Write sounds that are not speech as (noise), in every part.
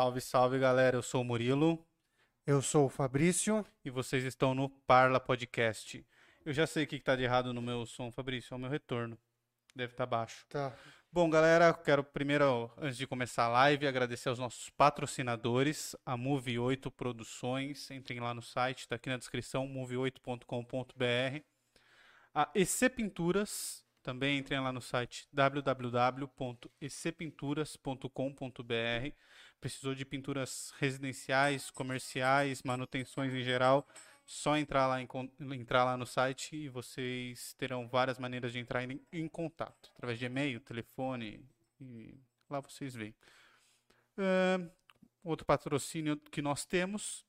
Salve, salve, galera. Eu sou o Murilo Eu sou o Fabrício. e vocês estão no Parla Podcast. Eu já sei o que que tá de errado no meu som, Fabrício, é o meu retorno. Deve estar baixo. Tá. Bom, galera, quero primeiro, antes de começar a live, agradecer aos nossos patrocinadores, a Move 8 Produções. Entrem lá no site, tá aqui na descrição, move8.com.br. A EC Pinturas, também entrem lá no site www.ecpinturas.com.br. Precisou de pinturas residenciais, comerciais, manutenções em geral, só entrar lá, em entrar lá no site e vocês terão várias maneiras de entrar em, em contato, através de e-mail, telefone, e lá vocês veem. Ahn, outro patrocínio que nós temos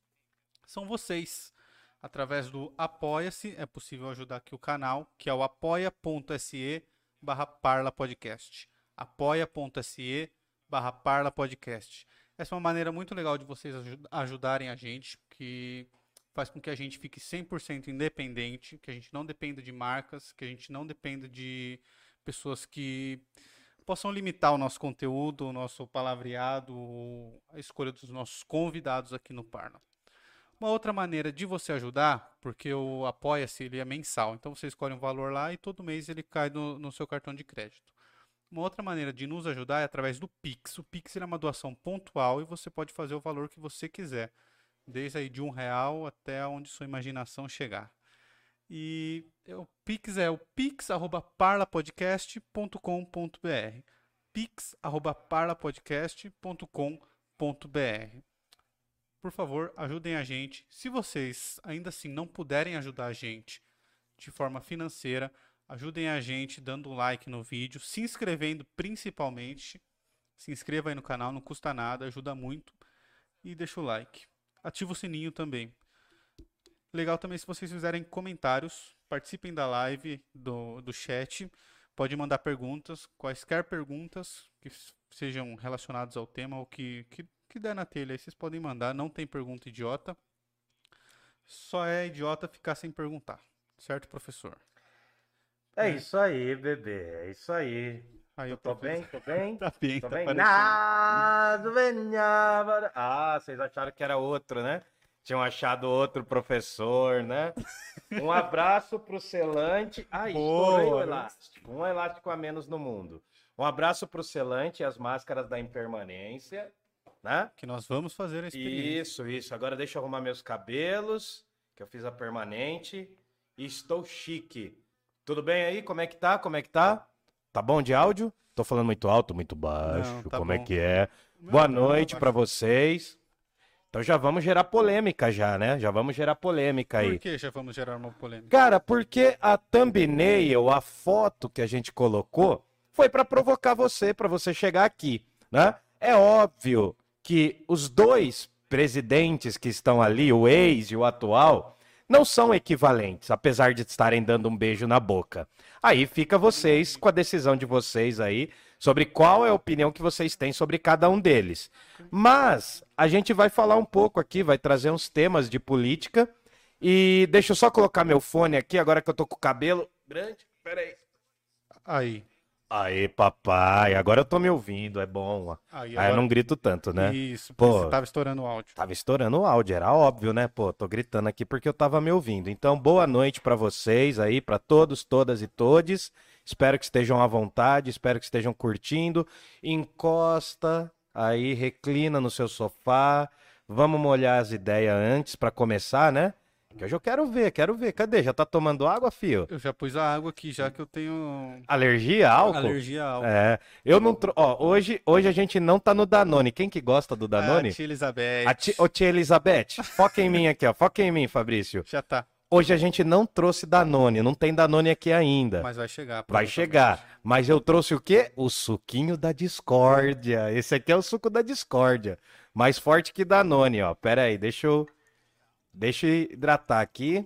são vocês. Através do Apoia-se é possível ajudar aqui o canal, que é o apoia.se barra Parla Podcast. apoia.se barra Parla Podcast. Essa é uma maneira muito legal de vocês aju- ajudarem a gente, que faz com que a gente fique 100% independente, que a gente não dependa de marcas, que a gente não dependa de pessoas que possam limitar o nosso conteúdo, o nosso palavreado, a escolha dos nossos convidados aqui no Parla. Uma outra maneira de você ajudar, porque o Apoia-se ele é mensal, então você escolhe um valor lá e todo mês ele cai no, no seu cartão de crédito. Uma outra maneira de nos ajudar é através do Pix. O Pix é uma doação pontual e você pode fazer o valor que você quiser, desde aí de um real até onde sua imaginação chegar. E é, o Pix é o pix@parlapodcast.com.br. pix@parlapodcast.com.br. Por favor, ajudem a gente. Se vocês ainda assim não puderem ajudar a gente de forma financeira, ajudem a gente dando um like no vídeo, se inscrevendo principalmente. Se inscreva aí no canal, não custa nada, ajuda muito. E deixa o like. Ativa o sininho também. Legal também se vocês fizerem comentários, participem da live, do, do chat. Pode mandar perguntas, quaisquer perguntas que sejam relacionadas ao tema ou que, que, que der na telha vocês podem mandar. Não tem pergunta idiota. Só é idiota ficar sem perguntar. Certo, professor? É isso aí, bebê. É isso aí. Aí Eu tô professor- bem, tô (laughs) bem. Tá bem, Tô tá bem? Nada venhava- Ah, vocês acharam que era outro, né? Tinham achado outro professor, né? Um (laughs) abraço pro Celante. Ai, estourei o né? elástico. Um elástico a menos no mundo. Um abraço pro Celante e as máscaras da impermanência, né? Que nós vamos fazer a experiência. Isso, isso. Agora deixa eu arrumar meus cabelos, que eu fiz a permanente. E estou chique. Tudo bem aí? Como é que tá? Como é que tá? Tá bom de áudio? Tô falando muito alto, muito baixo. Não, tá Como é bom. que é? Não, Boa não, noite abaixo. pra vocês. Então já vamos gerar polêmica já, né? Já vamos gerar polêmica aí. Por que já vamos gerar uma polêmica? Cara, porque a thumbnail, a foto que a gente colocou, foi pra provocar você, pra você chegar aqui, né? É óbvio que os dois presidentes que estão ali, o ex e o atual, não são equivalentes, apesar de estarem dando um beijo na boca. Aí fica vocês com a decisão de vocês aí sobre qual é a opinião que vocês têm sobre cada um deles. Mas a gente vai falar um pouco aqui, vai trazer uns temas de política. E deixa eu só colocar meu fone aqui, agora que eu tô com o cabelo grande. Peraí. Aí. Aê, papai, agora eu tô me ouvindo, é bom. Aí, Aí eu agora- não grito tanto, né? Isso, Pô. você tava estourando o áudio. Tava estourando o áudio, era óbvio, né? Pô, tô gritando aqui porque eu tava me ouvindo. Então, boa noite pra vocês aí, pra todos, todas e todes. Espero que estejam à vontade, espero que estejam curtindo. Encosta aí, reclina no seu sofá. Vamos molhar as ideias antes pra começar, né? Que hoje eu quero ver, quero ver. Cadê? Já tá tomando água, fio? Eu já pus a água aqui, já que eu tenho Alergia a álcool? alergia a álcool. É, eu não. tro- Ó, hoje, hoje a gente não tá no Danone. Quem que gosta do Danone? A tia Elizabeth. A tia Elizabeth, foca em mim aqui, ó. Foca em mim, Fabrício. Já tá, Hoje a gente não trouxe Danone, não tem Danone aqui ainda. mas vai chegar. Vai chegar. Mas eu trouxe o quê? O suquinho da discórdia. Esse aqui é o suco da discórdia. Mais forte que Danone, ó. Pera aí, deixa eu. Deixa eu hidratar aqui.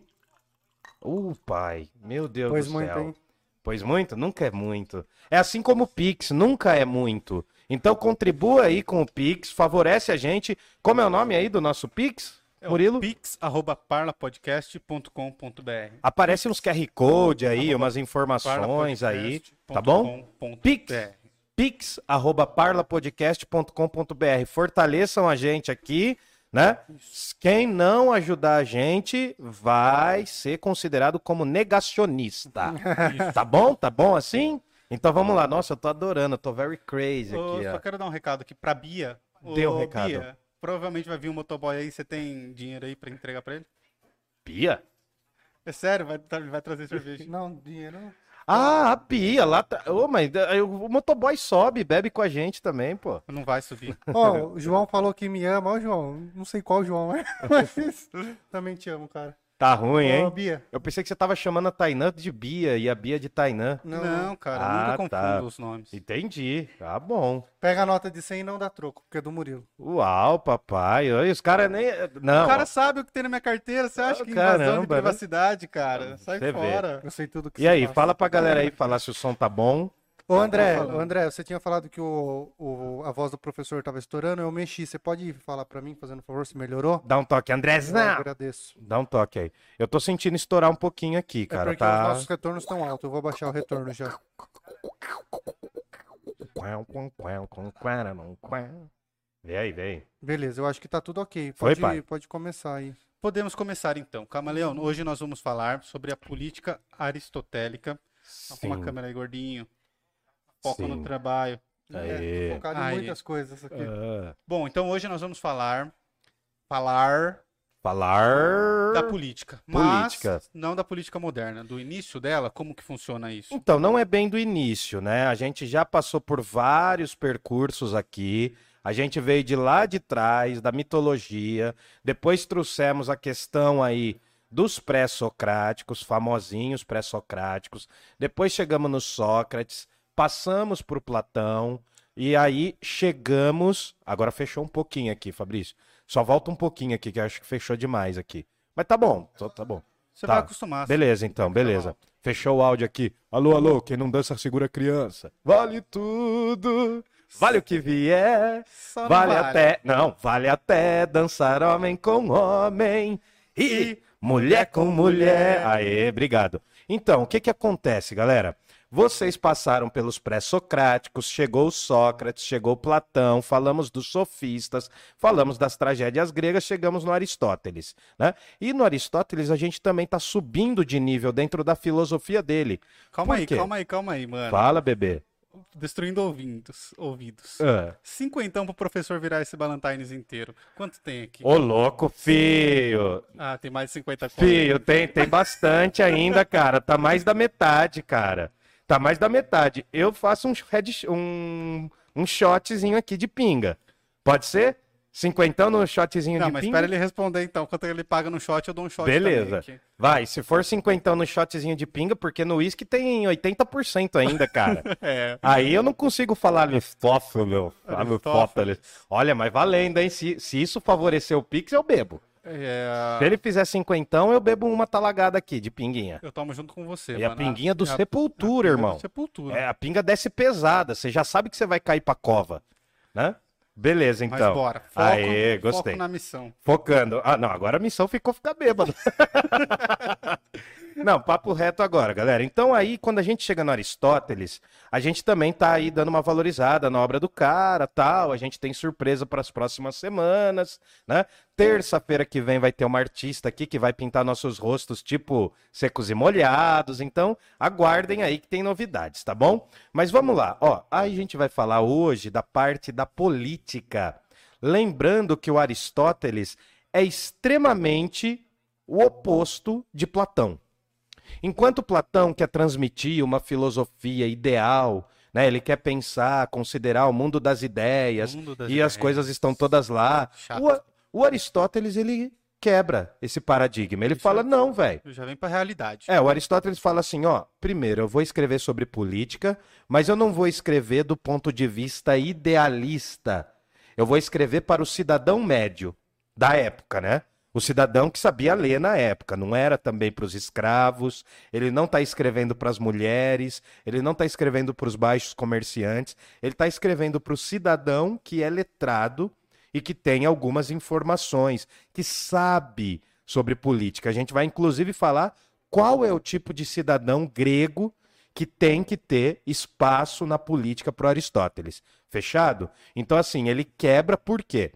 Uh, pai. Meu Deus Pois do muito, céu. hein? Pois muito? Nunca é muito. É assim como o Pix, nunca é muito. Então contribua aí com o Pix, favorece a gente. Como é o nome aí do nosso Pix? É Murilo? pix@parlapodcast.com.br. Aparece uns QR Code aí, Arroba umas informações aí, tá bom? parlapodcast.com.br. Pix. pix@parlapodcast.com.br. Fortaleçam a gente aqui, né? Quem não ajudar a gente vai ser considerado como negacionista. tá bom? Tá bom assim? Então vamos lá. Nossa, eu tô adorando, eu tô very crazy aqui, só ó. quero dar um recado aqui pra Bia. Dê um Ô, recado. Bia, provavelmente vai vir um motoboy aí, você tem dinheiro aí pra entregar pra ele? Pia? É sério, vai, tra- vai trazer cerveja. Não, dinheiro. Ah, a Pia lá tá. Ô, mas eh, o motoboy sobe, bebe com a gente também, pô. Não vai subir. Ó, o João falou que me ama. Ó, João, não sei qual João é, (laughs) mas (laughs) também te amo, cara. Tá ruim, Ô, hein? Bia. Eu pensei que você tava chamando a Tainã de Bia e a Bia de Tainã. Não, Não, cara, Ah, nunca confundo tá. os nomes. Entendi. Tá bom. Pega a nota de 100 e não dá troco, porque é do Murilo. Uau, papai. Os caras nem. Não. O cara sabe o que tem na minha carteira, você acha Ah, que invasão caramba, de né? privacidade, cara? Sai Você vê. fora. Eu sei tudo que E você aí, faz. fala pra galera aí falar se o som tá bom. Ô, André, Tá falando. ô, André, você tinha falado que o, o- a voz do professor tava estourando, eu mexi. Você pode falar pra mim, fazendo um favor, se melhorou? Dá um toque, Eu Andrezão. agradeço. Dá um toque aí. Eu tô sentindo estourar um pouquinho aqui, É cara. porque tá. os nossos retornos estão altos. Eu vou baixar o retorno já. Vem aí, vem. Beleza, eu acho que tá tudo ok. Foi, Pode, pai? pode começar aí. Podemos começar então. Camaleão, hoje nós vamos falar sobre a política aristotélica. Sim. Uma câmera aí, gordinho. Foco Sim. no trabalho. Aê. É, focado em muitas coisas aqui. Ah, Bom, então hoje nós vamos falar falar falar. da política, Política. mas não da política moderna, do início dela, como que funciona isso? Então, não é bem do início, né? A gente já passou por vários percursos aqui. A gente veio de lá de trás, da mitologia. Depois trouxemos a questão aí dos pré-socráticos, famosinhos pré-socráticos. Depois chegamos no Sócrates, passamos por Platão. E aí chegamos. Agora fechou um pouquinho aqui, Fabrício. Só volta um pouquinho aqui, que eu acho que fechou demais aqui. Mas tá bom, tá- bom. Você Tá. vai acostumar. Beleza, então, beleza. Fechou o áudio aqui. Alô, alô, quem não dança segura a criança. Vale tudo, vale o que vier, Só não vale até. Não, vale até dançar homem com homem e mulher com mulher. Aê, obrigado. Então, o que que acontece, galera? Vocês passaram pelos pré-socráticos, chegou Sócrates, chegou Platão, falamos dos sofistas, falamos das tragédias gregas, chegamos no Aristóteles, né? E no Aristóteles a gente também está subindo de nível dentro da filosofia dele. Calma aí, calma aí, calma aí, mano. Fala, bebê. Destruindo ouvidos. ouvidos. Ah. Cinquentão pro professor virar esse Ballantines inteiro. Quanto tem aqui? Ô, louco, filho. Ah, tem mais de 50 conto. Filho, tem, tem bastante ainda, cara. Tá mais da metade, cara. Tá mais da metade. Eu faço um, head, um, um shotzinho aqui de pinga. Pode ser? Cinquentão no shotzinho Não, de mas pinga? espera ele responder então. Quanto ele paga no shot, eu dou um shot Beleza. também. Vai, se for cinquentão no shotzinho de pinga, porque no uísque tem 80% ainda, cara. (laughs) É. Aí eu não consigo falar Aristóteles, Aristóteles. Olha, mas valendo, hein? Se, se isso favorecer o Pix, eu bebo. É, Se ele fizer cinquentão, eu bebo uma talagada aqui de pinguinha. Eu tomo junto com você, E a pinguinha do É Sepultura, a irmão. do Sepultura. É, a pinga desce pesada, você já sabe que você vai cair pra cova, né? Beleza, Mas então. bora. Foco, Aê, foco gostei. na missão. Focando. Ah, não, agora a missão ficou ficar bêbado. (laughs) não, papo reto agora, galera. Então aí, quando a gente chega no Aristóteles, a gente também tá aí dando uma valorizada na obra do cara, tal. A gente tem surpresa para as próximas semanas, né? Terça-feira que vem vai ter uma artista aqui que vai pintar nossos rostos tipo secos e molhados. Então, aguardem aí que tem novidades, tá bom? Mas vamos lá, ó. Aí a gente vai falar hoje da parte da política. Lembrando que o Aristóteles é extremamente o oposto de Platão. Enquanto Platão quer transmitir uma filosofia ideal, né, ele quer pensar, considerar o mundo das ideias, Mundo das e as ideias. coisas estão todas lá. O, A- o Aristóteles ele quebra esse paradigma. Ele Isso fala: é- não, velho. Já vem pra realidade. É, o Aristóteles fala assim, ó, primeiro, eu vou escrever sobre política, mas eu não vou escrever do ponto de vista idealista. Eu vou escrever para o cidadão médio da época, né? O cidadão que sabia ler na época, não era também para os escravos, ele não está escrevendo para as mulheres, ele não está escrevendo para os baixos comerciantes, ele está escrevendo para o cidadão que é letrado e que tem algumas informações, que sabe sobre política. A gente vai inclusive falar qual é o tipo de cidadão grego que tem que ter espaço na política para Aristóteles. Fechado? Então, assim, ele quebra por quê?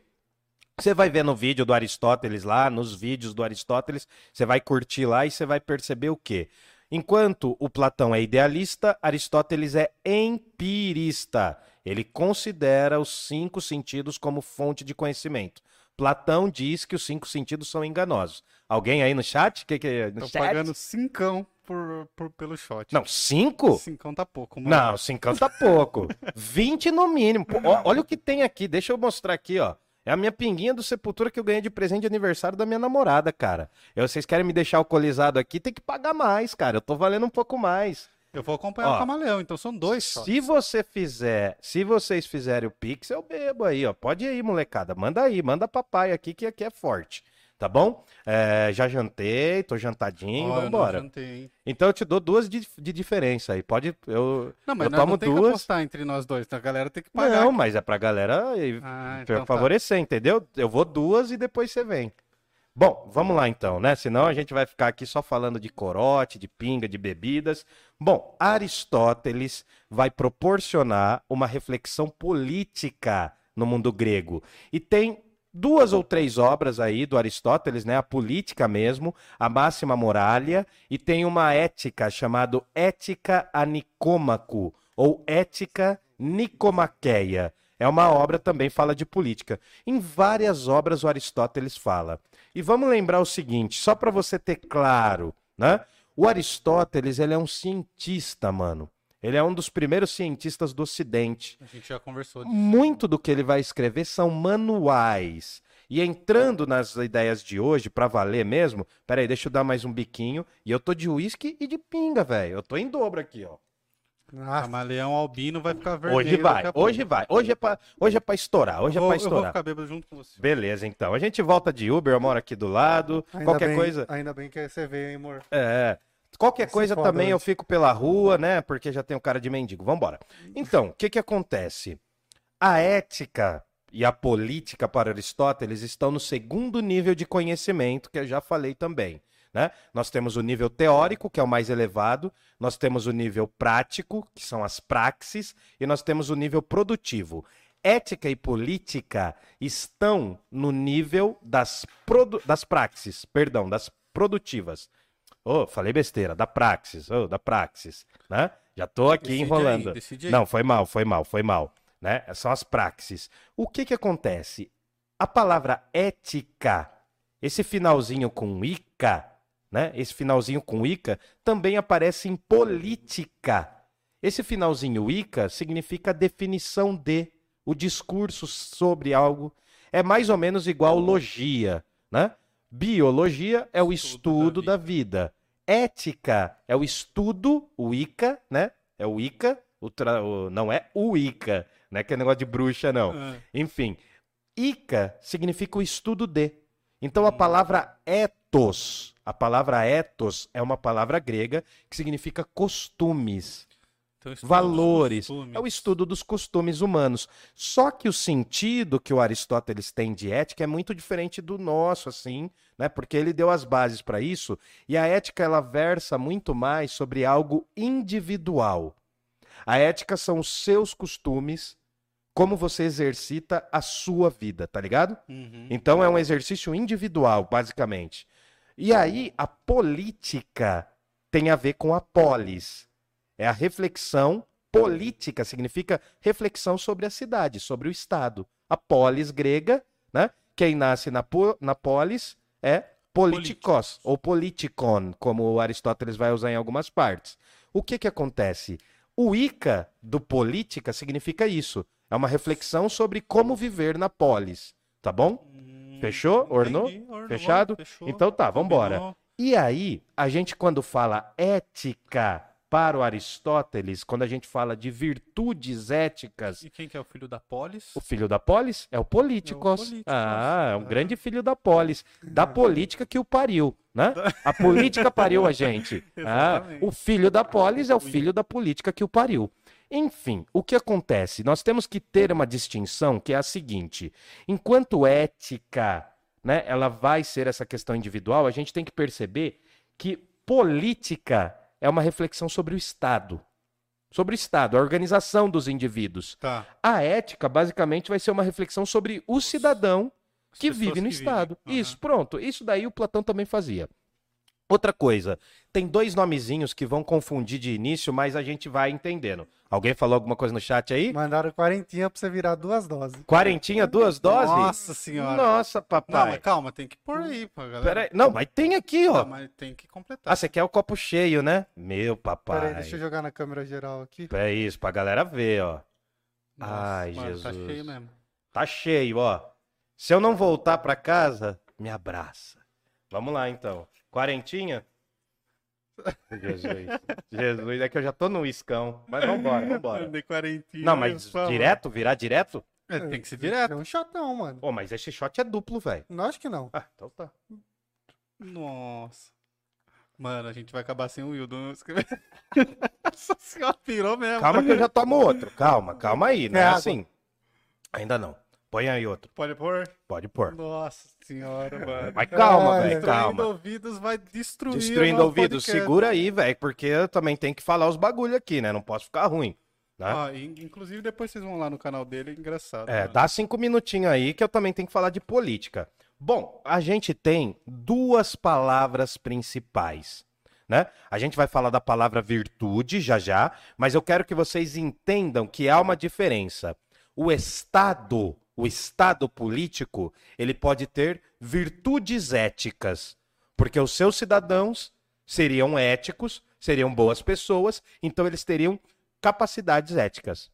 Você vai ver no vídeo do Aristóteles lá, nos vídeos do Aristóteles, você vai curtir lá e você vai perceber o quê? Enquanto o Platão é idealista, Aristóteles é empirista. Ele considera os cinco sentidos como fonte de conhecimento. Platão diz que os cinco sentidos são enganosos. Alguém aí no chat? Que que é? No Tô chat? pagando cincão por, por- pelo shot. Não, cinco? Cincão tá pouco, mano. Não, cincão tá pouco. (laughs) 20 no mínimo. Pô, olha o que tem aqui. Deixa eu mostrar aqui, ó. É a minha pinguinha do Sepultura que eu ganhei de presente de aniversário da minha namorada, cara. Eu, vocês querem me deixar alcoolizado aqui, tem que pagar mais, cara. Eu tô valendo um pouco mais. Eu vou acompanhar Ó, o camaleão, então são dois shots. Se você fizer, se vocês fizerem o Pix, eu bebo aí, ó. Pode ir, molecada. Manda aí, manda papai aqui, que aqui é forte. Tá bom? É, já jantei, tô jantadinho, não vambora. jantei? Então eu te dou duas de, de diferença aí. Pode. Eu, Não, mas eu tomo não tem que duas. apostar entre nós dois, então a galera tem que pagar. Não, mas é pra galera Ah, então tá. favorecer, entendeu? Eu vou duas e depois você vem. Bom, vamos lá então, né? Senão a gente vai ficar aqui só falando de corote, de pinga, de bebidas. Bom, Aristóteles vai proporcionar uma reflexão política no mundo grego. E tem duas ou três obras aí do Aristóteles, né? A política mesmo, a máxima moralia, e tem uma ética chamada Ética a Nicômaco, ou Ética Nicomaqueia. É uma obra também fala de política. Em várias obras o Aristóteles fala. E vamos lembrar o seguinte, só para você ter claro, né? O Aristóteles, ele é um cientista, mano. Ele é um dos primeiros cientistas do Ocidente. A gente já conversou disso. Muito do que ele vai escrever são manuais. E entrando nas ideias de hoje, pra valer mesmo, peraí, deixa eu dar mais um biquinho. E eu tô de uísque e de pinga, velho. Eu tô em dobro aqui, ó. Nossa, Camaleão albino vai ficar vermelho. Hoje vai, hoje vai. Hoje é pra, hoje é pra estourar, hoje eu é vou, pra Eu vou estourar. ficar bêbado junto com você. Beleza, então. A gente volta de Uber, eu moro aqui do lado. ainda qualquer bem- coisa. Ainda bem que você veio, hein, amor? É. Qualquer coisa também eu fico pela rua, né? Porque já tenho cara de mendigo. Vambora. Então, o que que acontece? A ética e a política para Aristóteles estão no segundo nível de conhecimento, que eu já falei também. Né? Nós temos o nível teórico, que é o mais elevado, nós temos o nível prático, que são as praxes, e nós temos o nível produtivo. Ética e política estão no nível das, produ- das praxes, perdão, das produtivas. Ô, falei besteira, da praxis, ô, da praxis, né? Já tô aqui Decide enrolando. aí, aí. Não, foi mal, foi mal, foi mal, né? São as praxis. O que que acontece? A palavra ética, esse finalzinho com ica, né? Esse finalzinho com ica também aparece em política. Esse finalzinho ica significa definição de, o discurso sobre algo. É mais ou menos igual logia, né? Biologia é o Estudo estudo da da vida. Ética é o estudo, o Ica, né? É o Ica, o tra- o- não é o Ica, não é que é negócio de bruxa, não. Ah, Enfim, Ica significa o estudo de. Então a palavra ethos, a palavra ethos é uma palavra grega que significa costumes então valores. É o estudo dos costumes humanos. Só que o sentido que o Aristóteles tem de ética é muito diferente do nosso, assim, né? Porque ele deu as bases para isso. E a ética ela versa muito mais sobre algo individual. A ética são os seus costumes, como você exercita a sua vida, tá ligado? Uhum. Então é um exercício individual, basicamente. E aí a política tem a ver com a polis. É a reflexão política, significa reflexão sobre a cidade, sobre o Estado. A polis grega, né? Quem nasce na, po- na polis é politikos, ou politikon, como o Aristóteles vai usar em algumas partes. O que que acontece? O Ica do política significa isso. É uma reflexão sobre como viver na polis, tá bom? Hum, Fechou? Ornou? Fechado? fechou, Então tá, vambora. combinou. E aí, a gente quando fala ética para o Aristóteles, quando a gente fala de virtudes éticas, E quem que é o filho da Polis? o filho da polis é o políticos. políticos. Ah, é um Ah. grande filho da polis. Da (laughs) política que o pariu, né? A política pariu a gente. (laughs) Ah, o filho da polis é o filho da política que o pariu. Enfim, o que acontece? Nós temos que ter uma distinção que é a seguinte: enquanto ética, né, ela vai ser essa questão individual, a gente tem que perceber que política é uma reflexão sobre o Estado. sobre o Estado, a organização dos indivíduos. Tá. A ética, basicamente, vai ser uma reflexão sobre o cidadão que vive no que Estado. vivem. Isso, pronto. Isso daí o Platão também fazia. Outra coisa, tem dois nomezinhos que vão confundir de início, mas a gente vai entendendo. Alguém falou alguma coisa no chat aí? Mandaram quarentinha pra você virar duas doses. Quarentinha, duas doses? Nossa senhora. Nossa, Não, papai. mas calma, tem que pôr aí pra galera. Não, mas tem aqui, ó. Não, mas tem que completar. Ah, você quer o copo cheio, né? Meu papai. Peraí, deixa eu jogar na câmera geral aqui. É isso, pra galera ver, ó. Nossa, Ai, mano, Tá Jesus. cheio mesmo. Tá cheio, ó. Se eu não voltar pra casa, me abraça. Vamos lá, então. Quarentinha? (laughs) Jesus. Jesus, é que eu já tô no iscão. Mas vambora, vambora. Andei quarentinha. Não, mas favor. direto? Virar direto? É, tem que ser É direto. um shotão, mano. Pô, mas esse shot é duplo, velho. Não acho que não. Ah, então tá. Nossa. Mano, a gente vai acabar sem o Wildo. (laughs) Nossa senhora, pirou mesmo. Calma que eu já tomo outro. Calma, calma aí. Não é É água. assim. Ainda não. Põe aí outro. Pode pôr? Pode pôr. Nossa senhora, mano. Mas calma, velho, Destruindo calma. ouvidos vai destruir. Destruindo ouvidos, podcast. segura aí, velho, porque eu também tenho que falar os bagulho aqui, né? Não posso ficar ruim. Né? E- inclusive depois vocês vão lá no canal dele, é engraçado. É, mano. dá cinco minutinhos aí que eu também tenho que falar de política. Bom, a gente tem duas palavras principais, né? A gente vai falar da palavra virtude já já, mas eu quero que vocês entendam que há uma diferença. O Estado, o Estado político, ele pode ter virtudes éticas, porque os seus cidadãos seriam éticos, seriam boas pessoas, então eles teriam capacidades éticas.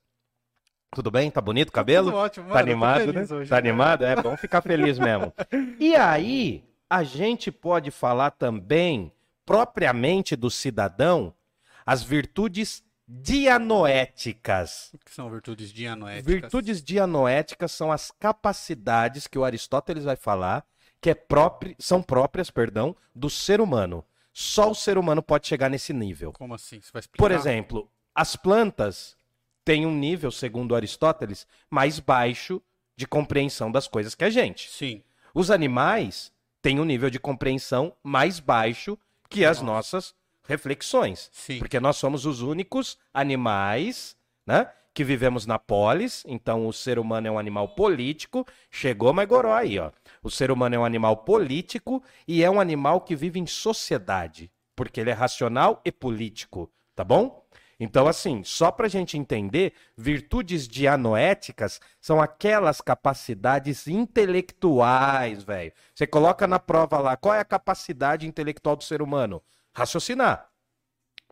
Tudo bem? Tá bonito o cabelo? Tudo ótimo, Tá mano, eu tô animado, né? hoje, tá animado? É bom ficar feliz mesmo. (laughs) E aí, a gente pode falar também, propriamente do cidadão, as virtudes dianoéticas. O que são virtudes dianoéticas? Virtudes dianoéticas são as capacidades que o Aristóteles vai falar, que é própri, são próprias, perdão, do ser humano. Só o ser humano pode chegar nesse nível. Como assim? Você vai explicar? Por exemplo, as plantas têm um nível, segundo Aristóteles, mais baixo de compreensão das coisas que a gente. Sim. Os animais têm um nível de compreensão mais baixo que as Nossa. nossas reflexões. Sim. Porque nós somos os únicos animais, né? Que vivemos na polis, então o ser humano é um animal político. Chegou Maigoró aí, ó. O ser humano é um animal político e é um animal que vive em sociedade, porque ele é racional e político, tá bom? Então, assim, só pra gente entender, virtudes dianoéticas são aquelas capacidades intelectuais, velho. Você coloca na prova lá, qual é a capacidade intelectual do ser humano? Raciocinar.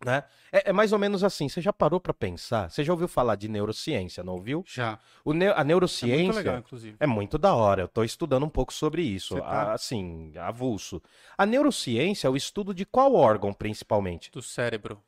Né? É, é mais ou menos assim. Você já parou pra pensar? Você já ouviu falar de neurociência, não ouviu? Já. O neu- a É muito neurociência legal, inclusive. é muito da hora. Eu tô estudando um pouco sobre isso, tá? assim, avulso. A neurociência é o estudo de qual órgão, principalmente? Do cérebro.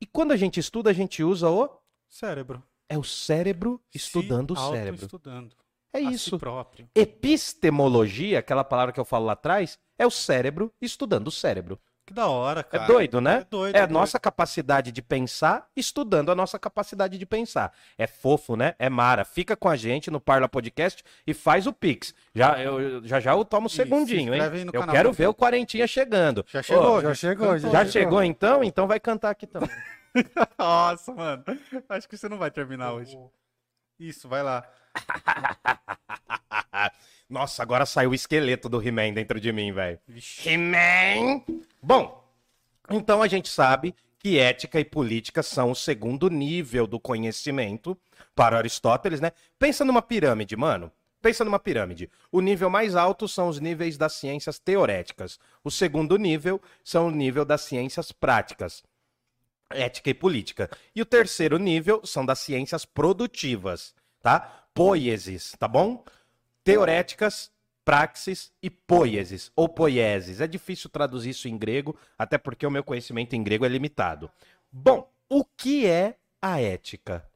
E quando a gente estuda, a gente usa o Cérebro. é o cérebro estudando Se o cérebro. autoestudando. É A si isso. próprio. Epistemologia, aquela palavra que eu falo lá atrás, é o cérebro estudando o cérebro. Que da hora, É cara. doido, né? É doido. É a doido. nossa capacidade de pensar estudando a nossa capacidade de pensar. É fofo, né? É mara. Fica com a gente no Parla Podcast e faz o Pix. Já eu, já, já eu tomo um segundinho, hein? inscreve aí no Eu canal, quero ver o Quarentinha chegando. Já chegou, Ô, já chegou, cantou. já chegou então? Então vai cantar aqui também. (laughs) Nossa, mano. Acho que você não vai terminar hoje. Isso, vai lá. (laughs) Nossa, agora saiu o esqueleto do He-Man dentro de mim, velho. He-Man! Bom, então a gente sabe que ética e política são o segundo nível do conhecimento para Aristóteles, né? Pensa numa pirâmide, mano. Pensa numa pirâmide. O nível mais alto são os níveis das ciências teoréticas. O segundo nível são o nível das ciências práticas. Ética e política. E o terceiro nível são das ciências produtivas, tá? Poieses, tá bom? Teoréticas, praxis e poieses, ou poieses. É difícil traduzir isso em grego, até porque o meu conhecimento em grego é limitado. Bom, o que é a ética?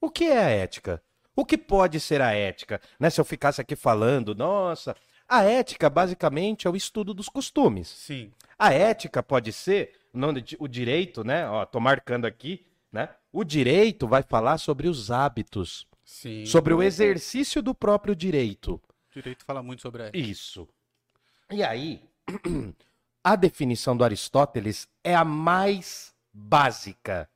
O que é a ética? O que pode ser a ética? Né, se eu ficasse aqui falando, nossa, a ética basicamente é o estudo dos costumes. Sim. A ética pode ser, não, o direito, né? Ó, tô marcando aqui, né? O direito vai falar sobre os hábitos, Sim. sobre o exercício do próprio direito. Direito fala muito sobre Isso. E aí, (clears throat) a definição do Aristóteles é a mais básica.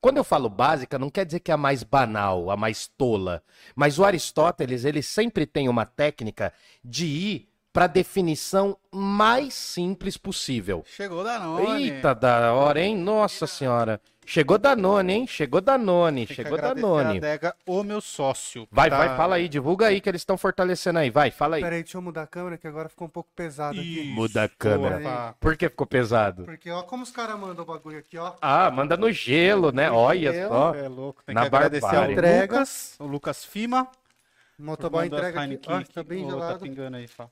Quando eu falo básica, não quer dizer que é a mais banal, a mais tola. Mas o Aristóteles, ele sempre tem uma técnica de ir para definição mais simples possível. Chegou da None. Eita, da hora, hein? Nossa senhora. Chegou Danone, hein? Chegou Danone, Tem chegou Danone. adega O Meu Sócio. Vai, Tá- vai, fala aí, divulga aí que eles estão fortalecendo aí. Vai, fala aí. Peraí, deixa eu mudar a câmera que agora ficou um pouco pesado aqui. Isso, Muda a câmera. pá. Por que ficou pesado? Porque, ó, como os caras mandam o bagulho aqui, ó. Ah, manda no gelo, né? Olha gelo, só. É louco. Tem Na que agradecer ao. Lucas, o Lucas Fima. Motoboy entrega aqui. Ó, tá bem Tá gelado. pingando aí, Fá.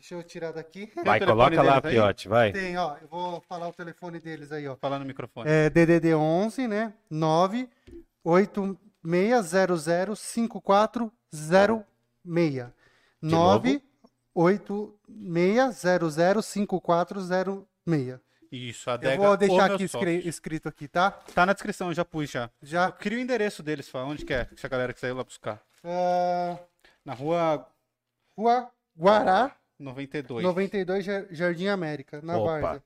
Deixa eu tirar daqui. Vai, coloca lá, aí? Piote, vai. Tem, ó. Eu vou falar o telefone deles aí, ó. Fala no microfone. É DDD 11, né? 986005406. novo? 986005406. Isso, a adega Eu vou O deixar aqui escri- escrito aqui, tá? Tá na descrição, eu já pus já. Já. Cria o endereço deles, Fá. Onde que é? Se a galera quiser ir lá buscar. ah, Na rua Rua Guará, 92. 92 Jar- Jardim América, na Opa. Várzea.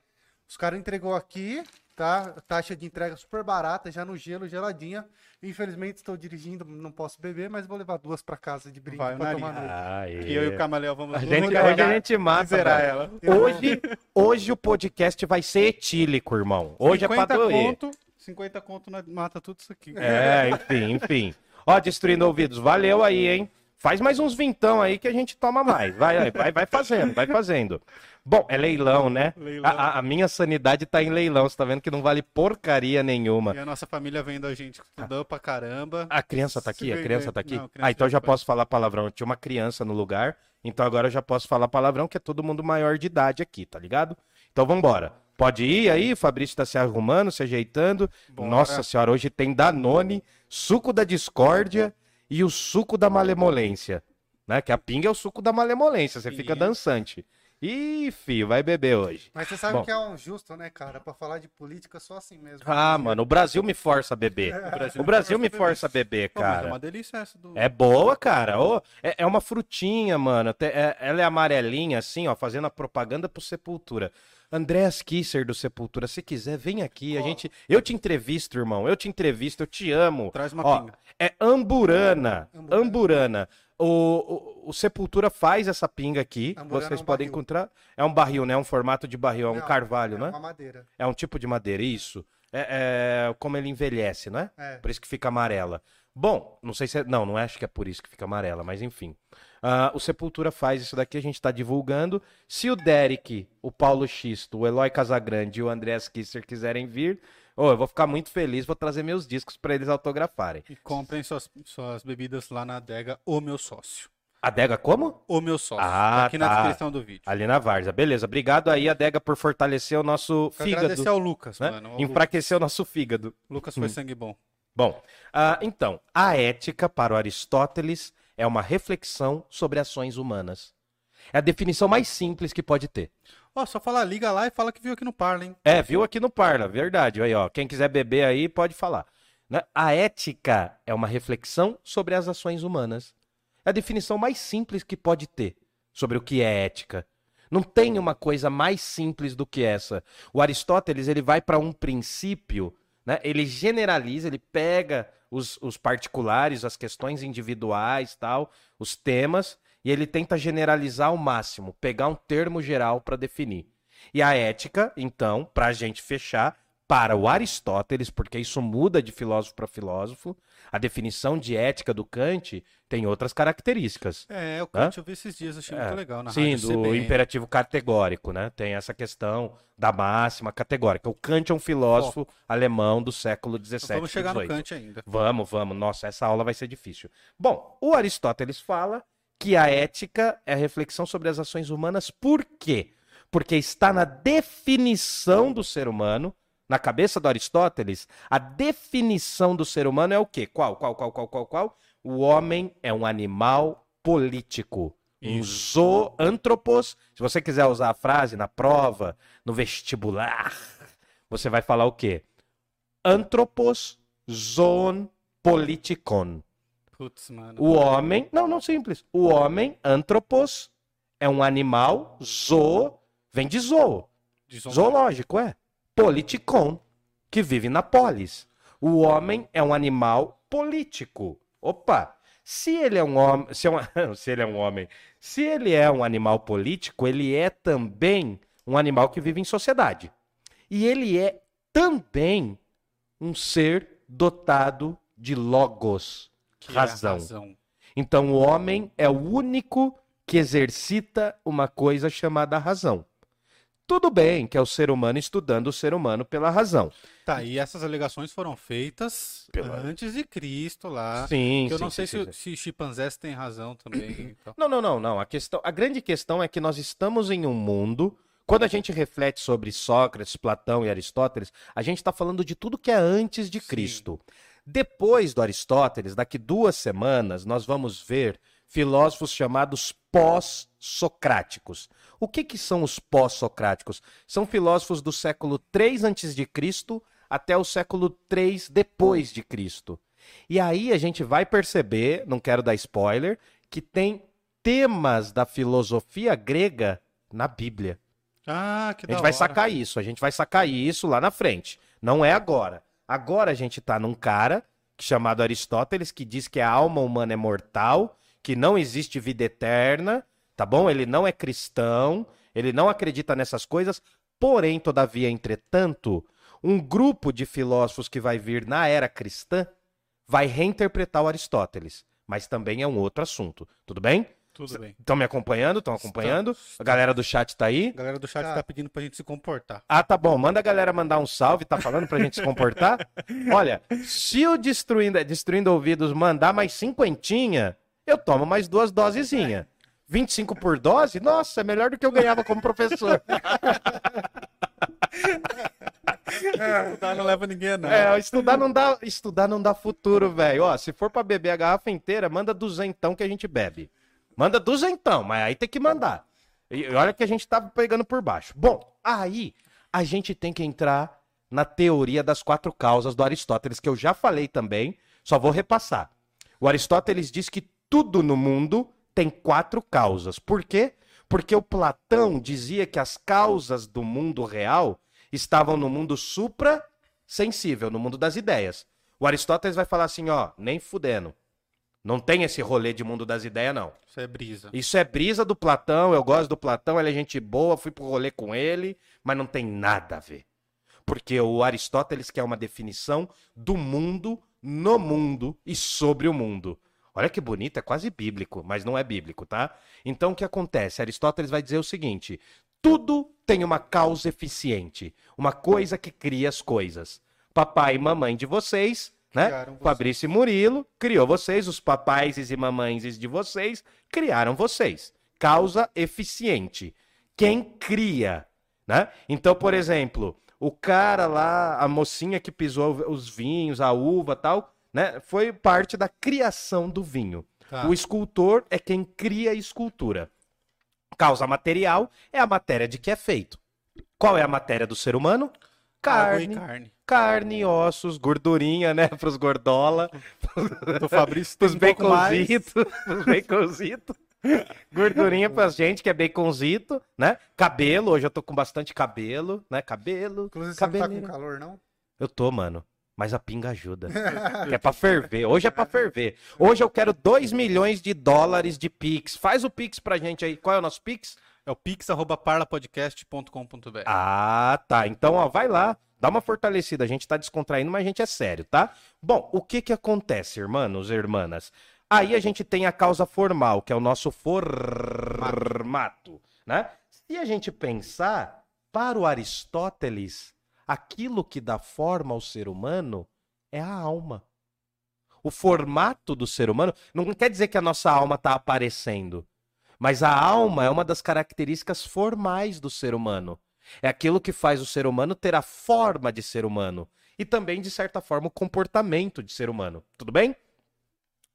Os caras entregou aqui, tá? Taxa de entrega super barata, já no gelo, geladinha. Infelizmente estou dirigindo, não posso beber, mas vou levar duas pra casa de brinde Vai, pra tomar noite. Ah, E eu e o Camaleão vamos A gente, hoje a gente mata. zerar ela. Hoje, hoje o podcast vai ser etílico, irmão. Hoje é pra 50 doer. conto, 50 conto mata tudo isso aqui. É, enfim, enfim. Ó, destruindo ouvidos, valeu aí, hein? Faz mais uns vintão aí que a gente toma mais. Vai, vai, vai, fazendo, vai fazendo. Bom, é leilão, né? Leilão. A, a- minha sanidade tá em leilão, você tá vendo que não vale porcaria nenhuma. E a nossa família vendo a gente estudando pra caramba. A criança tá aqui? A criança tá aqui? Não, a criança ah, então já posso falar palavrão. Tinha uma criança no lugar, então agora eu já posso falar palavrão, que é todo mundo maior de idade aqui, tá ligado? Então vambora. Pode ir aí, o Fabrício tá se arrumando, se ajeitando. Bora. Nossa senhora, hoje tem Danone, suco da discórdia e o suco da malemolência. Né? Que a pinga é o suco da malemolência, você fica dançante. Ih, filho, vai beber hoje. Mas você sabe Bom. que é um justo, né, cara? Pra falar de política só assim mesmo. Ah, mano, o Brasil me força a beber. (laughs) Brasil O Brasil me força a beber, Pô, mas cara. é uma delícia essa do. É boa, cara. Ô, é, é uma frutinha, mano. Te- é- ela é amarelinha, assim, ó, fazendo a propaganda pro Sepultura. Andréas Kisser do Sepultura, se quiser, vem aqui. A gente, eu te entrevisto, irmão. Eu te entrevisto, eu te amo. Traz uma Ó, pinga. é amburana. Amburana. Amburana. O, o, o Sepultura faz essa pinga aqui. Amburana Vocês é um podem barril. encontrar. É um barril, né? Um formato de barril. É um Não, carvalho, é né? uma madeira. É um tipo de madeira, isso. É, é como ele envelhece, não é? É. Por isso que fica amarela. Bom, não sei se é. Não, não acho que é por isso que fica amarela, mas enfim. Ah, o Sepultura faz isso daqui, a gente tá divulgando. Se o Derek, o Paulo Xisto, o Eloy Casagrande e o Andreas Kisser quiserem vir, ô, eu vou ficar muito feliz, vou trazer meus discos pra eles autografarem. E comprem suas, suas bebidas lá na adega O Meu Sócio. Adega como? O Meu Sócio. Ah, tá aqui na tá. descrição do vídeo. Ali na Varza. Beleza, obrigado aí, Adega, por fortalecer o nosso Quero agradecer fígado. ao Lucas, Né? mano. O Enfraquecer o nosso fígado. Lucas foi sangue bom. Bom, ah, então, a ética para o Aristóteles é uma reflexão sobre ações humanas. É a definição mais simples que pode ter. Ó, só fala, liga lá e fala que viu aqui no Parla, hein? É, viu aqui no Parla, verdade. Aí, ó, quem quiser beber aí pode falar. Né? A ética é uma reflexão sobre as ações humanas. É a definição mais simples que pode ter sobre o que é ética. Não tem uma coisa mais simples do que essa. O Aristóteles ele vai para um princípio, né? ele generaliza, ele pega os, os particulares, as questões individuais, tal, os temas, e ele tenta generalizar ao máximo, pegar um termo geral para definir. E a ética, então, para a gente fechar, para o Aristóteles, porque isso muda de filósofo para filósofo, a definição de ética do Kant tem outras características. É, o Kant eu vi esses dias, achei muito É. legal na Sim, do CBN. imperativo categórico, né? Tem essa questão da máxima categórica. O Kant é um filósofo alemão do século XVII. Então Vamos chegar no XVIII. Kant ainda. Vamos, vamos. Nossa, essa aula vai ser difícil. Bom, o Aristóteles fala que a ética é a reflexão sobre as ações humanas. Por quê? Porque está na definição do ser humano, na cabeça do Aristóteles, a definição do ser humano é o quê? Qual, qual, qual, qual, qual, qual? O homem é um animal político. Um zoantropos. Se você quiser usar a frase na prova, no vestibular, você vai falar o quê? Anthropos zoon politikon. Putz, mano. O homem, não, não simples. O homem, anthropos, é um animal, zoo, vem de zoo, De zoológico, é. Politikon, que vive na polis. O homem é um animal político. Opa! Se ele é um homem, se, é um- (laughs) se ele é um homem, se ele é um animal político, ele é também um animal que vive em sociedade. E ele é também um ser dotado de logos, razão. razão. Então o homem é o único que exercita uma coisa chamada razão. Tudo bem que é o ser humano estudando o ser humano pela razão. Tá, e essas alegações foram feitas Pela- antes de Cristo lá. Sim, que eu sim, não sei sim, se, sim. se chimpanzés têm razão também. (clears throat) Então. Não, não, não, não. A, questão, a grande questão é que nós estamos em um mundo. Quando a gente reflete sobre Sócrates, Platão e Aristóteles, a gente está falando de tudo que é antes de Sim. Depois do Aristóteles, daqui duas semanas, nós vamos ver filósofos chamados pós-socráticos. O que, que são os pós-socráticos? São filósofos do século 3 antes de Cristo até o século 3 depois de Cristo. E aí a gente vai perceber, não quero dar spoiler, que tem temas da filosofia grega na Bíblia. Ah, que A gente vai hora. sacar isso, a gente vai sacar isso lá na frente. Não é agora. Agora a gente tá num cara chamado Aristóteles que diz que a alma humana é mortal, que não existe vida eterna, tá bom? Ele não é cristão, ele não acredita nessas coisas. Porém, todavia, entretanto, um grupo de filósofos que vai vir na era cristã vai reinterpretar o Aristóteles, mas também é um outro assunto. Tudo bem? Tudo bem. Estão me acompanhando? Estão acompanhando? Estamos. A galera do chat tá aí? A galera do chat Tá. tá pedindo pra gente se comportar. Ah, tá bom. Manda a galera mandar um salve, tá falando pra gente se comportar? (laughs) Olha, se o Destruindo, Destruindo Ouvidos mandar mais cinquentinha, eu tomo mais duas dosezinhas. 25 por dose? Nossa, é melhor do que eu ganhava como professor. Estudar não leva ninguém a nada. É, estudar não dá, estudar não dá futuro, velho. Ó, se for pra beber a garrafa inteira, manda duzentão que a gente bebe. Manda duzentão, mas aí tem que mandar. E olha que a gente tá pegando por baixo. Bom, aí a gente tem que entrar na teoria das quatro causas do Aristóteles, que eu já falei também, só vou repassar. O Aristóteles diz que tudo no mundo tem quatro causas. Por quê? Porque o Platão dizia que as causas do mundo real estavam no mundo supra-sensível, no mundo das ideias. O Aristóteles vai falar assim, ó, nem fudendo. Não tem esse rolê de mundo das ideias, não. Isso é brisa. Isso é brisa do Platão, eu gosto do Platão, ele é gente boa, fui pro rolê com ele, mas não tem nada a ver. Porque o Aristóteles quer uma definição do mundo, no mundo e sobre o mundo. Olha que bonito, é quase bíblico, mas não é bíblico, tá? Então o que acontece? Aristóteles vai dizer o seguinte: tudo tem uma causa eficiente, uma coisa que cria as coisas. Papai e mamãe de vocês, né? Fabrício e Murilo criou vocês, os papais e mamães de vocês criaram vocês. Causa eficiente. Quem cria, né? Então, por exemplo, o cara lá, a mocinha que pisou os vinhos, a uva, tal, né? Foi parte da criação do vinho. Tá. O escultor é quem cria a escultura. Causa material é a matéria de que é feito. Qual é a matéria do ser humano? Carne, carne. carne, ossos, gordurinha, né? (laughs) Pros gordola, Do Fabrício tem pros baconzitos, (laughs) pros baconzitos. Gordurinha pra gente que é baconzito, né? Cabelo, hoje eu tô com bastante cabelo, né? Cabelo, Inclusive, você não tá com cabeleira. calor, não? Eu tô, mano. Mas a pinga ajuda. (laughs) que é pra ferver. Hoje é pra ferver. Hoje eu quero 2 milhões de dólares de Pix. Faz o Pix pra gente aí. Qual é o nosso Pix? É o pix.parlapodcast.com.br. Ah, tá. Então, ó, vai lá. Dá uma fortalecida. A gente tá descontraindo, mas a gente é sério, tá? Bom, o que que acontece, irmãos e irmãs? Aí a gente tem a causa formal, que é o nosso formato, né? Se a gente pensar, para o Aristóteles, aquilo que dá forma ao ser humano é a alma. O formato do ser humano não quer dizer que a nossa alma está aparecendo, mas a alma é uma das características formais do ser humano. É aquilo que faz o ser humano ter a forma de ser humano e também, de certa forma, o comportamento de ser humano. Tudo bem?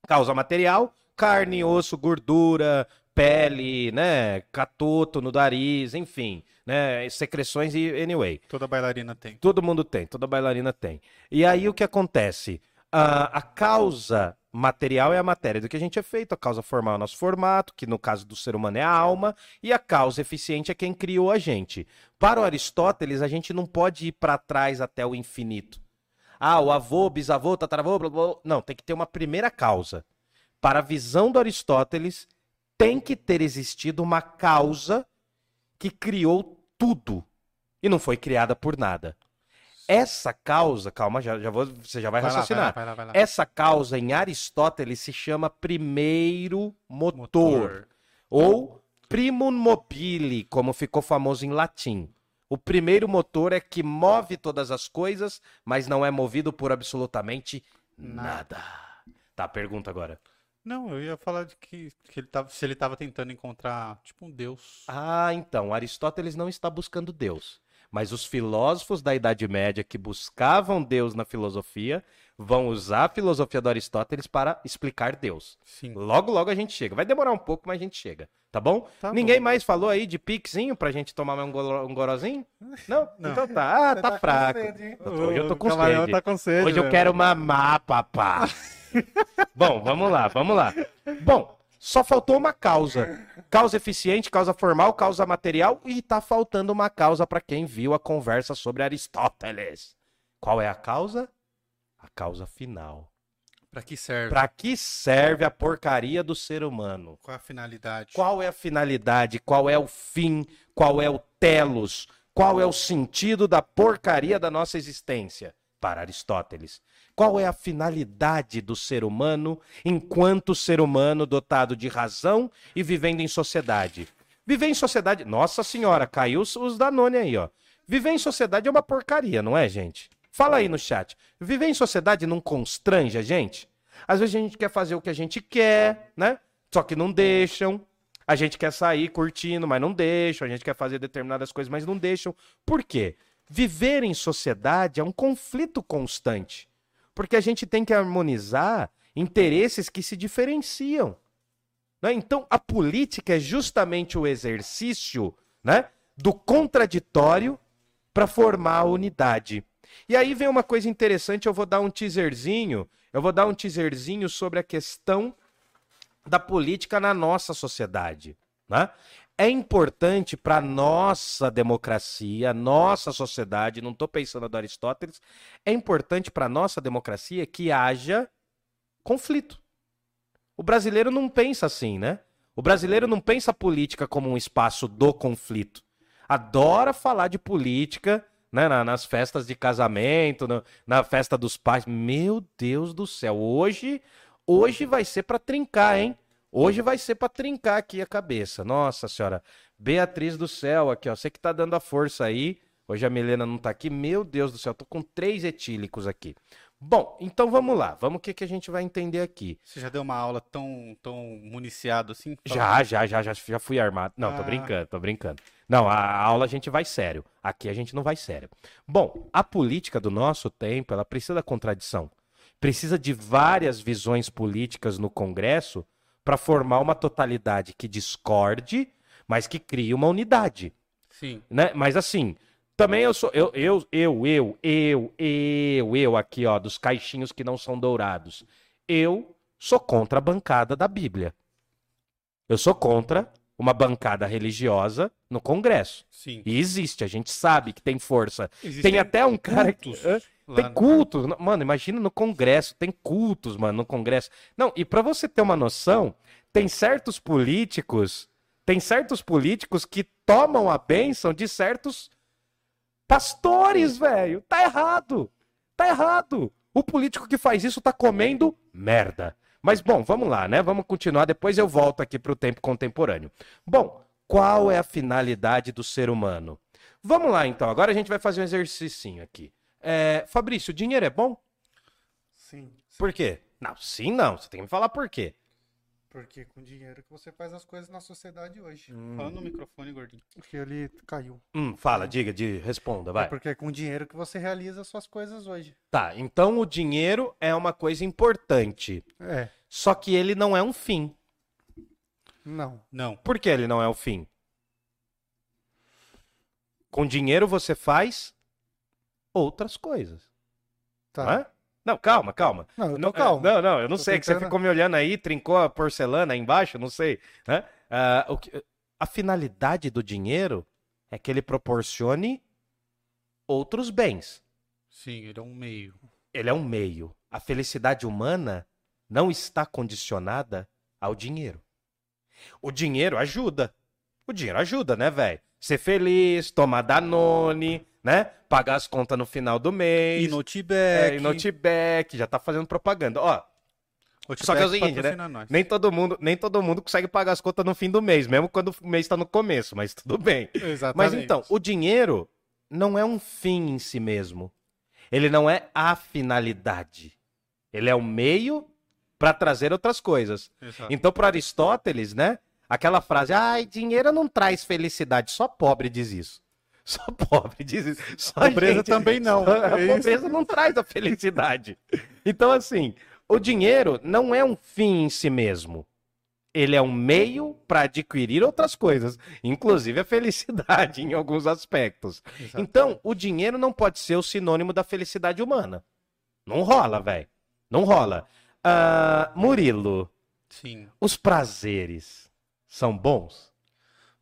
Causa material, carne, osso, gordura, pele, né, catoto no nariz, enfim, né, secreções e anyway. Toda bailarina tem. Todo mundo tem, toda bailarina tem. E aí o que acontece? A, a causa material é a matéria do que a gente é feito, a causa formal é o nosso formato, que no caso do ser humano é a alma, e a causa eficiente é quem criou a gente. Para o Aristóteles, a gente não pode ir para trás até o infinito. Ah, o avô, bisavô, tataravô, blá, blá, blá. Não, tem que ter uma primeira causa. Para a visão do Aristóteles, tem que ter existido uma causa que criou tudo e não foi criada por nada. Essa causa, calma, já, já vou, você já vai, Vai raciocinar. lá, vai lá, vai lá. Essa causa em Aristóteles se chama primeiro motor, ou primum mobile, como ficou famoso em latim. O primeiro motor é que move todas as coisas, mas não é movido por absolutamente nada. Tá, pergunta agora. Não, eu ia falar de que, que ele tava, se ele tava tentando encontrar, tipo, um deus. Ah, então, Aristóteles não está buscando Deus. Mas os filósofos da Idade Média que buscavam Deus na filosofia vão usar a filosofia do Aristóteles para explicar Deus. Sim. Logo, logo a gente chega. Vai demorar um pouco, mas a gente chega. Tá bom? Tá Ninguém bom. mais falou aí de pixinho pra gente tomar um, golo- um gorozinho? (laughs) Não? Não. Então tá. Ah, tá, com fraco. Hoje eu tô com sede. tá com sede. Hoje eu velho. quero mamar, papá. (laughs) Bom, vamos lá, vamos lá. Bom, só faltou uma causa. Causa eficiente, causa formal, causa material e tá faltando uma causa para quem viu a conversa sobre Aristóteles. Qual é a causa? A causa final. Pra que serve? Para que serve a porcaria do ser humano? Qual a finalidade? Qual é a finalidade? Qual é o fim? Qual é o telos? Qual é o sentido da porcaria da nossa existência? Para Aristóteles. Qual é a finalidade do ser humano enquanto ser humano dotado de razão e vivendo em sociedade? Viver em sociedade. Nossa senhora, caiu os, Danone aí, ó. Viver em sociedade é uma porcaria, não é, gente? Fala aí no chat. Viver em sociedade não constrange a gente? Às vezes a gente quer fazer o que a gente quer, né? Só que não deixam. A gente quer sair curtindo, mas não deixam. A gente quer fazer determinadas coisas, mas não deixam. Por quê? Viver em sociedade é um conflito constante. Porque a gente tem que harmonizar interesses que se diferenciam. né? Então, a política é justamente o exercício né, do contraditório para formar a unidade. E aí vem uma coisa interessante, eu vou dar um teaserzinho, eu vou dar um teaserzinho sobre a questão da política na nossa sociedade. Né? É importante para nossa democracia, nossa sociedade, não estou pensando do Aristóteles, é importante para nossa democracia que haja conflito. O brasileiro não pensa assim, né? O brasileiro não pensa a política como um espaço do conflito. Adora falar de política, né, na- nas festas de casamento, na festa dos pais. Meu Deus do céu, hoje, hoje vai ser para trincar, hein? Hoje vai ser para trincar aqui a cabeça. Nossa senhora, Beatriz do céu aqui, ó, você que tá dando a força aí. Hoje a Milena não tá aqui. Meu Deus do céu, tô com três etílicos aqui. Bom, então vamos lá. Vamos o que que a gente vai entender aqui. Você já deu uma aula tão, tão municiado assim? Já, já, já, já, já fui armado. Não, tô Ah. brincando, tô brincando. Não, a a aula a gente vai sério. Aqui a gente não vai sério. Bom, a política do nosso tempo, ela precisa da contradição. Precisa de várias visões políticas no Congresso para formar uma totalidade que discorde, mas que crie uma unidade Sim. né? Mas assim, também eu sou eu eu eu eu eu eu eu aqui, ó, dos caixinhos que não são dourados. Eu sou contra a bancada da Bíblia. Eu sou contra uma bancada religiosa no Congresso. Sim. E existe, a gente sabe que tem força. Existem Tem até um cara que cultos Hã? Tem no- cultos, no- mano, imagina no Congresso, tem cultos, mano, no Congresso. Não, e pra você ter uma noção, tem certos políticos, tem certos políticos que tomam a bênção de certos pastores, velho. Tá errado. Tá errado. O político que faz isso tá comendo merda. Mas bom, vamos lá, né? Vamos continuar, depois eu volto aqui pro tempo contemporâneo. Bom, qual é a finalidade do ser humano? Vamos lá, então. Agora a gente vai fazer um exercício aqui. É, Fabrício, dinheiro é bom? Sim. Por quê? Não, sim não. Você tem que me falar por quê. Porque com dinheiro que você faz as coisas na sociedade hoje. Fala no microfone, gordinho. Porque ali caiu. Hum, fala, diga, de, responda, É vai. porque é com dinheiro que você realiza as suas coisas hoje. Tá, então o dinheiro é uma coisa importante. É. Só que ele não é um fim. Não. Não. Por que ele não é o fim? Com dinheiro você faz outras coisas. Tá. Não, é? não calma, calma. Não, eu tô Não. Não, não, eu não Tô sei, que você tentando- ficou me olhando aí, trincou a porcelana aí embaixo, não sei. Né? O que- a finalidade do dinheiro é que ele proporcione outros bens. Sim, ele é um meio. ele é um meio. A felicidade humana não está condicionada ao dinheiro. O dinheiro ajuda. O dinheiro ajuda, né, velho? Ser feliz, tomar Danone, né? Pagar as contas no final do mês. E É, Notebook. e Notebook, já tá fazendo propaganda. Ó, só que é o seguinte, né? nem todo mundo, nem todo mundo consegue pagar as contas no fim do mês, mesmo quando o mês tá no começo, mas tudo bem. Exatamente. Mas então, o dinheiro não é um fim em si mesmo. Ele não é a finalidade. Ele é o meio para trazer outras coisas. Exato. Então, para Aristóteles, né? Aquela frase, ai, dinheiro não traz felicidade. Só pobre diz isso. Só pobre diz isso. Só Pobreza gente- também não. A É isso. pobreza não traz a felicidade. Então, assim, o dinheiro não é um fim em si mesmo. Ele é um meio para adquirir outras coisas, inclusive a felicidade (laughs) em alguns aspectos. Exato. Então, o dinheiro não pode ser o sinônimo da felicidade humana. Não rola, velho. Não rola. Ah, Murilo, Sim. os prazeres são bons?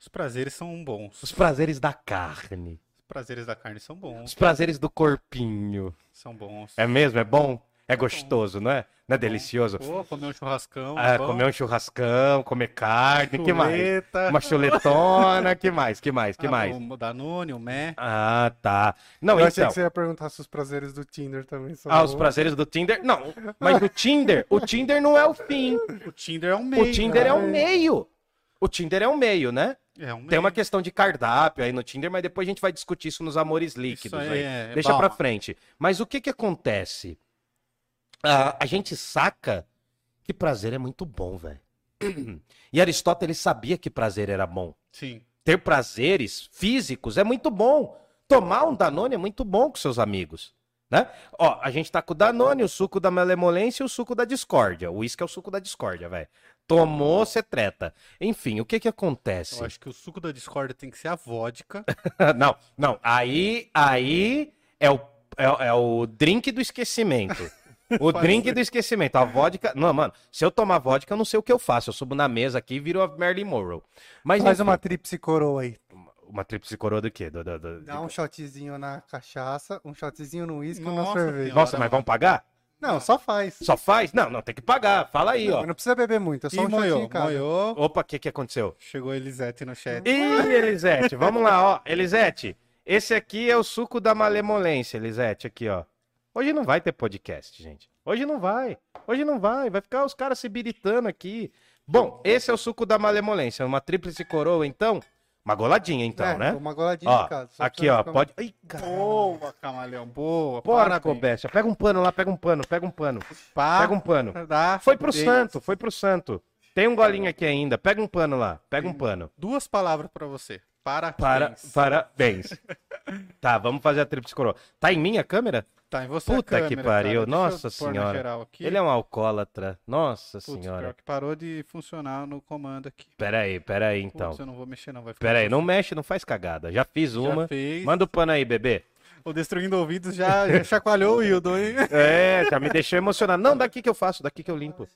Os prazeres são bons. Os prazeres da carne, Os prazeres da carne são os bons. prazeres do corpinho. São bons. É mesmo? É bom? É gostoso, não é? Não é delicioso? Pô, comer um churrascão. Ah, bom. comer um churrascão, comer carne, que mais? Chuleta. Uma chuletona, que mais? Que mais? Que Ah, mais? O Danone, o Mé. Ah, tá. Não, Eu achei então. que você ia perguntar se os prazeres do Tinder também são. Ah, os bons. prazeres do Tinder? Não, mas o Tinder, o Tinder não é o fim. (laughs) O Tinder é um meio. O Tinder é né? um meio. O Tinder é um meio, né? É um. Tem uma questão de cardápio aí no Tinder, mas depois a gente vai discutir isso nos amores líquidos aí aí. é Deixa bom. pra frente. Mas o que que acontece? Ah, a gente saca que prazer é muito bom, velho. (clears throat) E Aristóteles sabia que prazer era bom. Sim. Ter prazeres físicos é muito bom. Tomar um Danone é muito bom com seus amigos. Né? Ó, a gente tá com o Danone, o suco da malemolência e o suco da discórdia. O uísque é o suco da discórdia, velho. Tomou, você treta. Enfim, o que que acontece? Eu acho que o suco da discórdia tem que ser a vodka. (laughs) não, não. Aí, aí é o, é, o- é o drink do esquecimento. (laughs) O drink do esquecimento. A vodka. Não, mano, se eu tomar vodka, eu não sei o que eu faço. Eu subo na mesa aqui e viro a Marilyn Monroe. Mas Faz enfim, uma tríplice coroa aí. Uma tríplice coroa do quê? Do- do- do- Dá um shotzinho na cachaça, um shotzinho no uísque e na Nossa cerveja. Nossa, mas vamos pagar? Não, só faz. Só faz? Não, não, tem que pagar. Fala aí, ó. Não precisa beber muito, é só E um moiou, em casa. moiou. Opa, o que que aconteceu? Chegou Elisete no chat. Ih, Elisete, vamos lá, ó. Elisete, esse aqui é o suco da malemolência, Elisete, aqui, ó. Hoje não vai ter podcast, gente. Hoje não vai. Hoje não vai. Vai ficar os caras se biritando aqui. Bom, esse é o suco da malemolência. Uma tríplice coroa, então. Uma goladinha, então, é, né? Uma goladinha Ó, casa. aqui, ó. ficar- Pode. Caralho. Boa, camaleão, boa. Parabéns. bestia. Pega um pano lá, pega um pano, pega um pano. Pá, Pega um pano. dá. Foi pro Tem santo, foi pro santo. Tem um golinho aqui ainda. Pega um pano lá, pega um pano. Duas palavras pra você. Parabéns. Para, parabéns. (laughs) tá, vamos fazer a tríplice coroa. Tá em minha câmera? Tá em você Puta que câmera, pariu, cara. Nossa senhora. Ele é um alcoólatra. Nossa Putz, senhora. pior que parou de funcionar no comando aqui. Pera aí, pera aí, então. Putz, eu não vou mexer não, vai ficar Pera aí, não difícil. mexe, não faz cagada. Já fiz Já uma. fez. Manda o pano aí, bebê. O Destruindo Ouvidos já, já chacoalhou o Wildon, hein? (laughs) É, já me deixou emocionado. Não, daqui que eu faço, daqui que eu limpo.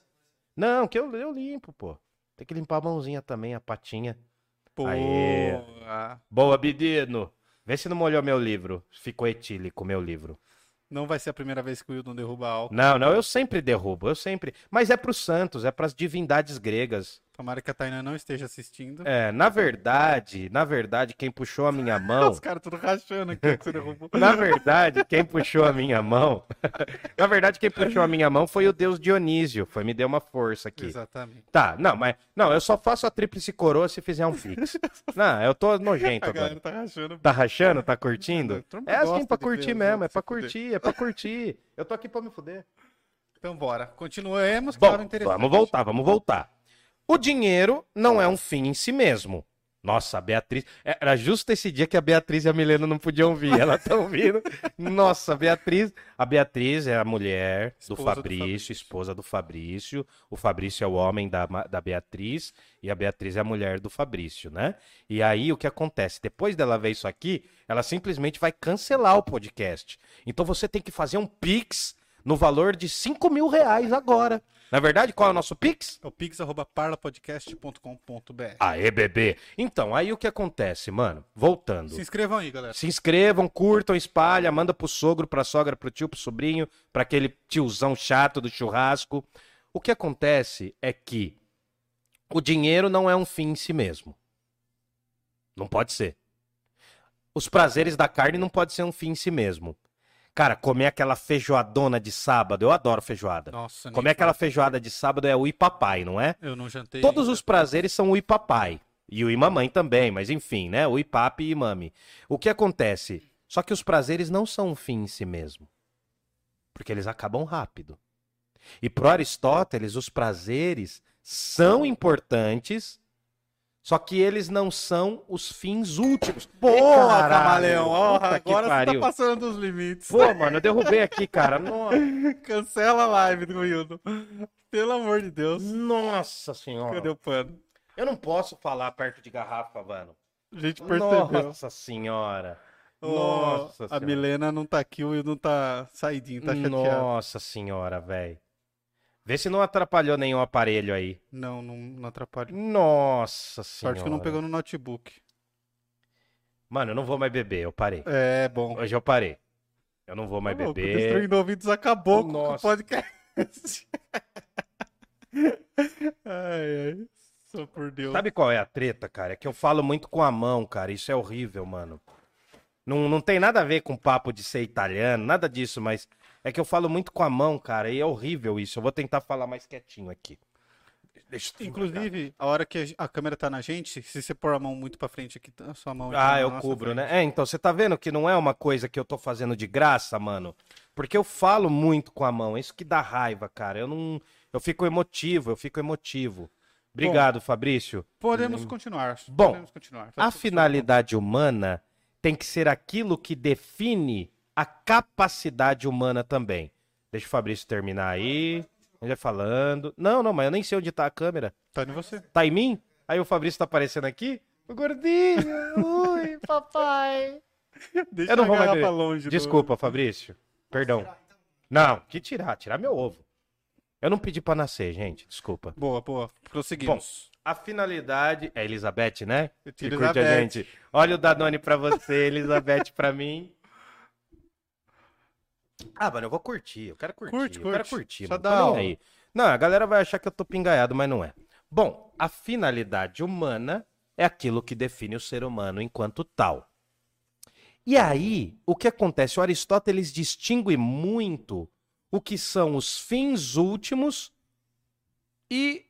Não, que eu, eu limpo, pô. Tem que limpar a mãozinha também, a patinha. Pô, Aê. Boa, Bidino. Vê se não molhou meu livro. Ficou etílico meu livro. Não vai ser a primeira vez que o Wildon derruba álcool. Não, não, eu sempre derrubo, eu sempre. Mas é pros santos, é pras divindades gregas. Tomara que a Tainá não esteja assistindo. É, na verdade, na verdade, quem puxou a minha mão. Os caras tudo rachando aqui que você derrubou. (laughs) Na verdade, quem puxou a minha mão. (laughs) na verdade, quem puxou a minha mão foi o deus Dionísio. Foi, me deu uma força aqui. Exatamente. Tá, não, mas. Não, eu só faço a tríplice coroa se fizer um pix. (laughs) Não, eu tô nojento A agora. tá rachando. Tá rachando? Tá curtindo? É assim pra curtir os mesmo, é pra curtir, é pra curtir. Eu tô aqui pra me fuder. Então bora. Continuemos. que Bom, tava interessante. vamos voltar, vamos voltar. O dinheiro não é um fim em si mesmo. Nossa, a Beatriz. Era justo esse dia que a Beatriz e a Milena não podiam vir. Elas estão vindo. (laughs) Nossa, a Beatriz. A Beatriz é a mulher do Esposa do Fabrício, Fabrício. esposa do Fabrício. O Fabrício é o homem da, da Beatriz e a Beatriz é a mulher do Fabrício, né? E aí o que acontece? Depois dela ver isso aqui, ela simplesmente vai cancelar o podcast. Então você tem que fazer um pix no valor de 5 mil reais agora. Na verdade, qual é o nosso Pix? É o pix.parlapodcast.com.br. Aê, bebê. Então, aí o que acontece, mano? Voltando. Se inscrevam aí, galera. Se inscrevam, curtam, espalha, manda pro sogro, pra sogra, pro tio, pro sobrinho, pra aquele tiozão chato do churrasco. O que acontece é que o dinheiro não é um fim em si mesmo. Não pode ser. Os prazeres da carne não pode ser um fim em si mesmo. Cara, comer aquela feijoadona de sábado, eu adoro feijoada. Nossa, Comer aquela feijoada de sábado é o i papai, não é? Eu não jantei. Todos ainda. os prazeres são o i papai. E o i mamãe também, mas enfim, né? O i papi e mami. O que acontece? Só que os prazeres não são um fim em si mesmo. Porque eles acabam rápido. E pro Aristóteles, os prazeres são importantes, só que eles não são os fins últimos. Porra, Caralho, camaleão. Que agora você tá pariu. passando dos limites. Pô, mano, eu derrubei aqui, cara. (laughs) Nossa, Cancela a live do Wilton. Pelo amor de Deus. nossa senhora. Cadê o pano? Eu não posso falar perto de garrafa, mano. A gente percebeu. Nossa senhora. Ô, Nossa a senhora. Milena não tá aqui, o Wilton tá saidinho, tá chateado. Nossa senhora, velho. Vê se não atrapalhou nenhum aparelho aí. Não, não, não atrapalha. Nossa senhora. Sorte que não pegou no notebook. Mano, eu não vou mais beber, eu parei. É, bom. Hoje eu parei. Eu não vou mais Ô, louco, beber. Destruindo ouvidos acabou com o Nossa. podcast. (laughs) ai, ai. Só por Deus. Sabe qual é a treta, cara? É que eu falo muito com a mão, cara. Isso é horrível, mano. Não, não tem nada a ver com papo de ser italiano, nada disso, mas é que eu falo muito com a mão, cara, e é horrível isso. Eu vou tentar falar mais quietinho aqui. Inclusive, a hora que a, câmera tá na gente, se você pôr a mão muito pra frente aqui, a sua mão Ah, eu cubro, frente. né? É, então, você tá vendo que não é uma coisa que eu tô fazendo de graça, mano? Porque eu falo muito com a mão, é isso que dá raiva, cara. Eu não. Eu fico emotivo, eu fico emotivo. Obrigado, Fabrício. Podemos continuar. Bom, Podemos continuar. Faz A finalidade humana tem que ser aquilo que define a capacidade humana também. Deixa o Fabrício terminar aí. Ele vai falando. Não, não, mas eu nem sei onde tá a câmera. Tá em você. Tá em mim? Aí o Fabrício tá aparecendo aqui. O gordinho. Ui, (laughs) papai. Deixa Eu não vou mais beber. longe. do- Desculpa, Fabrício. Perdão. Não, que tirar? Tirar meu ovo. Eu não pedi pra nascer, gente. Desculpa. Boa, boa. Prosseguimos. A finalidade. É Elizabeth, né? Eu Que tiro curte a Elizabeth. gente. Olha o Danone pra você, Elizabeth pra mim. Ah, mano, eu vou curtir. Eu quero curtir. Curte, eu quero curte. curtir. Só mano. dá Tô nem aí. Não, a galera vai achar que eu tô pingaiado, mas não é. Bom, a finalidade humana é aquilo que define o ser humano enquanto tal. E aí, o que acontece? O Aristóteles distingue muito o que são os fins últimos e.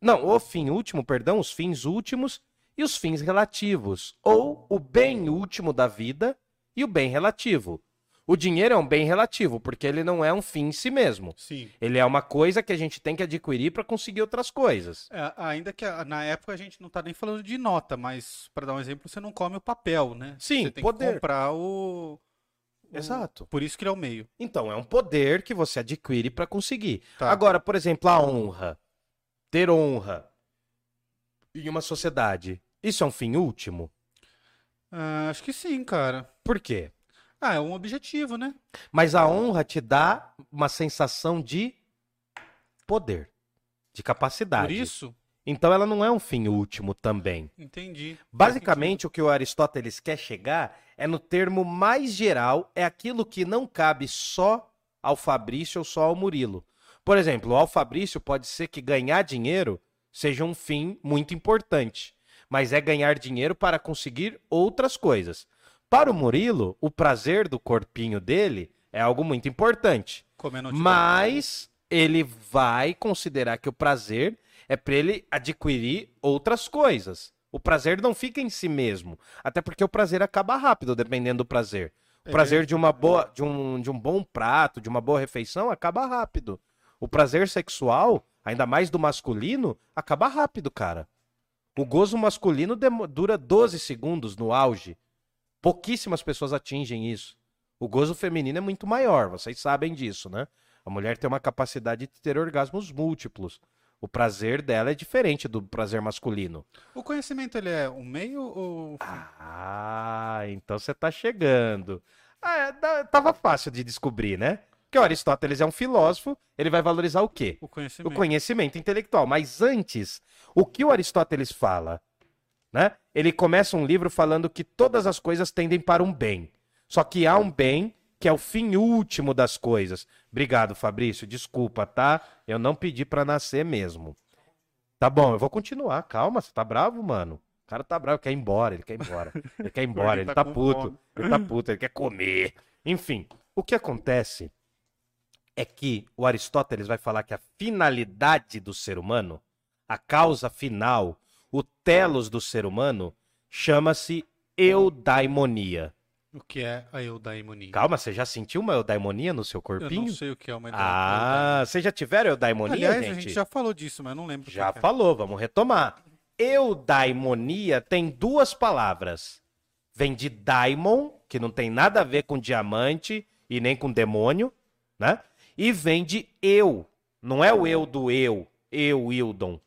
Não, o fim último, perdão, os fins últimos e os fins relativos. Ou o bem último da vida e o bem relativo. O dinheiro é um bem relativo, porque ele não é um fim em si mesmo. Sim. Ele é uma coisa que a gente tem que adquirir para conseguir outras coisas. É, ainda que na época a gente não tá nem falando de nota, mas para dar um exemplo, você não come o papel, né? Sim, você tem poder. que comprar o... o- Exato. Por isso que ele é o meio. Então, é um poder que você adquire para conseguir. Tá. Agora, por exemplo, a honra. Ter honra em uma sociedade. Isso é um fim último? Ah, acho que sim, cara. Por quê? Ah, é um objetivo, né? Mas a honra te dá uma sensação de poder, de capacidade. Por isso, Então ela não é um fim último também. entendi. Basicamente, o que o Aristóteles quer chegar é no termo mais geral, é aquilo que não cabe só ao Fabrício ou só ao Murilo. Por exemplo, ao Fabrício pode ser que ganhar dinheiro seja um fim muito importante, mas é ganhar dinheiro para conseguir outras coisas. Para o Murilo, o prazer do corpinho dele é algo muito importante. Mas ele vai considerar que o prazer é para ele adquirir outras coisas. O prazer não fica em si mesmo, até porque o prazer acaba rápido, dependendo do prazer. O prazer de uma boa, de um, de um bom prato, de uma boa refeição, acaba rápido. O prazer sexual, ainda mais do masculino, acaba rápido, cara. O gozo masculino dura 12 segundos no auge. Pouquíssimas pessoas atingem isso. O gozo feminino é muito maior, vocês sabem disso, né? A mulher tem uma capacidade de ter orgasmos múltiplos. O prazer dela é diferente do prazer masculino. O conhecimento, ele é um meio ou... Ah, então você tá chegando. Ah, é, tava fácil de descobrir, né? Porque o Aristóteles é um filósofo, ele vai valorizar o quê? O O conhecimento. conhecimento intelectual. Mas antes, o que o Aristóteles fala? Né? Ele começa um livro falando que todas as coisas tendem para um bem. Só que há um bem que é o fim último das coisas. Obrigado, Fabrício. Desculpa, tá? Eu não pedi pra nascer mesmo. Tá bom, eu vou continuar. Calma, você tá bravo, mano? O cara tá bravo, quer ir embora, ele quer ir embora. Ele quer ir (laughs) embora, Ele ele tá tá puto. fome. Ele tá puto, ele quer comer. Enfim, o que acontece é que o Aristóteles vai falar que a finalidade do ser humano, a causa final, o telos do ser humano, chama-se eudaimonia. O que é a eudaimonia? Calma, você já sentiu uma eudaimonia no seu Eu corpinho? não sei o que é uma Ah, vocês já tiveram eudaimonia, Aliás, gente? a gente já falou disso, mas eu não lembro. que Já que é. falou, vamos retomar. Eudaimonia tem duas palavras. Vem de daimon, que não tem nada a ver com diamante e nem com demônio, né? E vem de eu. Não é o eu do eu, eu, Ildon.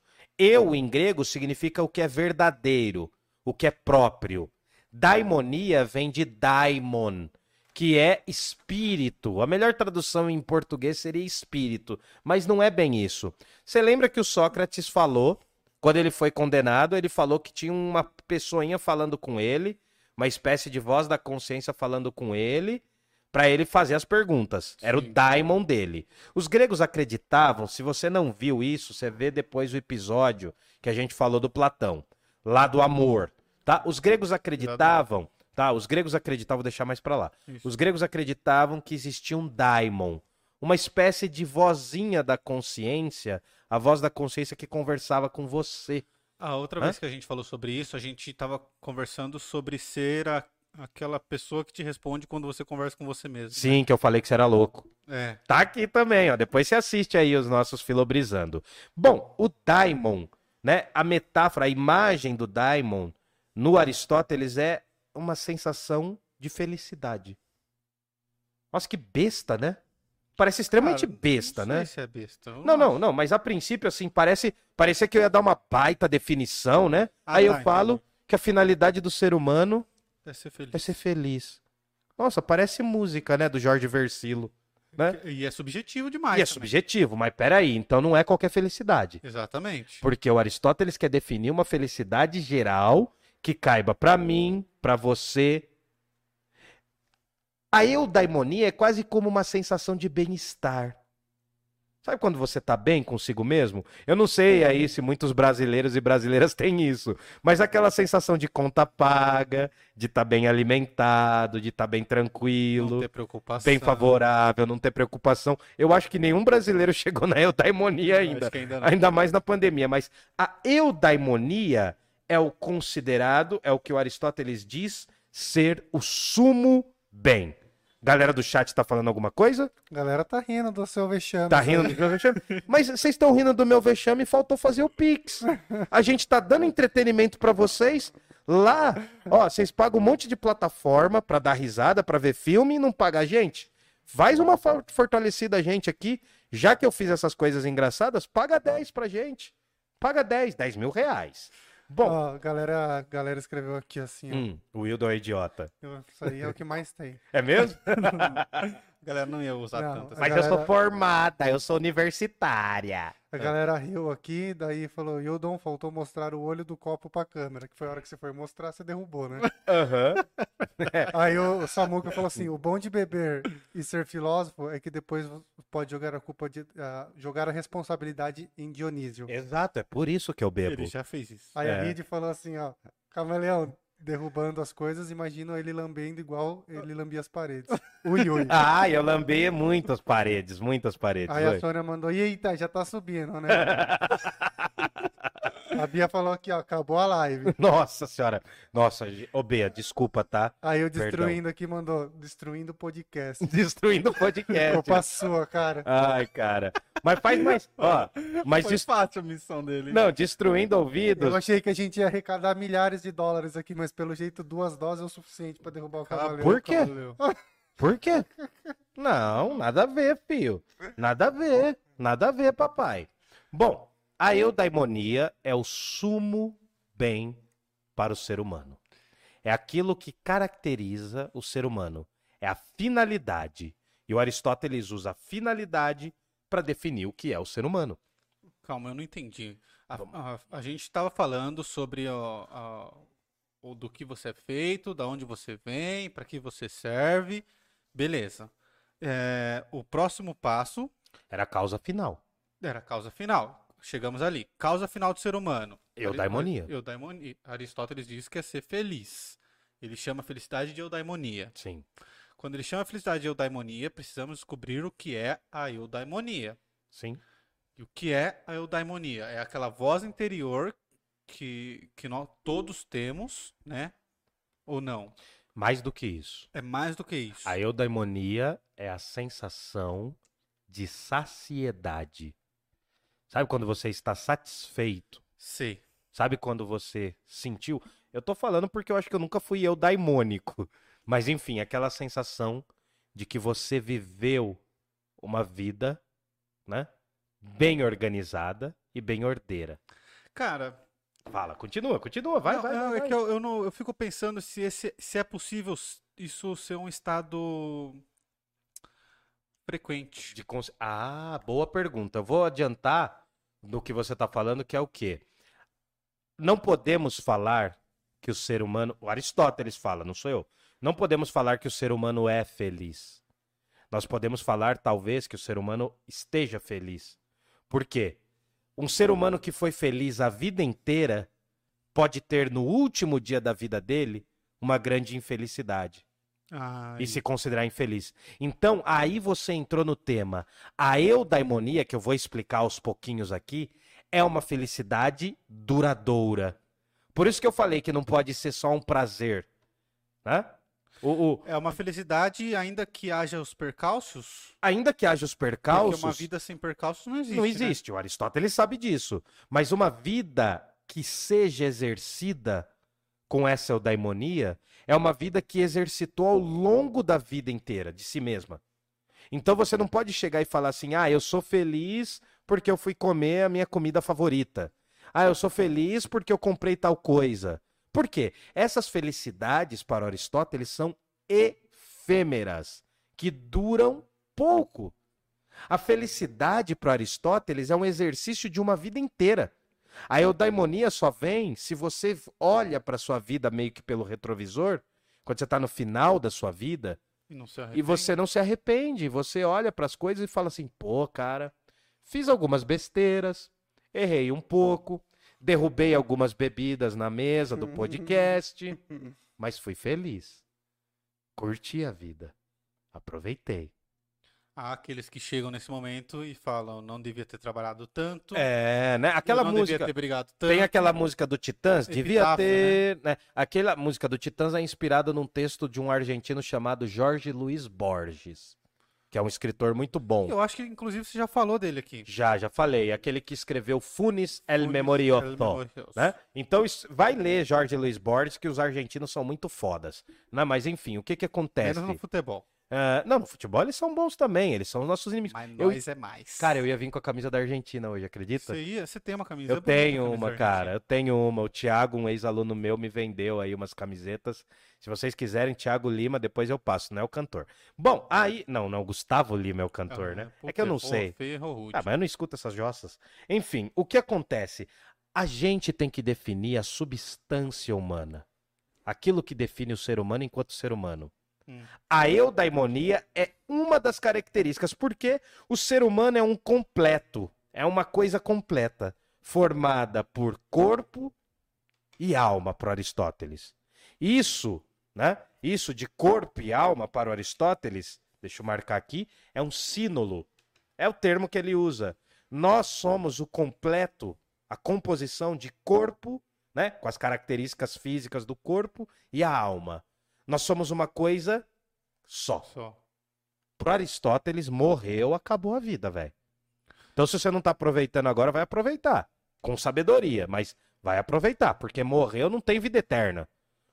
Eu, em grego, significa o que é verdadeiro, o que é próprio. Daimonia vem de daimon, que é espírito. A melhor tradução em português seria espírito, mas não é bem isso. Você lembra que o Sócrates falou, quando ele foi condenado, ele falou que tinha uma pessoinha falando com ele, uma espécie de voz da consciência falando com ele, para ele fazer as perguntas. Era o Sim. daimon dele. Os gregos acreditavam, se você não viu isso, você vê depois o episódio que a gente falou do Platão, lá do amor, tá? Os gregos acreditavam, tá? Os gregos acreditavam, vou deixar mais para lá. Isso. Os gregos acreditavam que existia um daimon, uma espécie de vozinha da consciência, a voz da consciência que conversava com você. A outra Hã? vez que a gente falou sobre isso, a gente estava conversando sobre ser a- aquela pessoa que te responde quando você conversa com você mesmo. né? Sim, que eu falei que você era louco. É. Tá aqui também, ó. Depois você assiste aí os nossos filobrizando. Bom, o daimon, né? A metáfora, a imagem do daimon no Aristóteles é uma sensação de felicidade. Nossa, que besta, né? Parece extremamente Cara, besta, não né? se é besta. Não, não, não, mas a princípio, assim, parece. Parecia que eu ia dar uma baita definição, né? Ah, Aí eu falo que a finalidade do ser humano É ser feliz. é ser feliz. Nossa, parece música, né? Do Jorge Versilo. Né? E é subjetivo demais. E é também. subjetivo, mas peraí, então não é qualquer felicidade. Exatamente. Porque o Aristóteles quer definir uma felicidade geral que caiba pra mim, pra você. A eudaimonia é quase como uma sensação de bem-estar. Sabe quando você tá bem consigo mesmo? Eu não sei aí se muitos brasileiros e brasileiras (laughs) têm isso, mas aquela sensação de conta paga, de estar bem alimentado, de estar bem Não tranquilo ter preocupação. bem favorável, não ter preocupação. Eu acho que nenhum brasileiro (laughs) chegou na eudaimonia ainda. Ainda não. Ainda mais na pandemia. Mas a eudaimonia é o considerado, é o que o Aristóteles diz, ser o sumo bem. Galera do chat tá falando alguma coisa? Galera tá rindo do seu vexame. Tá rindo do meu vexame? Mas vocês estão rindo do meu vexame e faltou fazer o Pix. A gente tá dando entretenimento pra vocês. Lá, ó, vocês pagam um monte de plataforma pra dar risada, pra ver filme e não paga a gente. Faz uma for- fortalecida a gente aqui. Já que eu fiz essas coisas engraçadas, paga 10 pra gente. Paga 10, 10 mil reais. Bom, Ó, a galera, galera escreveu aqui assim, ó. hum, o Wildon é idiota. Eu- Isso aí é o que mais tem. É mesmo? (laughs) A galera não ia usar Não, tanto. a Mas assim. eu sou galera- formada, eu sou universitária. A galera riu aqui, daí falou, Yodon, faltou mostrar o olho do copo pra câmera, que foi a hora que você foi mostrar, você derrubou, né? (laughs) Aham. (laughs) Aí o, Samuca falou assim, o bom de beber e ser filósofo é que depois pode jogar a culpa de, ah, jogar a responsabilidade em Dionísio. Exato, é por isso que eu bebo. Ele já fez isso. Aí a É. Reed falou assim, ó, Camaleão, derrubando as coisas, imagino ele lambendo igual ele lambia as paredes. (laughs) Ui, ui. Ah, eu lambei muitas paredes, muitas paredes. Aí oi. a Sônia mandou, eita, já tá subindo, né? (laughs) a Bia falou aqui, ó, acabou a live. (laughs) Nossa senhora. Nossa, ô Bea, desculpa, tá? Aí Perdão. Destruindo aqui mandou, destruindo o podcast. Destruindo o podcast. Culpa sua, cara. Ai, cara. Mas faz mais. Ó, mas Foi des- fácil a missão dele. não, destruindo Eu ouvidos. achei que a gente ia arrecadar milhares de dólares aqui, mas pelo jeito duas doses é o suficiente pra derrubar o cavaleiro. por quê? Valeu. (laughs) Por quê? Não, nada a ver, filho. Nada a ver. Nada a ver, papai. Bom, a eudaimonia é o sumo bem para o ser humano. É aquilo que caracteriza o ser humano. É a finalidade. E o Aristóteles usa a finalidade para definir o que é o ser humano. Calma, eu não entendi. A, a- a gente estava falando sobre ó, a- o do que você é feito, da onde você vem, para que você serve. Beleza. É, o próximo passo Era a causa final. era a causa final. Chegamos ali. Causa final do ser humano. Eudaimonia. Eudaimonia. Aristóteles diz que é ser feliz. Ele chama a felicidade de eudaimonia. Sim. Quando ele chama a felicidade de eudaimonia, precisamos descobrir o que é a eudaimonia. Sim. E o que é a eudaimonia? É aquela voz interior que, que nós todos temos, né? Ou não? Mais do que isso. É mais do que isso. A eudaimonia é a sensação de saciedade. Sabe quando você está satisfeito? Sei. Sabe quando você sentiu? Eu tô falando porque eu acho que eu nunca fui eudaimônico. Mas enfim, aquela sensação de que você viveu uma vida, né? Bem organizada e bem ordeira. Cara, Fala, continua, continua, vai, não, vai, não, vai, é vai. que eu, eu não, eu fico pensando se, esse, se é possível isso ser um estado frequente. De cons- Ah, boa pergunta. Eu vou adiantar do que você está falando, que é o quê? Não podemos falar que o ser humano. O Aristóteles fala, não sou eu. Não podemos falar que o ser humano é feliz. Nós podemos falar, talvez, que o ser humano esteja feliz. Por quê? Um ser humano que foi feliz a vida inteira pode ter no último dia da vida dele uma grande infelicidade Ai, e se considerar infeliz. Então, aí você entrou no tema. A eudaimonia, que eu vou explicar aos pouquinhos aqui, é uma felicidade duradoura. Por isso que eu falei que não pode ser só um prazer. Né? O, o- É uma felicidade, ainda que haja os percalços. ainda que haja os percalços, Porque uma vida sem percalços não existe. não né? existe. O Aristóteles sabe disso. Mas uma vida que seja exercida com essa eudaimonia é uma vida que exercitou ao longo da vida inteira de si mesma. Então você não pode chegar e falar assim: ah, eu sou feliz porque eu fui comer a minha comida favorita. Ah, eu sou feliz porque eu comprei tal coisa. Por quê? Essas felicidades para Aristóteles são efêmeras, que duram pouco. A felicidade para Aristóteles é um exercício de uma vida inteira. A eudaimonia só vem se você olha para sua vida meio que pelo retrovisor, quando você está no final da sua vida, E, e você não se arrepende. Você olha para as coisas e fala assim: pô, cara, fiz algumas besteiras, errei um pouco, derrubei algumas bebidas na mesa do podcast, (laughs) mas fui feliz. Curti a vida. Aproveitei. Há aqueles que chegam nesse momento e falam, não devia ter trabalhado tanto. É, né? Aquela não música. devia ter brigado tanto. Tem aquela música do Titãs, devia Epitáfio, ter. Né? Aquela música do Titãs é inspirada num texto de um argentino chamado Jorge Luiz Borges, que é um escritor muito bom. Eu acho que, inclusive, você já falou dele aqui. Já, já falei. Aquele que escreveu Funes El Funes Memorioso. El Memorioso. Né? Então vai ler Jorge Luiz Borges, que os argentinos são muito fodas. Né? Mas enfim, o que que acontece? Menos no futebol. Ah, não, no futebol eles são bons também, eles são os nossos inimigos. Mas Eu- nós é mais. Cara, eu ia vir com a camisa da Argentina hoje, acredita? Você, ia, você tem uma camisa Eu a tenho camisa uma, cara. Eu tenho uma. O Thiago, um ex-aluno meu, me vendeu aí umas camisetas. Se vocês quiserem, Thiago Lima, depois eu passo, não é o cantor. Bom, aí. Não, não, Gustavo Lima é o cantor, Ah, né? pô, É que eu não ferrou, sei. ferrou, Rude. Ah, mas eu não escuto essas jossas. Enfim, o que acontece? A gente tem que definir a substância humana. Aquilo que define o ser humano enquanto ser humano. A eudaimonia é uma das características, porque o ser humano é um completo, é uma coisa completa, formada por corpo e alma para Aristóteles. Isso, né? Isso de corpo e alma para o Aristóteles, deixa eu marcar aqui, é um sínolo. É o termo que ele usa. Nós somos o completo, a composição de corpo, né, com as características físicas do corpo e a alma. Nós somos uma coisa só. Só. Para Aristóteles, morreu, acabou a vida, velho. Então, se você não tá aproveitando agora, vai aproveitar. Com sabedoria, mas vai aproveitar, porque morreu não tem vida eterna.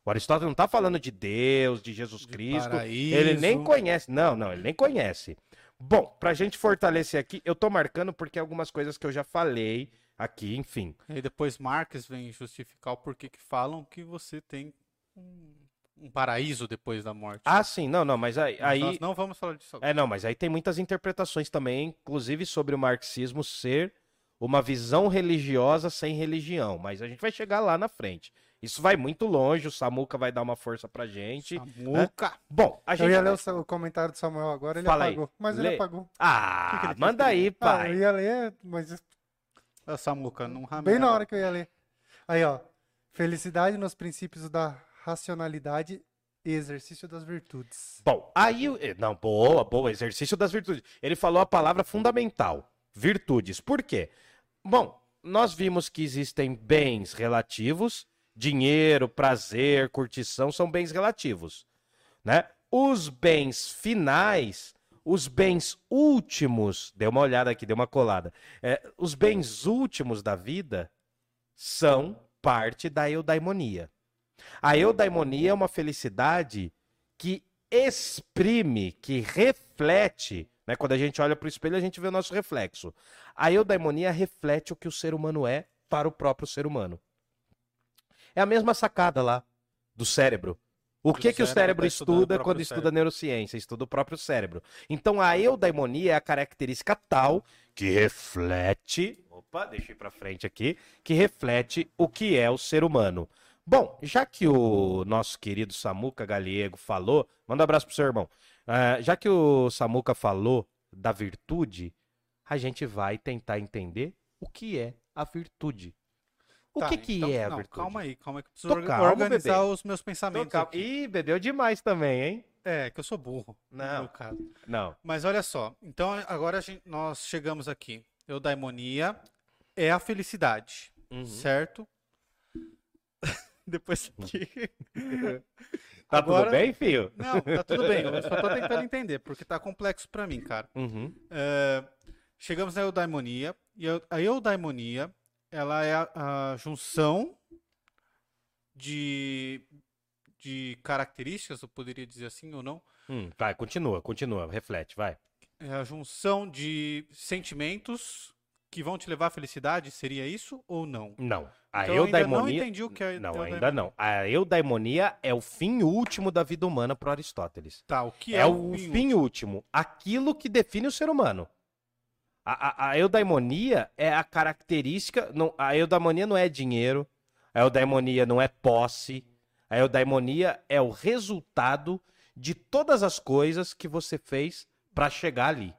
O Aristóteles não tá falando de Deus, de Jesus De Cristo. paraíso. Ele nem conhece. Não, não, ele nem conhece. Bom, pra gente fortalecer aqui, eu tô marcando porque algumas coisas que eu já falei aqui, enfim. E depois Marx vem justificar o porquê que falam que você tem um, um paraíso depois da morte. Ah, sim, não, não, mas aí. Aí... Nós não vamos falar disso agora. É, não, mas aí tem muitas interpretações também, inclusive sobre o marxismo ser uma visão religiosa sem religião. Mas a gente vai chegar lá na frente. Isso vai muito longe, o Samuca vai dar uma força pra gente. Samuca. Bom, a gente. Eu ia ler o, comentário do Samuel agora, ele Fala aí. apagou. Mas Lê. ele apagou. Ah, que que ele manda aí, Ah, pai. eu ia ler, mas Ah, Samuca, não ramela. bem na hora que eu ia ler. Aí, ó. Felicidade nos princípios da racionalidade e exercício das virtudes. Bom, aí. eh, Não, boa, boa. Exercício das virtudes. Ele falou a palavra fundamental: virtudes. Por quê? Bom, nós vimos que existem bens relativos, dinheiro, prazer, curtição, são bens relativos. Né? Os bens finais, os bens últimos, dê uma olhada aqui, dê uma colada. É, os bens últimos da vida são parte da eudaimonia. A eudaimonia é uma felicidade que exprime, que reflete, né? Quando a gente olha para o espelho, a gente vê o nosso reflexo. A eudaimonia reflete o que o ser humano é para o próprio ser humano. É a mesma sacada lá do cérebro. O Que que, o cérebro tá estuda quando estuda cérebro. neurociência? Estuda o próprio cérebro. Então a eudaimonia é a característica tal que reflete. Opa, deixei para frente aqui. Que reflete o que é o ser humano. Bom, já que o nosso querido Samuca Galiego falou, manda um abraço pro seu irmão. Ah, já que o Samuca falou da virtude, a gente vai tentar entender o que é a virtude. O Tá, que, que então- é a não, virtude? Calma aí, calma aí. que eu preciso calmo, organizar bebê. os meus pensamentos. Ih, bebeu demais também, hein? É, que eu sou burro. Não. Não. Mas olha só. Então agora gente- nós chegamos aqui. Eudaimonia é a felicidade, Uhum. certo? (laughs) Depois que. (laughs) Tá Agora- tudo bem, filho? Não, tá tudo bem. Eu só tô (laughs) tentando entender, porque tá complexo pra mim, cara. Uhum. É, chegamos na eudaimonia. E a- eudaimonia, ela é a, a junção de, de características, eu poderia dizer assim ou não. Hum, vai, continua, continua, reflete, vai. É a junção de sentimentos que vão te levar à felicidade, seria isso ou não? Não. A Então, eu ainda não eudaimonia. entendi o que é Não, eudaimonia. ainda não. A eudaimonia é o fim último da vida humana para Aristóteles. Tá, o que É, é, o fim último. Aquilo que define o ser humano. A, a, a eudaimonia é a característica. Não, a eudaimonia não é dinheiro. A eudaimonia não é posse. A eudaimonia é o resultado de todas as coisas que você fez para chegar ali.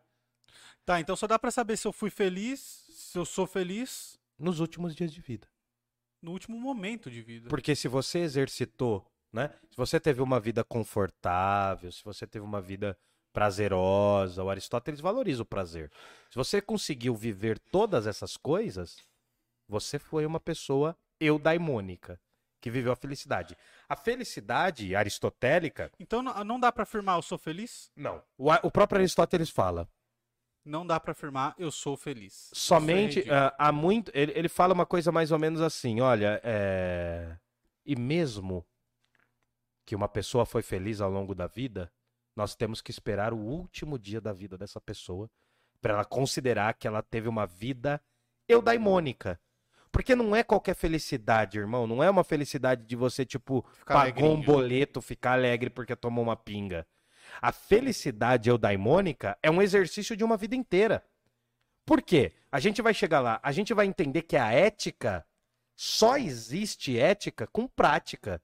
Tá, então só dá pra saber se eu fui feliz, se eu sou feliz Nos últimos dias de vida. No último momento de vida. Porque se você exercitou, né? Se você teve uma vida confortável, se você teve uma vida prazerosa, o Aristóteles valoriza o prazer. Se você conseguiu viver todas essas coisas, você foi uma pessoa eudaimônica, que viveu a felicidade. A felicidade aristotélica, Então não, dá pra afirmar eu sou feliz? não. O, o próprio Aristóteles fala, Não dá pra afirmar eu sou feliz. somente é ah, há muito. Ele, ele fala uma coisa mais ou menos assim: olha, é, e mesmo que uma pessoa foi feliz ao longo da vida, nós temos que esperar o último dia da vida dessa pessoa para ela considerar que ela teve uma vida eudaimônica. Porque não é qualquer felicidade, irmão. Não é uma felicidade de você, tipo, Ficar pagou um alegrinho. boleto, ficar alegre porque tomou uma pinga. A felicidade eudaimônica é um exercício de uma vida inteira. Por quê? A gente vai chegar lá, a gente vai entender que a ética só existe ética com prática,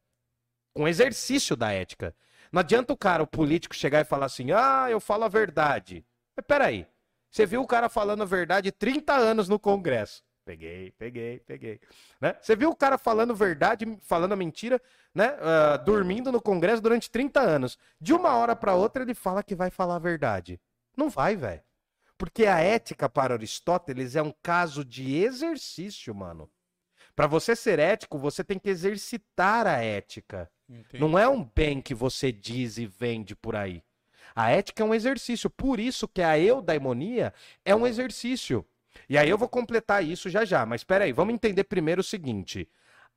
com exercício da ética. Não adianta o cara, o político, chegar e falar assim: ah, eu falo a verdade. Mas peraí, você viu o cara falando a verdade 30 anos no Congresso. Peguei, peguei, peguei. Né? Você viu o cara falando verdade, falando a mentira, né? ah, dormindo no Congresso durante 30 anos. De uma hora para outra ele fala que vai falar a verdade. Não vai, velho. Porque a ética para Aristóteles é um caso de exercício, mano. Para você ser ético, você tem que exercitar a ética. Entendi. Não é um bem que você diz e vende por aí. A ética é um exercício. Por isso que a eudaimonia é um exercício. E aí eu vou completar isso já já. Mas espera aí, vamos entender primeiro o seguinte.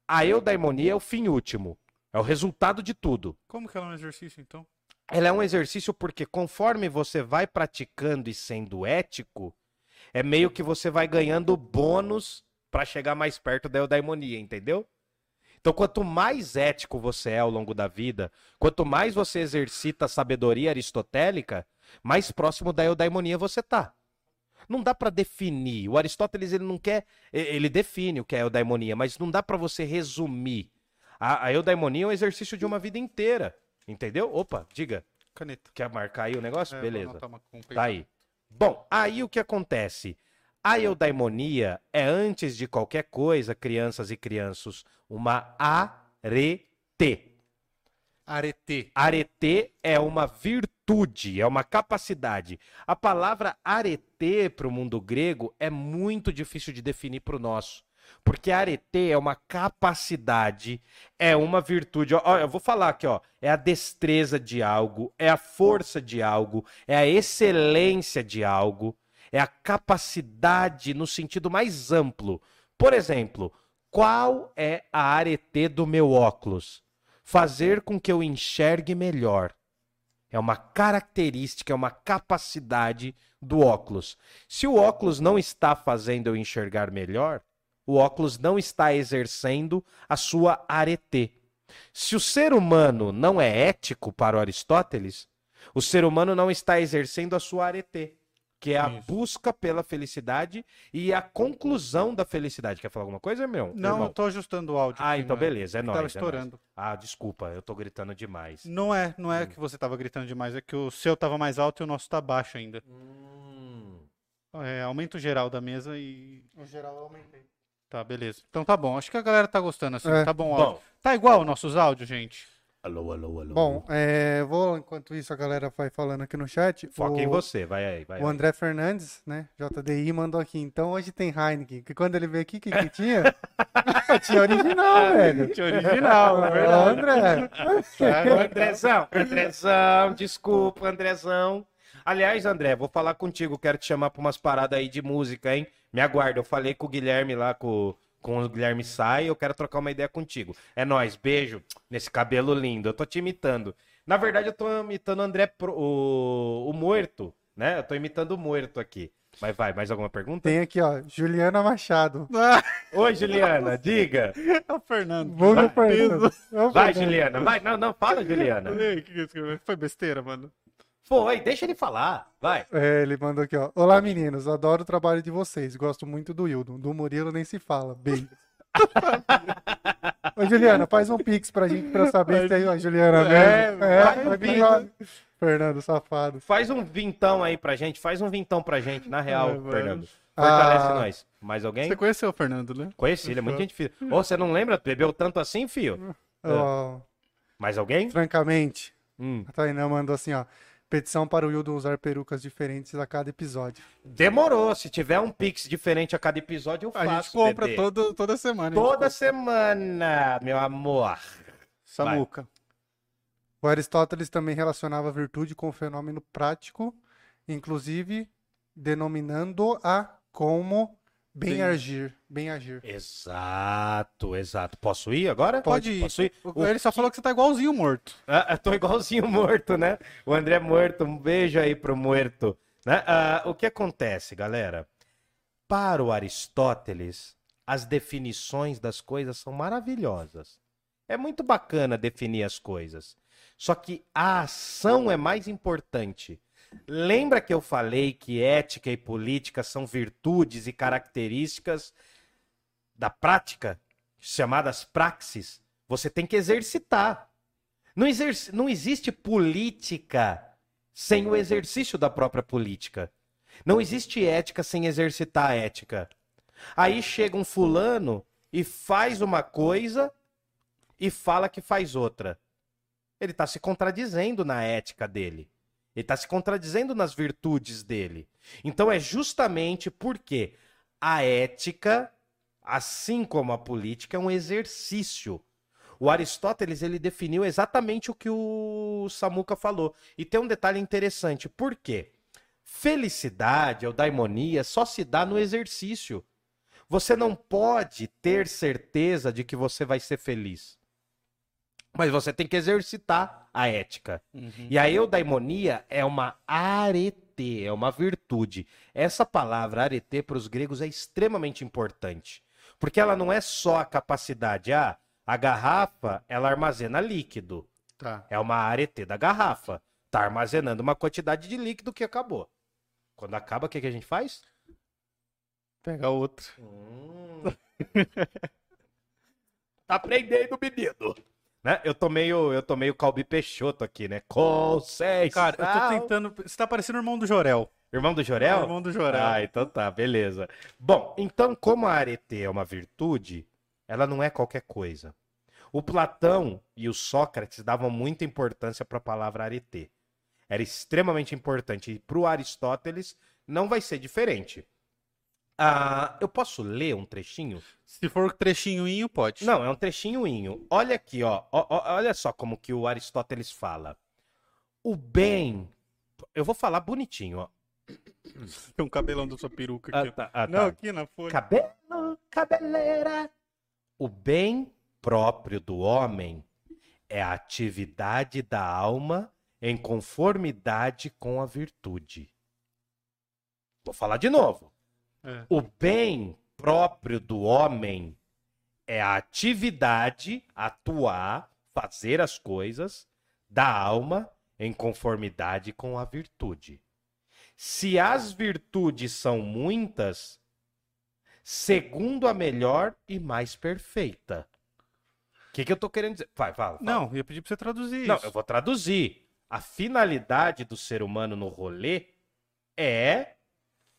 A eudaimonia é o fim último. É o resultado de tudo. Como que ela é um exercício, então? Ela é um exercício porque conforme você vai praticando e sendo ético, é meio que você vai ganhando bônus para chegar mais perto da eudaimonia, entendeu? Então, quanto mais ético você é ao longo da vida, quanto mais você exercita a sabedoria aristotélica, mais próximo da eudaimonia você tá. Não dá para definir. O Aristóteles ele não quer, ele define o que é eudaimonia, mas não dá para você resumir. A, a eudaimonia é um exercício de uma vida inteira, entendeu? Opa, diga. Caneta. Quer marcar aí o negócio? É, Beleza. Tá aí. Bom, aí o que acontece? A eudaimonia é, antes de qualquer coisa, crianças e crianças, uma arete. Arete. Arete é uma virtude, é uma capacidade. A palavra arete para o mundo grego é muito difícil de definir para o nosso. Porque arete é uma capacidade, é uma virtude. Ó, eu vou falar aqui, ó. É a destreza de algo, é a força de algo, é a excelência de algo, é a capacidade no sentido mais amplo. Por exemplo, qual é a arete do meu óculos? Fazer com que eu enxergue melhor. É uma característica, é uma capacidade do óculos. Se o óculos não está fazendo eu enxergar melhor, o óculos não está exercendo a sua arete. Se o ser humano não é ético para Aristóteles, o ser humano não está exercendo a sua arete, que é a Isso. busca pela felicidade e a conclusão da felicidade. Quer falar alguma coisa, meu? Não, irmão? eu tô ajustando o áudio. Ah, aqui, então mano. beleza, é nóis. Tava é nóis. estourando. Ah, desculpa, eu tô gritando demais. Não é, não Hum. é que você tava gritando demais, é que o seu tava mais alto e o nosso tá baixo ainda. Hum. É, aumenta o geral da mesa e. No geral, eu aumentei. Tá, beleza. Então tá bom. Acho que a galera tá gostando assim. É. Tá bom o áudio. Bom, Tá igual os nossos áudios, gente? Alô, alô, alô. Bom, é, vou, enquanto isso, a galera vai falando aqui no chat. foca o, em você, vai aí, vai O aí. André Fernandes, né? JDI mandou aqui. Então hoje tem Heineken. Que quando ele veio aqui, o que, que (laughs) tinha? tinha original, velho. Que original, é Ô, verdade. André. Ô, Andrezão, Andrezão, desculpa, Andrezão. Aliás, André, vou falar contigo, quero te chamar pra umas paradas aí de música, hein? Me aguarda, eu falei com o Guilherme lá, com, com o Guilherme Sai, eu quero trocar uma ideia contigo. É nóis, beijo nesse cabelo lindo, eu tô te imitando. Na verdade, eu tô imitando o André, Pro- o, o Morto, né? Eu tô imitando o Morto aqui. Mas vai, mais alguma pergunta? Tem aqui, ó. Juliana Machado. (laughs) Oi, Juliana, diga. É o Fernando. Vulgo Fernando. É o Vai, Fernando. Juliana, vai. Não, não, fala, Juliana. Foi besteira, mano. Foi, deixa ele falar, vai. É, ele mandou aqui, ó. Olá, meninos. Adoro o trabalho de vocês. Gosto muito do Hildon. Do Murilo nem se fala. Beijo. (laughs) Ô, Juliana, faz um pix pra gente pra eu saber se tem a Juliana É, mesmo. É, vai, vai vai. pingar. Fernando, safado. Faz um vintão aí pra gente, faz um vintão pra gente, na real, É. Fernando. Fortalece Ah. nós. Mais alguém? Você conheceu o Fernando, né? Conheci, ele é muito gente fina. Ô, você não lembra? Bebeu tanto assim, fio? É. Ó, Mais alguém? francamente, Hum. a Tainá mandou assim, ó. Petição para o Hildon usar perucas diferentes a cada episódio. Demorou. Se tiver um pix diferente a cada episódio, eu A faço. gente compra bebê. todo, toda semana. a Toda semana, meu amor. Samuca. O Aristóteles também relacionava a virtude com o fenômeno prático, inclusive denominando-a como bem Bem- agir. Bem agir. Exato, exato. Posso ir agora? Pode ir. Posso ir? O Ele só falou que você tá igualzinho morto. Ah, eu tô igualzinho morto, né? O André morto, um beijo aí pro morto. Né? Ah, o que acontece, galera? Para o Aristóteles, as definições das coisas são maravilhosas. É muito bacana definir as coisas. Só que a ação é mais importante. Lembra que eu falei que ética e política são virtudes e características da prática, chamadas praxis? Você tem que exercitar. Não, exerci- não existe política sem o exercício da própria política. Não existe ética sem exercitar a ética. Aí chega um fulano e faz uma coisa e fala que faz outra. Ele está se contradizendo na ética dele. Ele está se contradizendo nas virtudes dele. Então é justamente porque a ética, assim como a política, é um exercício. O Aristóteles ele definiu exatamente o que o Samuca falou. E tem um detalhe interessante. Por quê? Felicidade ou daimonia só se dá no exercício. Você não pode ter certeza de que você vai ser feliz. Mas você tem que exercitar a ética. E a eudaimonia é uma arete, é uma virtude. Essa palavra arete para os gregos é extremamente importante. Porque ela não é só a capacidade, ah, A garrafa, ela armazena líquido. Tá. É uma arete da garrafa. Tá armazenando uma quantidade de líquido que acabou. Quando acaba, o que, que a gente faz? Pega outro. (laughs) tá aprendendo, menino. Né? Eu tô meio, eu tô meio Calbi Peixoto aqui, né? Conceição. Cara, eu tô tentando. Você tá parecendo o irmão do Jorel. Irmão do Jorel? Irmão do Jorel. Ah, então tá, beleza. Bom, então como a arete é uma virtude, ela não é qualquer coisa. O Platão e o Sócrates davam muita importância para a palavra arete. Era extremamente importante. E para o Aristóteles não vai ser diferente. Ah, eu posso ler um trechinho? Se for trechinhoinho, pode. Não, é um trechinhoinho. Olha aqui, ó. Ó, ó, Olha só como que o Aristóteles fala. O bem. Eu vou falar bonitinho, ó. (coughs) Tem um cabelão da sua peruca Ah, aqui. tá, ah, Não, tá. aqui na folha. Cabelo, cabeleira. O bem próprio do homem é a atividade da alma em conformidade com a virtude. Vou falar de novo. É. O bem próprio do homem é a atividade, atuar, fazer as coisas da alma em conformidade com a virtude. Se as virtudes são muitas, segundo a melhor e mais perfeita. O que, que eu tô querendo dizer? Vai, fala. fala. Não, ia pedir pra você traduzir Não, isso. eu vou traduzir. A finalidade do ser humano no rolê é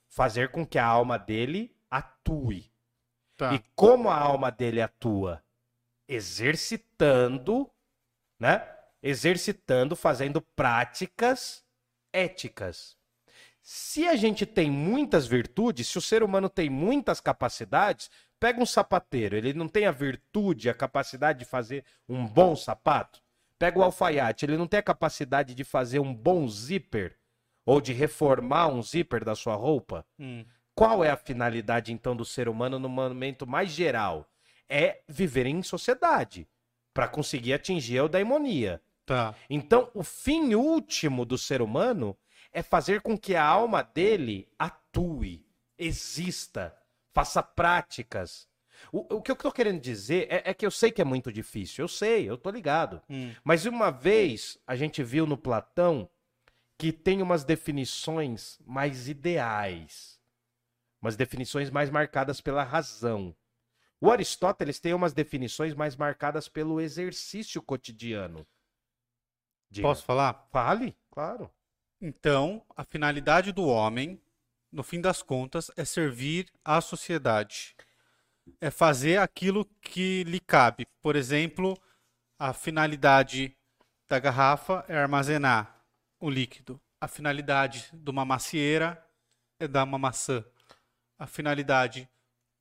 fazer com que a alma dele atue. Tá. E como a alma dele atua? Exercitando, né? Exercitando, fazendo práticas éticas. Se a gente tem muitas virtudes, se o ser humano tem muitas capacidades, pega um sapateiro, ele não tem a virtude, a capacidade de fazer um bom sapato. Pega o alfaiate, ele não tem a capacidade de fazer um bom zíper ou de reformar um zíper da sua roupa. Hum. Qual é a finalidade, então, do ser humano no momento mais geral? É viver em sociedade para conseguir atingir a eudaimonia. Tá. Então, o fim último do ser humano é fazer com que a alma dele atue, exista, faça práticas. O, o que eu estou querendo dizer é, é que eu sei que é muito difícil, eu sei, eu tô ligado. Hum. Mas uma vez a gente viu no Platão que tem umas definições mais ideais, umas definições mais marcadas pela razão. O Aristóteles tem umas definições mais marcadas pelo exercício cotidiano. Diga. Posso falar? Fale, claro. Então, a finalidade do homem, no fim das contas, é servir à sociedade. É fazer aquilo que lhe cabe. Por exemplo, a finalidade da garrafa é armazenar o líquido. A finalidade de uma macieira é dar uma maçã. A finalidade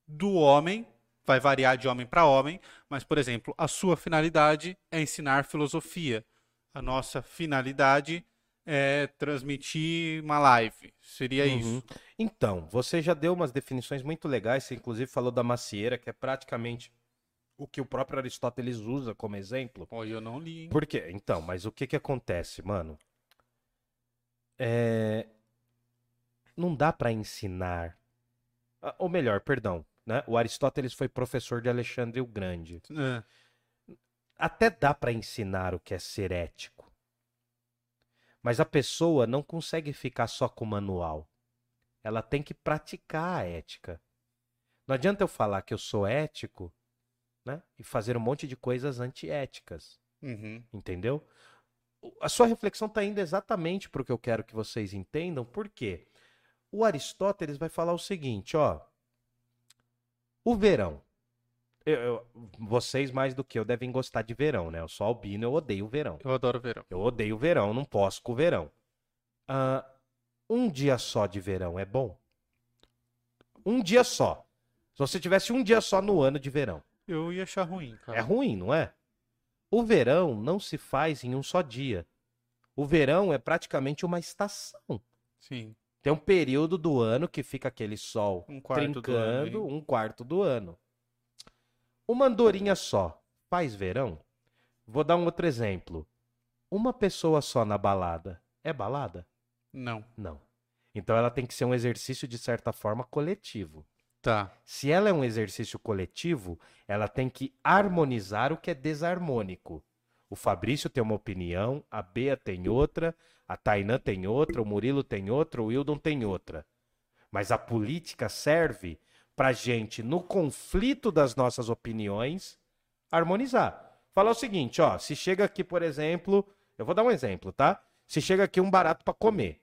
do homem vai variar de homem para homem, mas, por exemplo, a sua finalidade é ensinar filosofia. A nossa finalidade é transmitir uma live. Seria Uhum. isso. Então, você já deu umas definições muito legais, você inclusive falou da macieira, que é praticamente o que o próprio Aristóteles usa como exemplo. Olha, eu não li, hein? Por quê? Então, mas o que que acontece, mano? É... Não dá pra ensinar. Ah, Ou melhor, perdão, né? O Aristóteles foi professor de Alexandre o Grande. É. Até dá pra ensinar o que é ser ético. Mas a pessoa não consegue ficar só com o manual. Ela tem que praticar a ética. Não adianta eu falar que eu sou ético, né? E fazer um monte de coisas antiéticas. Uhum. Entendeu? O- A sua reflexão está indo exatamente para o que eu quero que vocês entendam. Por quê? O Aristóteles vai falar o seguinte, ó. O verão. Eu- eu- vocês mais do que eu devem gostar de verão, né? Eu sou albino, eu odeio o verão. Eu adoro verão. Eu odeio o verão, não posso com o verão. Ah, um dia só de verão é bom? Um dia só. Se você tivesse um dia só no ano de verão. Eu ia achar ruim, cara. É ruim, não é? O verão não se faz em um só dia. O verão é praticamente uma estação. Sim. Tem um período do ano que fica aquele sol Um quarto do ano, trincando, hein? um quarto do ano. Uma andorinha só faz verão? Vou dar um outro exemplo. Uma pessoa só na balada é balada? Não. Não. Então ela tem que ser um exercício de certa forma coletivo. Tá. Se ela é um exercício coletivo, ela tem que harmonizar o que é desarmônico. O Fabrício tem uma opinião, a Bea tem outra, a Tainã tem outra, o Murilo tem outra, o Wildon tem outra. Mas a política serve para gente, no conflito das nossas opiniões, harmonizar. Falar o seguinte, ó, se chega aqui, por exemplo, eu vou dar um exemplo, tá? Se chega aqui um barato para comer,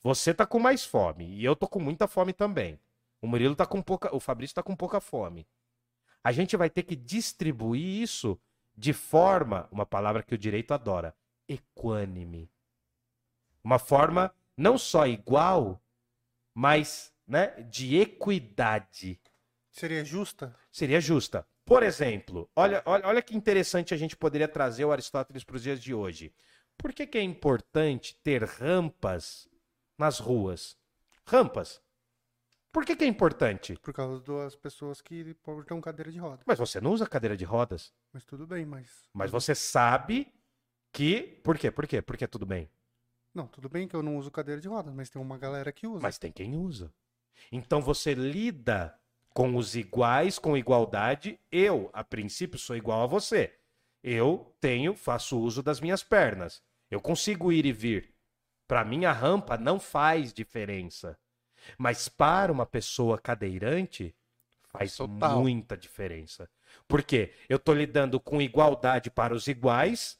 você tá com mais fome e eu tô com muita fome também. O Murilo tá com pouca, o Fabrício tá com pouca fome. A gente vai ter que distribuir isso de forma, uma palavra que o direito adora, equânime. Uma forma não só igual, mas, né, de equidade. Seria justa? Seria justa. Por exemplo, olha, olha, olha que interessante a gente poderia trazer o Aristóteles para os dias de hoje. Por que, que é importante ter rampas nas ruas? Rampas. Por que, que é importante? Por causa das pessoas que portam cadeira de roda. Mas você não usa cadeira de rodas. Mas tudo bem, mas. Mas você sabe que. Por quê? Por quê? Porque tudo bem. Não, tudo bem que eu não uso cadeira de rodas, mas tem uma galera que usa. Mas tem quem usa. Então você lida com os iguais, com igualdade. Eu, a princípio, sou igual a você. Eu tenho, faço uso das minhas pernas. Eu consigo ir e vir. Para mim, a rampa não faz diferença. Mas para uma pessoa cadeirante, faz Total. muita diferença. Por quê? Eu tô lidando com igualdade para os iguais,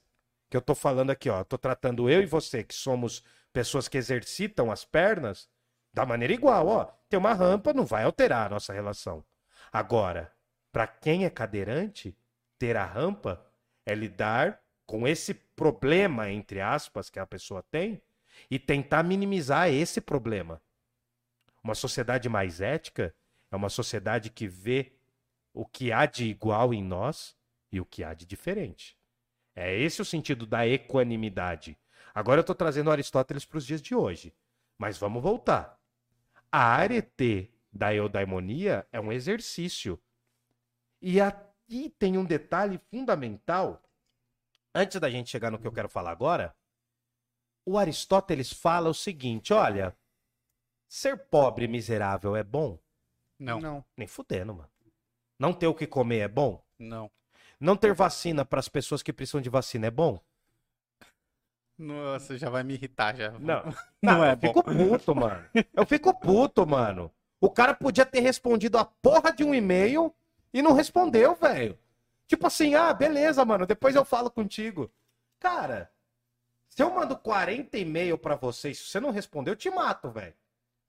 que eu tô falando aqui, ó, tô tratando eu e você, que somos pessoas que exercitam as pernas, da maneira igual, ó. Tem uma rampa, não vai alterar a nossa relação. Agora, para quem é cadeirante, ter a rampa é lidar com esse problema, entre aspas, que a pessoa tem e tentar minimizar esse problema. Uma sociedade mais ética é uma sociedade que vê o que há de igual em nós e o que há de diferente. É esse o sentido da equanimidade. Agora eu estou trazendo Aristóteles para os dias de hoje. Mas vamos voltar. A arete da eudaimonia é um exercício. E aqui tem um detalhe fundamental. Antes da gente chegar no que eu quero falar agora, o Aristóteles fala o seguinte: olha, ser pobre e miserável é bom? Não. Não. Nem fudendo, mano. Não ter o que comer é bom? Não. Não ter vacina para as pessoas que precisam de vacina é bom? Nossa, já vai me irritar já. Não. (laughs) Não é eu bom. fico puto, mano. Eu fico puto, mano. O cara podia ter respondido a porra de um e-mail e não respondeu, velho. Tipo assim, ah, beleza, mano, depois eu falo contigo. Cara, se eu mando 40 e-mail pra você e se você não responder, eu te mato, velho.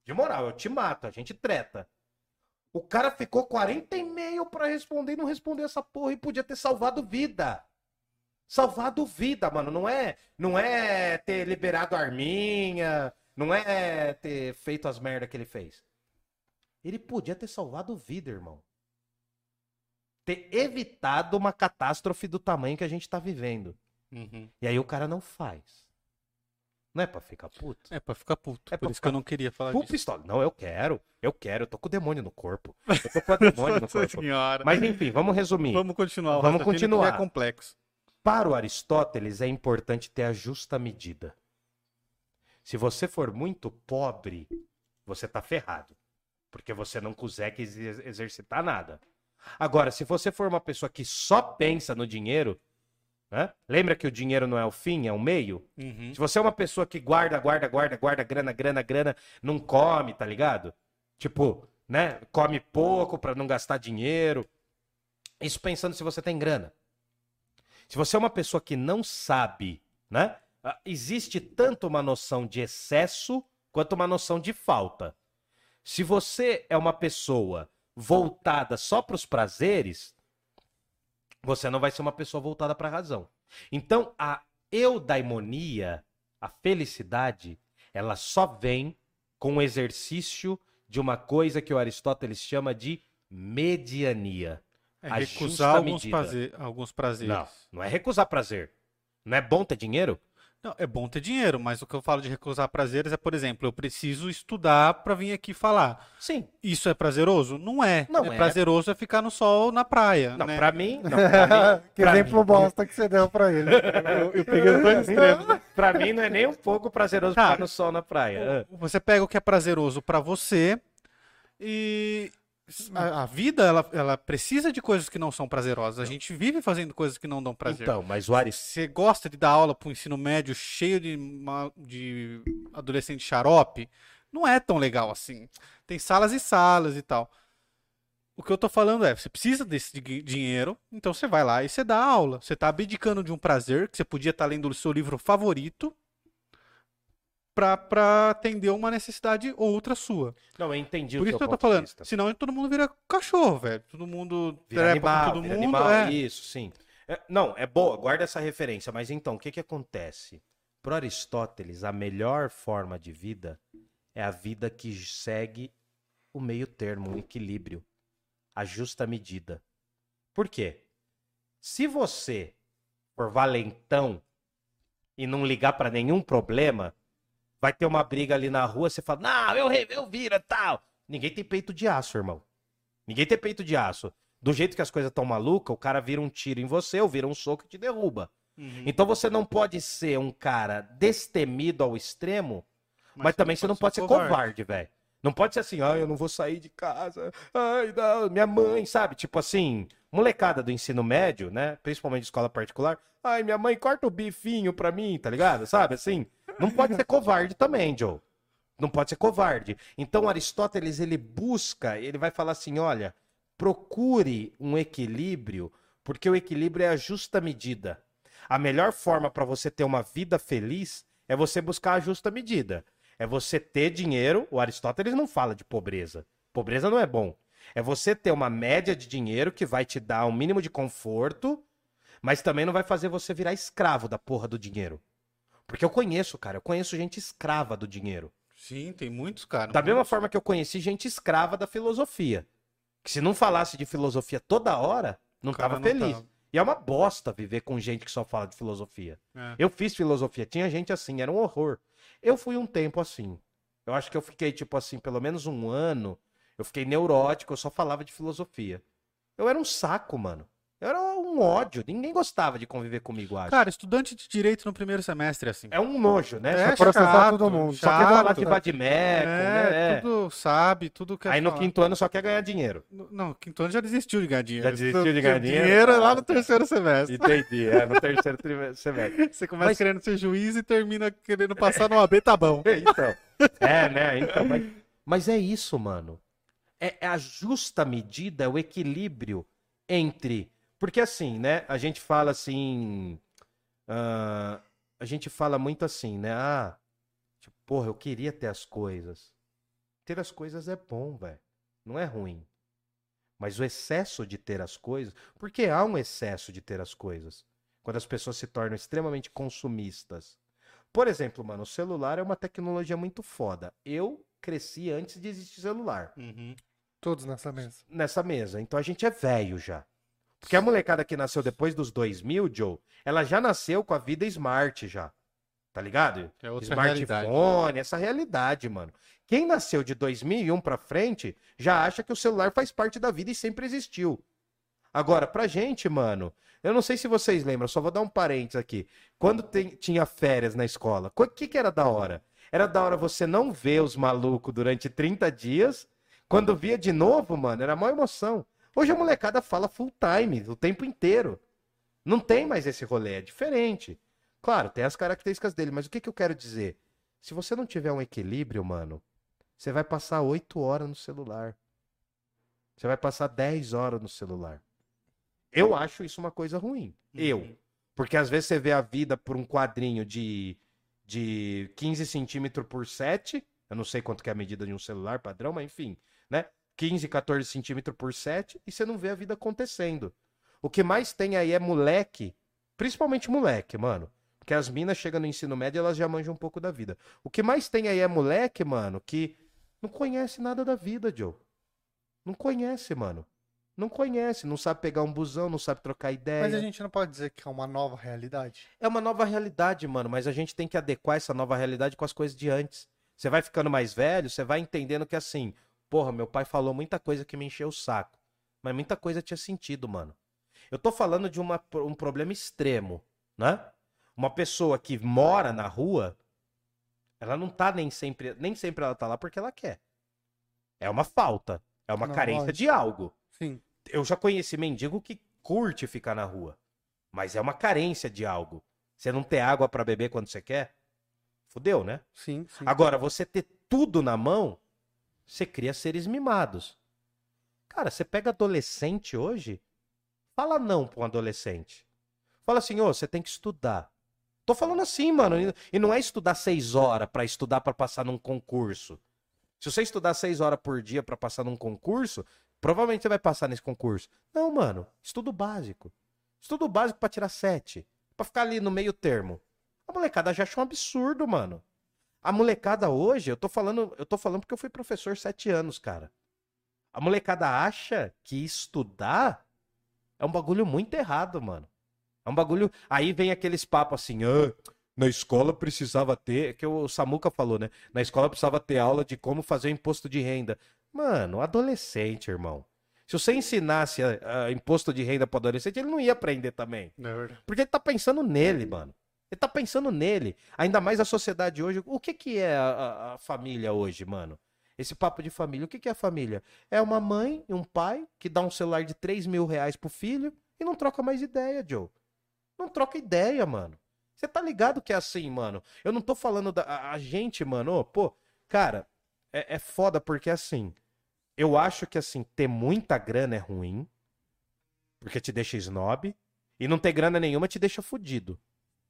De moral, eu te mato, a gente treta. O cara ficou 40 e-mail pra responder e não respondeu essa porra e podia ter salvado vida. Salvado vida, mano. Não é, não é ter liberado a arminha, não é ter feito as merda que ele fez. Ele podia ter salvado vida, irmão. Ter evitado uma catástrofe do tamanho que a gente tá vivendo. Uhum. E aí o cara não faz. Não é pra ficar puto? É pra ficar puto. É por isso ficar que eu não queria falar disso. pistola. Não, eu quero. Eu quero. Eu tô com o demônio no corpo. Eu tô com o (laughs) demônio no corpo. senhora. Mas enfim, vamos resumir. Vamos continuar. Vamos continuar. É complexo. Para o Aristóteles é importante ter a justa medida. Se você for muito pobre, você tá ferrado. Porque você não consegue ex- exercitar nada. Agora, se você for uma pessoa que só pensa no dinheiro, né? Lembra que o dinheiro não é o fim, é o meio? Uhum. Se você é uma pessoa que guarda, guarda, guarda, guarda grana, grana, grana, não come, tá ligado? Tipo, né? Come pouco pra não gastar dinheiro. Isso pensando se você tem grana. Se você é uma pessoa que não sabe, né? ah, Existe tanto uma noção de excesso quanto uma noção de falta. Se você é uma pessoa voltada só para os prazeres, você não vai ser uma pessoa voltada para a razão. Então, a eudaimonia, a felicidade, ela só vem com o exercício de uma coisa que o Aristóteles chama de mediania. É recusar alguns, prazer, alguns prazeres. Não, não é recusar prazer. Não é bom ter dinheiro? Não, é bom ter dinheiro, mas o que eu falo de recusar prazeres é, por exemplo, eu preciso estudar pra vir aqui falar. Sim. Isso é prazeroso? Não é. Não é, é. prazeroso é ficar no sol na praia, Não, né? pra mim, não, (laughs) pra mim, que pra exemplo mim- bosta que você deu pra ele. Eu, eu peguei os dois (laughs) extremos. pra mim não é nem um pouco prazeroso Tá. ficar no sol na praia. Você pega o que é prazeroso pra você E a, a vida, ela, ela precisa de coisas que não são prazerosas. A gente vive fazendo coisas que não dão prazer. Então, mas o Aris... Você gosta de dar aula para o ensino médio cheio de, de adolescente xarope? Não é tão legal assim. Tem salas e salas e tal. O que eu tô falando é, você precisa desse di- dinheiro, então você vai lá e você dá aula. Você tá abdicando de um prazer que você podia estar lendo o seu livro favorito pra, pra atender uma necessidade outra sua. Não, eu entendi Por isso que eu tô falando. vista. Senão todo mundo vira cachorro, velho. Todo mundo Vira animal, todo vira mundo. animal, é. isso, sim. É, não, é boa, guarda essa referência. Mas então, o que que acontece? Para Aristóteles, a melhor forma de vida é a vida que segue o meio termo, o equilíbrio, a justa medida. Por quê? Se você for valentão e não ligar para nenhum problema, vai ter uma briga ali na rua, você fala, não, eu, eu vira, tal. Ninguém tem peito de aço, irmão. Ninguém tem peito de aço. Do jeito que as coisas estão malucas, o cara vira um tiro em você ou vira um soco e te derruba. Uhum. Então você não pode ser um cara destemido ao extremo, mas, também você não pode ser covarde, velho. Não pode ser assim, ai, eu não vou sair de casa, ai, não, minha mãe, sabe? Tipo assim, molecada do ensino médio, né? Principalmente escola particular, ai, minha mãe corta o bifinho pra mim, tá ligado? Sabe assim? Não pode ser covarde também, Joe. Não pode ser covarde. Então Aristóteles ele busca, ele vai falar assim, olha, procure um equilíbrio, porque o equilíbrio é a justa medida. A melhor forma para você ter uma vida feliz é você buscar a justa medida. É você ter dinheiro. O Aristóteles não fala de pobreza. Pobreza não é bom. É você ter uma média de dinheiro que vai te dar um mínimo de conforto, mas também não vai fazer você virar escravo da porra do dinheiro. Porque eu conheço, cara, eu conheço gente escrava do dinheiro. Sim, tem muitos, cara. Da mesma forma que eu conheci gente escrava da filosofia. Que se não falasse de filosofia toda hora, não cara tava não feliz. tava. E é uma bosta viver com gente que só fala de filosofia. É. Eu fiz filosofia, tinha gente assim, era um horror. Eu fui um tempo assim. Eu acho que eu fiquei, tipo assim, pelo menos um ano. Eu fiquei neurótico, eu só falava de filosofia. Eu era um saco, mano. Eu era um ódio. Ninguém gostava de conviver comigo, acho. Cara, estudante de direito no primeiro semestre, assim. é um nojo, né? É só, processar chato, todo mundo. só quer falar de chato. vadimeco, né? É, É. tudo sabe, tudo quer Aí no falar. quinto ano só quer ganhar dinheiro. No- Não, quinto ano já desistiu de ganhar dinheiro. Já desistiu de ganhar dinheiro? Dinheiro é lá no terceiro semestre. Entendi, é no terceiro trimestre. semestre. (laughs) Você começa Mas- querendo ser juiz e termina querendo passar no AB, tá bom. (laughs) Então. É, né? Então, mas, mas é isso, mano. É, é a justa medida, é o equilíbrio entre. Porque assim, né? A gente fala assim. ah, a gente fala muito assim, né? Ah, tipo, porra, eu queria ter as coisas. Ter as coisas é bom, velho. Não é ruim. Mas o excesso de ter as coisas. Porque há um excesso de ter as coisas. Quando as pessoas se tornam extremamente consumistas. Por exemplo, mano, o celular é uma tecnologia muito foda. Eu cresci antes de existir celular Uhum. Todos nessa mesa. nessa mesa. Então a gente é velho já. Porque a molecada que nasceu depois dos 2000, Joe, ela já nasceu com a vida smart já. Tá ligado? É outra Smartphone, realidade. essa realidade, mano. Quem nasceu de 2001 pra frente já acha que o celular faz parte da vida e sempre existiu. Agora, pra gente, mano, eu não sei se vocês lembram, só vou dar um parênteses aqui. Quando tem- tinha férias na escola, o que, que era da hora? Era da hora você não ver os malucos durante 30 dias. Quando via de novo, mano, era maior emoção. Hoje a molecada fala full time, o tempo inteiro. Não tem mais esse rolê, é diferente. Claro, tem as características dele, mas o que, que eu quero dizer? Se você não tiver um equilíbrio, mano, você vai passar 8 horas no celular. Você vai passar 10 horas no celular. Eu acho isso uma coisa ruim. Eu. Uhum. Porque às vezes você vê a vida por um quadrinho de, de 15 centímetros por 7. Eu não sei quanto que é a medida de um celular padrão, mas enfim, né? 15, 14 centímetros por 7 e você não vê a vida acontecendo. O que mais tem aí é moleque, principalmente moleque, mano. Porque as minas chegam no ensino médio elas já manjam um pouco da vida. O que mais tem aí é moleque, mano, que não conhece nada da vida, Joe. Não conhece, mano. Não conhece, não sabe pegar um busão, não sabe trocar ideia. Mas a gente não pode dizer que é uma nova realidade. É uma nova realidade, mano, mas a gente tem que adequar essa nova realidade com as coisas de antes. Você vai ficando mais velho, você vai entendendo que assim, porra, meu pai falou muita coisa que me encheu o saco. Mas muita coisa tinha sentido, mano. Eu tô falando de uma, um problema extremo, né? Uma pessoa que mora na rua, ela não tá nem sempre, nem sempre ela tá lá porque ela quer. É uma falta. É uma Não, carência lógico. de algo. Sim. Eu já conheci mendigo que curte ficar na rua. Mas é uma carência de algo. Você não ter água pra beber quando você quer? Fudeu, né? Sim, sim. Agora, você ter tudo na mão, você cria seres mimados. Cara, você pega adolescente hoje, fala não pra um adolescente. Fala assim, ô, você tem que estudar. Tô falando assim, mano. e- não é estudar seis horas pra estudar pra passar num concurso. Se você estudar seis horas por dia pra passar num concurso, provavelmente você vai passar nesse concurso. Não, mano. Estudo básico. Estudo básico pra tirar sete. Pra ficar ali no meio termo. A molecada já acha um absurdo, mano. A molecada hoje, eu tô falando, eu tô falando porque eu fui professor sete anos, cara. A molecada acha que estudar é um bagulho muito errado, mano. É um bagulho. Aí vem aqueles papos assim, ah, na escola precisava ter. Que o Samuca falou, né? Na escola precisava ter aula de como fazer imposto de renda. Mano, adolescente, irmão. Se você ensinasse ah, ah, imposto de renda pro adolescente, ele não ia aprender também. É. Porque ele tá pensando nele, mano. Ele tá pensando nele. Ainda mais a sociedade hoje. O que que é a, a- família hoje, mano? Esse papo de família. O que que é a família? É uma mãe e um pai que dá um celular de 3 mil reais pro filho e não troca mais ideia, Joe. Não troca ideia, mano. Você tá ligado que é assim, mano? Eu não tô falando da a, a gente, mano. pô, cara, é, é foda porque assim. Eu acho que assim, ter muita grana é ruim. Porque te deixa snob. E não ter grana nenhuma te deixa fudido.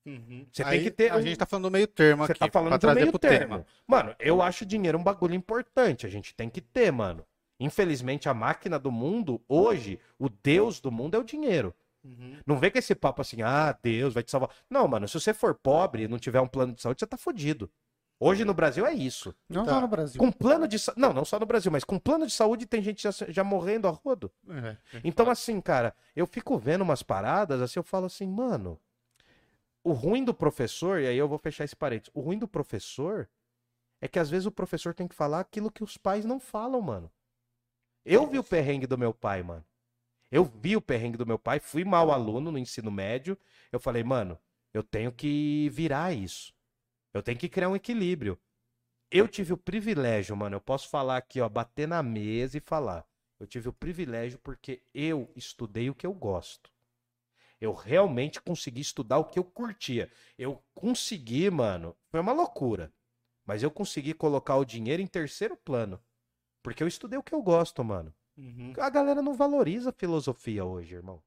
Uhum. Você tem Aí, que ter A um- gente tá falando do meio termo Você aqui, tá falando pra do trazer meio termo. tema. Mano, eu acho dinheiro um bagulho importante. A gente tem que ter, mano. Infelizmente, a máquina do mundo, hoje, o Deus do mundo é o dinheiro. Uhum. Não vem com esse papo assim, ah, Deus vai te salvar. Não, mano, se você for pobre e não tiver um plano de saúde, você tá fudido. Hoje no Brasil é isso. Não Tá. só no Brasil. Com plano de saúde. Não, não só no Brasil, mas com plano de saúde tem gente já, já morrendo a rodo. É, Então, assim, cara, eu fico vendo umas paradas, assim, eu falo assim, mano, o ruim do professor, e aí eu vou fechar esse parênteses, o ruim do professor é que às vezes o professor tem que falar aquilo que os pais não falam, mano. Eu vi o perrengue do meu pai, mano. Eu vi o perrengue do meu pai, fui mau aluno no ensino médio. Eu falei, mano, eu tenho que virar isso. Eu tenho que criar um equilíbrio. Eu tive o privilégio, mano, eu posso falar aqui, ó, bater na mesa e falar. Eu tive o privilégio porque eu estudei o que eu gosto. Eu realmente consegui estudar o que eu curtia. Eu consegui, mano. Foi uma loucura. Mas eu consegui colocar o dinheiro em terceiro plano. Porque eu estudei o que eu gosto, mano. Uhum. A galera não valoriza a filosofia hoje, irmão.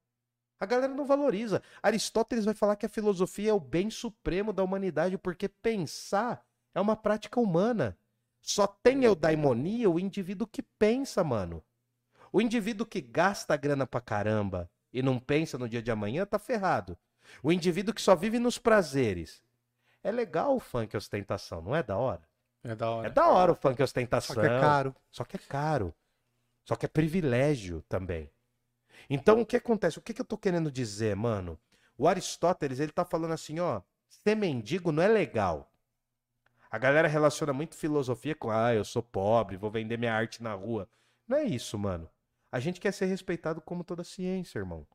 A galera não valoriza. Aristóteles vai falar que a filosofia é o bem supremo da humanidade, porque pensar é uma prática humana. Só tem eudaimonia o indivíduo que pensa, mano. O indivíduo que gasta grana pra caramba e não pensa no dia de amanhã tá ferrado. O indivíduo que só vive nos prazeres. É legal o funk ostentação, não é da hora? É da hora. É da hora o funk Só ostentação. que é caro. Só que é caro. Só que é privilégio também. Então, o que acontece? O que, que eu tô querendo dizer, mano? O Aristóteles, ele tá falando assim, ó, ser mendigo não é legal. A galera relaciona muito filosofia com, ah, eu sou pobre, vou vender minha arte na rua. Não é isso, mano. A gente quer ser respeitado como toda ciência, irmão.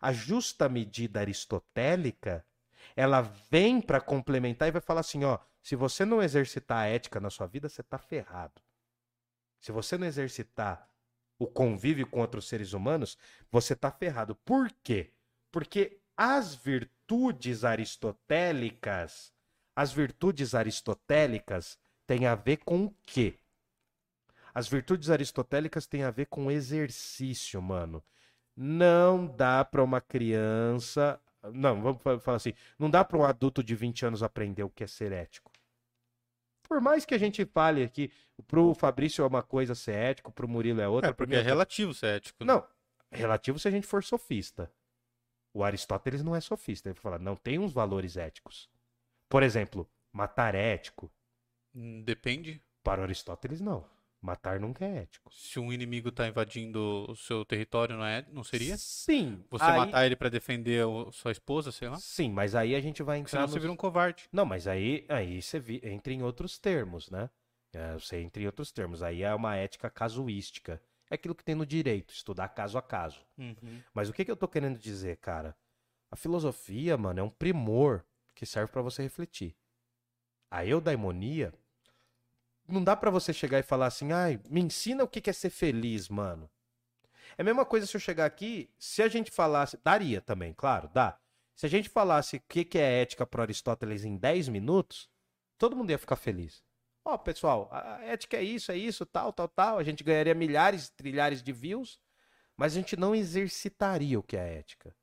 A justa medida aristotélica, ela vem pra complementar e vai falar assim, ó, se você não exercitar a ética na sua vida, você tá ferrado. Se você não exercitar o convívio com outros seres humanos, você tá ferrado. Por quê? Porque as virtudes aristotélicas, as virtudes aristotélicas têm a ver com o quê? As virtudes aristotélicas têm a ver com exercício, mano. Não dá para uma criança, não, vamos fa- falar assim, não dá para um adulto de 20 anos aprender o que é ser ético. Por mais que a gente fale aqui, pro Fabrício é uma coisa ser ético, pro Murilo é outra. É, pra porque mim é relativo ser ético. né? não, relativo se a gente for sofista. O Aristóteles não é sofista. Ele fala, não tem uns valores éticos. Por exemplo, matar é ético. Hum, Depende. Para o Aristóteles, não. Matar nunca é ético. Se um inimigo tá invadindo o seu território, não, é, não seria? Sim. Você aí- matar ele pra defender o- sua esposa, sei lá? Sim, mas aí a gente vai entrar Senão nos... você vira um covarde. Não, mas aí, aí você vi- entra em outros termos, né? É, você entra em outros termos. Aí é uma ética casuística. É aquilo que tem no direito, estudar caso a caso. Uhum. Mas o que, que eu tô querendo dizer, cara? A filosofia, mano, é um primor que serve pra você refletir. A eudaimonia não dá pra você chegar e falar assim, ai, me ensina o que é ser feliz, mano. É a mesma coisa se eu chegar aqui, se a gente falasse, daria também, claro, dá. Se a gente falasse o que é ética para Aristóteles em 10 minutos, todo mundo ia ficar feliz. Ó, pessoal, a ética é isso, é isso, tal, tal, tal. A gente ganharia milhares, trilhares de views, mas a gente não exercitaria o que é ética.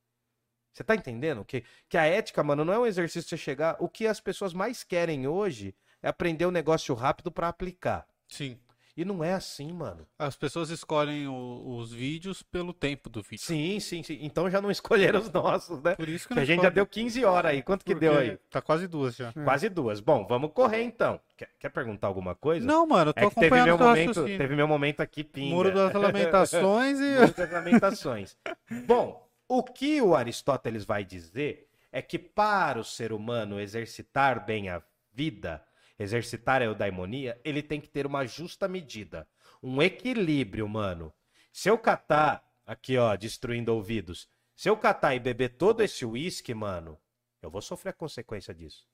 Você tá entendendo? Que, que a ética, mano, não é um exercício você chegar. O que as pessoas mais querem hoje é aprender um negócio rápido para aplicar. Sim. E não é assim, mano. As pessoas escolhem o- os vídeos pelo tempo do vídeo. Sim, sim, sim. Então já não escolheram os nossos, né? Por isso que, Que a gente já deu 15 horas aí. Quanto que porque deu aí? Tá quase duas já. Quase duas. Bom, vamos correr então. Quer, quer perguntar alguma coisa? Não, mano, eu tô é que teve meu o momento, teve meu momento aqui pinga. Muro das Lamentações e. (laughs) Muro das Lamentações. Bom, o que o Aristóteles vai dizer é que para o ser humano exercitar bem a vida, exercitar a eudaimonia, ele tem que ter uma justa medida, um equilíbrio, mano. Se eu catar, aqui ó, destruindo ouvidos, se eu catar e beber todo esse uísque, mano, eu vou sofrer a consequência disso.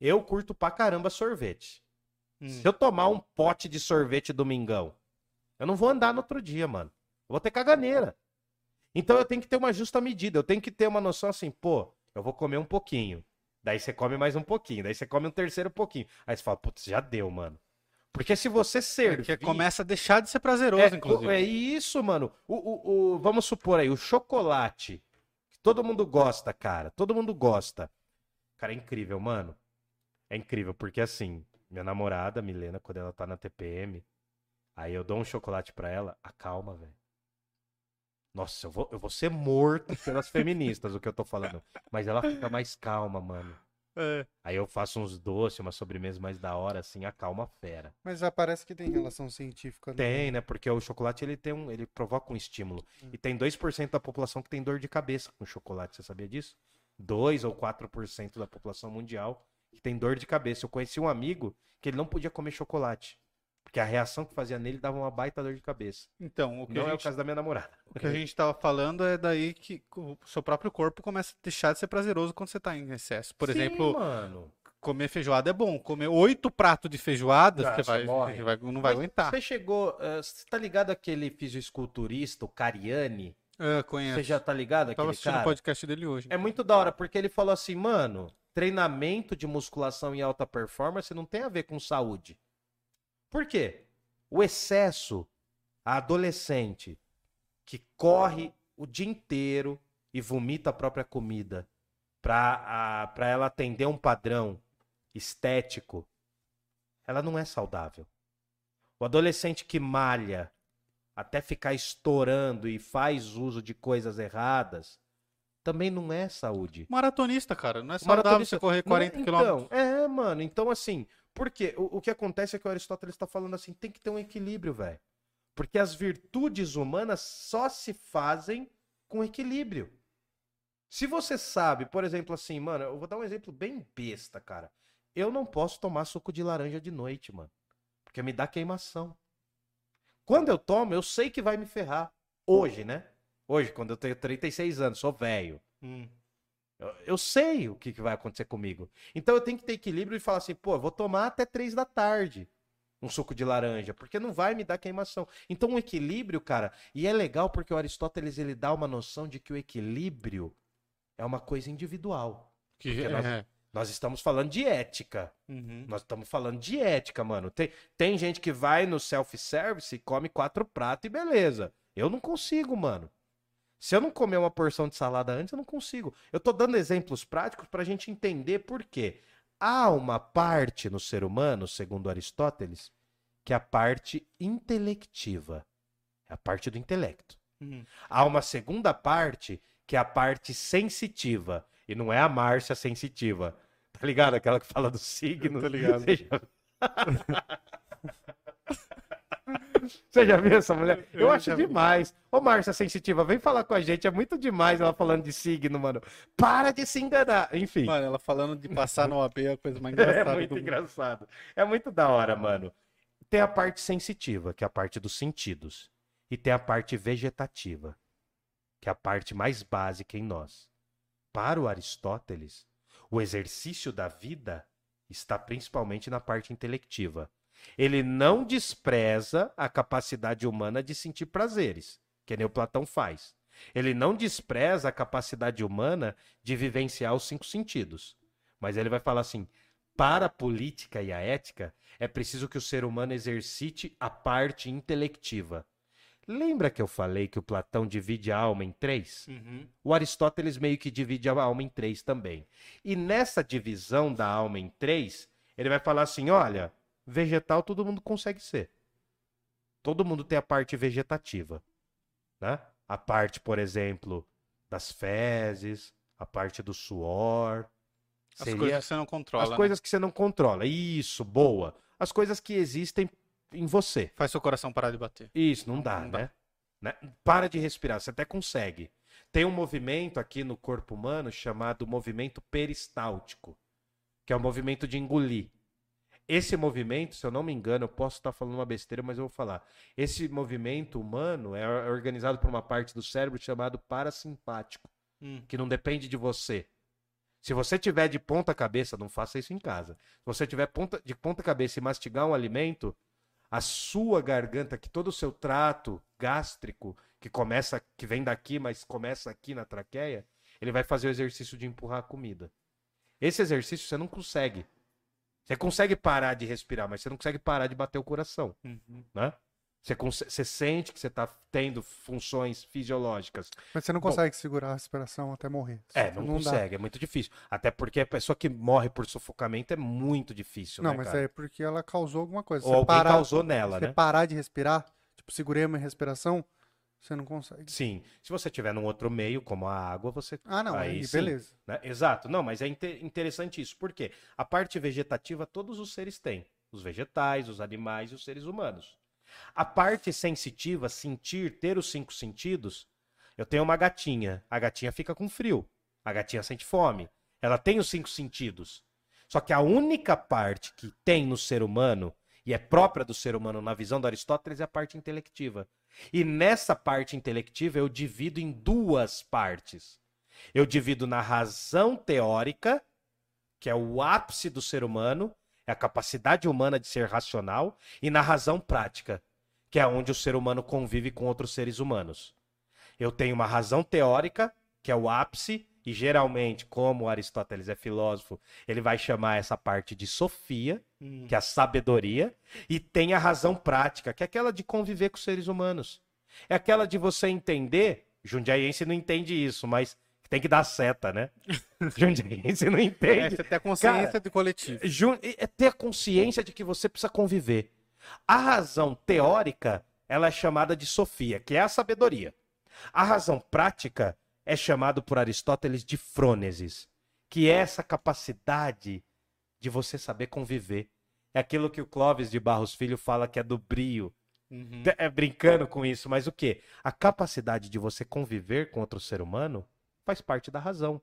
Eu curto pra caramba sorvete. Hum. Se eu tomar um pote de sorvete domingão, eu não vou andar no outro dia, mano. Eu vou ter caganeira. Então eu tenho que ter uma justa medida. Eu tenho que ter uma noção assim, pô, eu vou comer um pouquinho. Daí você come mais um pouquinho. Daí você come um terceiro pouquinho. Aí você fala, putz, já deu, mano. Porque se você É servir... que começa a deixar de ser prazeroso, É, inclusive. é isso, mano. O, o, o- vamos supor aí, o chocolate. Que todo mundo gosta, cara. Todo mundo gosta. Cara, é incrível, mano. É incrível, porque assim, minha namorada, Milena, quando ela tá na TPM, aí eu dou um chocolate pra ela, acalma, velho. Nossa, eu vou, eu vou ser morto pelas feministas, o que eu tô falando. Mas ela fica mais calma, mano. É. Aí eu faço uns doces, uma sobremesa mais da hora, assim, acalma a fera. Mas já parece que tem relação científica. né? Tem, né? Porque o chocolate ele tem um, ele provoca um estímulo. Hum. E tem 2% da população que tem dor de cabeça com chocolate, você sabia disso? 2 ou 4% da população mundial que tem dor de cabeça. Eu conheci um amigo que ele não podia comer chocolate. Porque a reação que fazia nele dava uma baita dor de cabeça. Então, o que, Não a é o gente, caso da minha namorada. o que a gente tava falando é daí que o seu próprio corpo começa a deixar de ser prazeroso quando você tá em excesso. Por Sim, exemplo, mano. comer feijoada é bom. Comer oito pratos de feijoada, Ah, você vai, você vai- não vai Mas aguentar. Você chegou. eh, Você tá ligado aquele fisiculturista, o Cariani? É, conheço. Você já tá ligado Tava aquele assistindo o cara? podcast dele hoje. É muito da hora, porque ele falou assim, mano, treinamento de musculação em alta performance não tem a ver com saúde. Por quê? O excesso, a adolescente que corre o dia inteiro e vomita a própria comida pra, a- pra ela atender um padrão estético, ela não é saudável. O adolescente que malha até ficar estourando e faz uso de coisas erradas, também não é saúde. Maratonista, cara. Não é saudável maratonista- você correr Não é- 40 quilômetros. Então, é, mano. Então, assim, porque o, o que acontece é que o Aristóteles está falando assim, tem que ter um equilíbrio, velho. Porque as virtudes humanas só se fazem com equilíbrio. Se você sabe, por exemplo, assim, mano, eu vou dar um exemplo bem besta, cara. Eu não posso tomar suco de laranja de noite, mano. Porque me dá queimação. Quando eu tomo, eu sei que vai me ferrar. Hoje, né? Hoje, quando eu tenho 36 anos, sou velho. Hum. Eu, eu sei o que, que vai acontecer comigo. Então eu tenho que ter equilíbrio e falar assim, pô, eu vou tomar até três da tarde um suco de laranja, porque não vai me dar queimação. Então o equilíbrio, cara, e é legal porque o Aristóteles ele dá uma noção de que o equilíbrio é uma coisa individual. Que, Porque nós- é. Nós estamos falando de ética. Uhum. Nós estamos falando de ética, mano. Tem, tem gente que vai no self-service e come quatro pratos e beleza. Eu não consigo, mano. Se eu não comer uma porção de salada antes, eu não consigo. Eu tô dando exemplos práticos pra gente entender por quê. Há uma parte no ser humano, segundo Aristóteles, que é a parte intelectiva. É a parte do intelecto. Uhum. Há uma segunda parte, que é a parte sensitiva. E não é a Márcia sensitiva. Tá ligado? Aquela que fala do signo. Tô ligado. (laughs) Você já... (laughs) Você já viu essa mulher? Eu, Eu acho já vi. demais. Ô, Márcia Sensitiva, vem falar com a gente. É muito demais ela falando de signo, mano. Para de se enganar. Enfim. Mano, ela falando de passar no OAB é a coisa mais (laughs) É engraçada muito do mundo. engraçado. É muito da hora, mano. Tem a parte sensitiva, que é a parte dos sentidos. E tem a parte vegetativa, que é a parte mais básica em nós. Para o Aristóteles, o exercício da vida está principalmente na parte intelectiva. Ele não despreza a capacidade humana de sentir prazeres, que nem o Platão faz. Ele não despreza a capacidade humana de vivenciar os cinco sentidos. Mas ele vai falar assim: para a política e a ética, é preciso que o ser humano exercite a parte intelectiva. Lembra que eu falei que o Platão divide a alma em três? Uhum. O Aristóteles meio que divide a alma em três também. E nessa divisão da alma em três, ele vai falar assim: olha, vegetal todo mundo consegue ser. Todo mundo tem a parte vegetativa. Né? A parte, por exemplo, das fezes, a parte do suor. As Seria coisas que você não controla. as né? coisas que você não controla. Isso, boa. As coisas que existem em você. Faz seu coração parar de bater. Isso, não dá, Não dá. né? né? Para de respirar, você até consegue. Tem um movimento aqui no corpo humano chamado movimento peristáltico, que é o movimento de engolir. Esse movimento, se eu não me engano, eu posso estar falando uma besteira, mas eu vou falar. Esse movimento humano é organizado por uma parte do cérebro chamado parasimpático, Hum. que não depende de você. Se você tiver de ponta cabeça, não faça isso em casa. Se você tiver ponta, de ponta cabeça e mastigar um alimento, a sua garganta, que todo o seu trato gástrico, que começa, que vem daqui, mas começa aqui na traqueia, ele vai fazer o exercício de empurrar a comida. Esse exercício você não consegue. Você consegue parar de respirar, mas você não consegue parar de bater o coração, Uhum. né? Você, você sente que você está tendo funções fisiológicas. Mas você não Bom. consegue segurar a respiração até morrer. É, não, dá. consegue, é muito difícil. Até porque a pessoa que morre por sufocamento é muito difícil, Não, né, mas cara? é porque ela causou alguma coisa. Ou Você alguém parar, causou nela, você né? parar de respirar, tipo, segurei a minha respiração, você não consegue. Sim. Se você tiver num outro meio, como a água, você Ah, não, Aí aí, sim. beleza. né? Exato. Não, mas é inte- interessante isso. Por quê? A parte vegetativa todos os seres têm. Os vegetais, os animais e os seres humanos. A parte sensitiva, sentir, ter os cinco sentidos, eu tenho uma gatinha. A gatinha fica com frio. A gatinha sente fome. Ela tem os cinco sentidos. Só que a única parte que tem no ser humano, e é própria do ser humano na visão do Aristóteles, é a parte intelectiva. E nessa parte intelectiva eu divido em duas partes. Eu divido na razão teórica, que é o ápice do ser humano, é a capacidade humana de ser racional, e na razão prática, que é onde o ser humano convive com outros seres humanos. Eu tenho uma razão teórica, que é o ápice, e geralmente, como Aristóteles é filósofo, ele vai chamar essa parte de sofia, Hum. que é a sabedoria, e tem a razão prática, que é aquela de conviver com os seres humanos. É aquela de você entender, Jundiaiense não entende isso, mas tem que dar seta, né? (laughs) Jundiaiense não É, entende. você tem a consciência do coletivo. É ter a consciência de que você precisa conviver. A razão teórica, ela é chamada de sofia, que é a sabedoria. A razão prática é chamado por Aristóteles de frônesis, que é essa capacidade de você saber conviver. É aquilo que o Clóvis de Barros Filho fala que é do brio. Uhum. É brincando com isso, mas o quê? A capacidade de você conviver com outro ser humano faz parte da razão.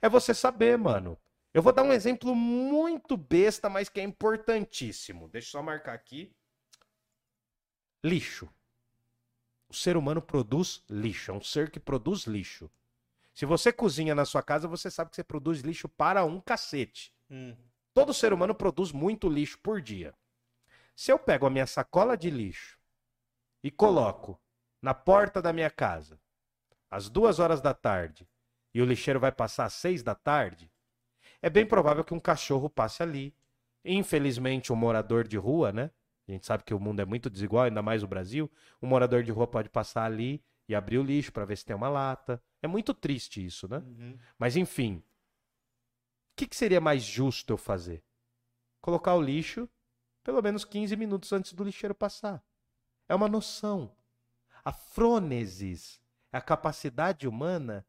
É você saber, mano. Eu vou dar um exemplo muito besta, mas que é importantíssimo. Deixa eu só marcar aqui. Lixo. O ser humano produz lixo. É um ser que produz lixo. Se você cozinha na sua casa, você sabe que você produz lixo para um cacete. Hum. Todo ser humano produz muito lixo por dia. Se eu pego a minha sacola de lixo e coloco na porta da minha casa às duas horas da tarde e o lixeiro vai passar às seis da tarde, é bem provável que um cachorro passe ali. Infelizmente, um morador de rua, né? A gente sabe que o mundo é muito desigual, ainda mais o Brasil. Um morador de rua pode passar ali e abrir o lixo para ver se tem uma lata. É muito triste isso, né? Uhum. Mas enfim, o que, que seria mais justo eu fazer? Colocar o lixo pelo menos 15 minutos antes do lixeiro passar. É uma noção. A frônesis, é a capacidade humana.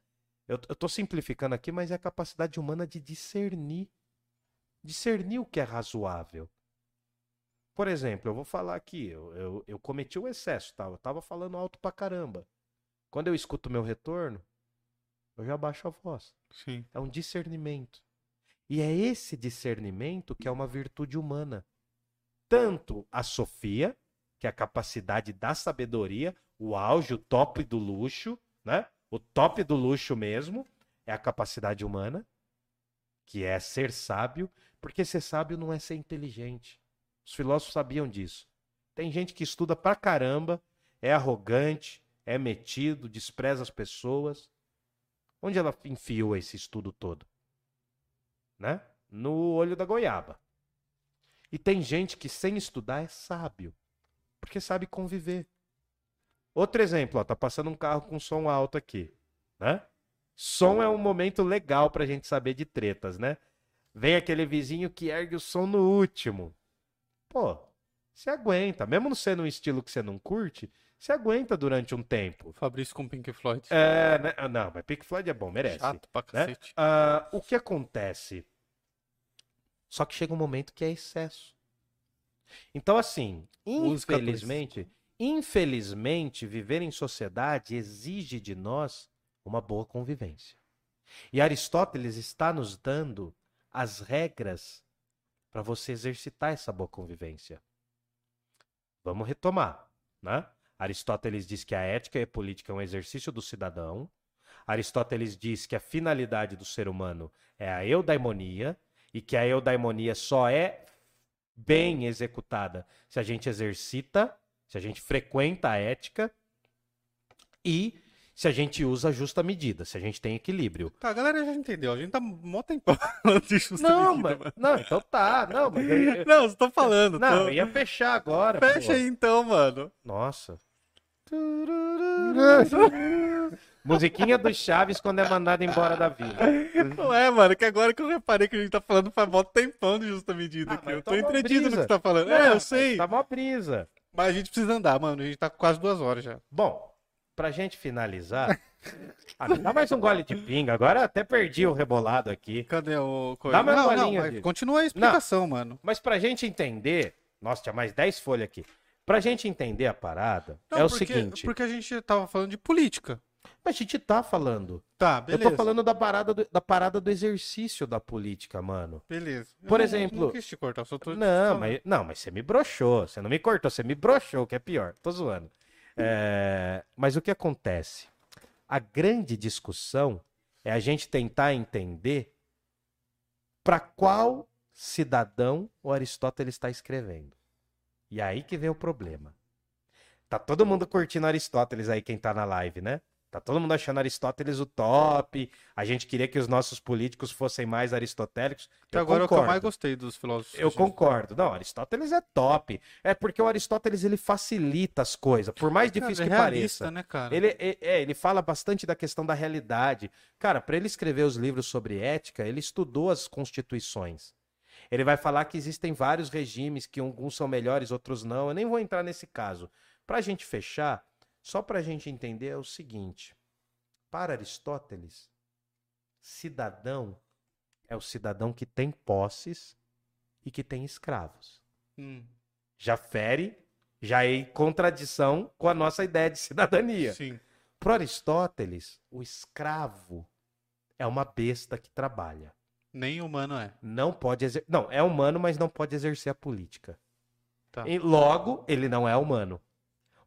Eu, tô simplificando aqui, mas é a capacidade humana de discernir. Discernir o que é razoável. Por exemplo, eu vou falar aqui, eu, eu, eu cometi o excesso, tá? Eu tava falando alto pra caramba. Quando eu escuto meu retorno, eu já baixo a voz. Sim. É um discernimento. E é esse discernimento que é uma virtude humana. Tanto a Sofia, que é a capacidade da sabedoria, o auge, o top do luxo, né? O top do luxo mesmo é a capacidade humana, que é ser sábio, porque ser sábio não é ser inteligente. Os filósofos sabiam disso. Tem gente que estuda pra caramba, é arrogante, é metido, despreza as pessoas. Onde ela enfiou esse estudo todo? Né? No olho da goiaba. E tem gente que sem estudar é sábio, porque sabe conviver. Outro exemplo, ó, tá passando um carro com som alto aqui, né? Som é um momento legal pra gente saber de tretas, né? Vem aquele vizinho que ergue o som no último. Pô, você aguenta, mesmo não sendo um estilo que você não curte, você aguenta durante um tempo. Fabrício com Pink Floyd. É, né? Ah, Não, mas Pink Floyd é bom, merece. Chato pra né? cacete. Ah, o que acontece? Só que chega um momento que é excesso. Então, assim, infelizmente, infelizmente, viver em sociedade exige de nós uma boa convivência. E Aristóteles está nos dando as regras para você exercitar essa boa convivência. Vamos retomar, né? Aristóteles diz que a ética e a política é um exercício do cidadão. Aristóteles diz que a finalidade do ser humano é a eudaimonia e que a eudaimonia só é bem executada se a gente exercita, se a gente frequenta a ética e se a gente usa a justa medida, se a gente tem equilíbrio. Tá, a galera já entendeu. A gente tá mó tempão (laughs) falando de justa Não, medida, mas, mano. não, então tá, não, mas eu, (laughs) eu- Não, você tá falando. não, tô- eu ia fechar agora. Fecha pô. aí então, mano. Nossa. (laughs) Musiquinha do Chaves quando é mandado embora da vila. Não é, mano, que agora que eu reparei que a gente tá falando faz mó tempão de justa medida Ah, aqui. Eu tá tô uma entretido no que você tá falando. Não, é, eu sei. Tá mó brisa. Mas a gente precisa andar, mano. A gente tá com quase duas horas já. Bom, pra gente finalizar. (laughs) Ah, me dá mais um gole de pinga. Agora eu até perdi o rebolado aqui. Cadê o. Dá mais não, uma não, linha mas de- continua a explicação, mano. Mas pra gente entender. Nossa, tinha mais 10 folhas aqui. Pra gente entender a parada, Não, é o porque, seguinte. Porque a gente tava falando de política. A gente tá falando. Tá, Eu beleza. tô falando da parada do, da parada do exercício da política, mano. Beleza. Eu Por não- exemplo- Não quis te cortar, só tô. Não, mas, não, mas você me broxou. Você não me cortou, você me broxou, que é pior. Tô zoando. É, mas o que acontece? A grande discussão é a gente tentar entender para qual cidadão o Aristóteles está escrevendo. E aí que vem o problema. Tá todo mundo curtindo Aristóteles aí, quem tá na live, né? Tá todo mundo achando Aristóteles o top. A gente queria que os nossos políticos fossem mais aristotélicos. Até Eu agora é o que eu concordo. mais gostei dos filósofos. Eu concordo. Não, Aristóteles é top. É porque o Aristóteles ele facilita as coisas, por mais difícil é que realista, pareça. né, cara? Ele, é, é, ele fala bastante da questão da realidade. Cara, para ele escrever os livros sobre ética, ele estudou as constituições. Ele vai falar que existem vários regimes, que alguns são melhores, outros não. Eu nem vou entrar nesse caso. Para a gente fechar, só para a gente entender é o seguinte: para Aristóteles, cidadão é o cidadão que tem posses e que tem escravos. Hum, Já fere, já é em contradição com a nossa ideia de cidadania. sim. Para Aristóteles, o escravo é uma besta que trabalha. Nem humano é. Não pode exer... Não, é humano, mas não pode exercer a política. Tá. E logo, ele não é humano.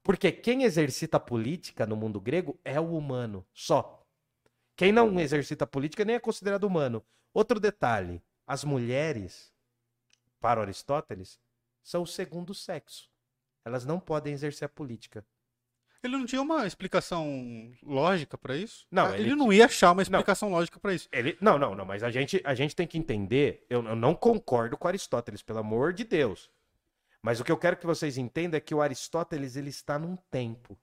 Porque quem exercita a política no mundo grego é o humano, só. Quem não exercita a política nem é considerado humano. Outro detalhe: as mulheres, para Aristóteles, são o segundo sexo. Elas não podem exercer a política. Ele não tinha uma explicação lógica pra isso? Não, ele ele, não ia achar uma Não. explicação lógica pra isso. Ele... Não, não, não, mas a gente, a gente tem que entender. Eu, eu não concordo com Aristóteles, pelo amor de Deus. Mas o que eu quero que vocês entendam é que o Aristóteles ele está num tempo.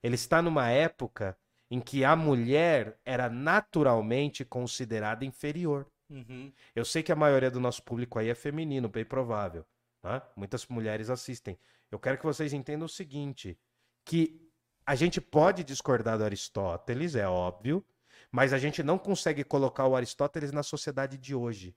Ele está numa época em que a mulher era naturalmente considerada inferior. Uhum. Eu sei que a maioria do nosso público aí é feminino, bem provável. tá? Muitas mulheres assistem. Eu quero que vocês entendam o seguinte: que a gente pode discordar do Aristóteles, é óbvio, mas a gente não consegue colocar o Aristóteles na sociedade de hoje.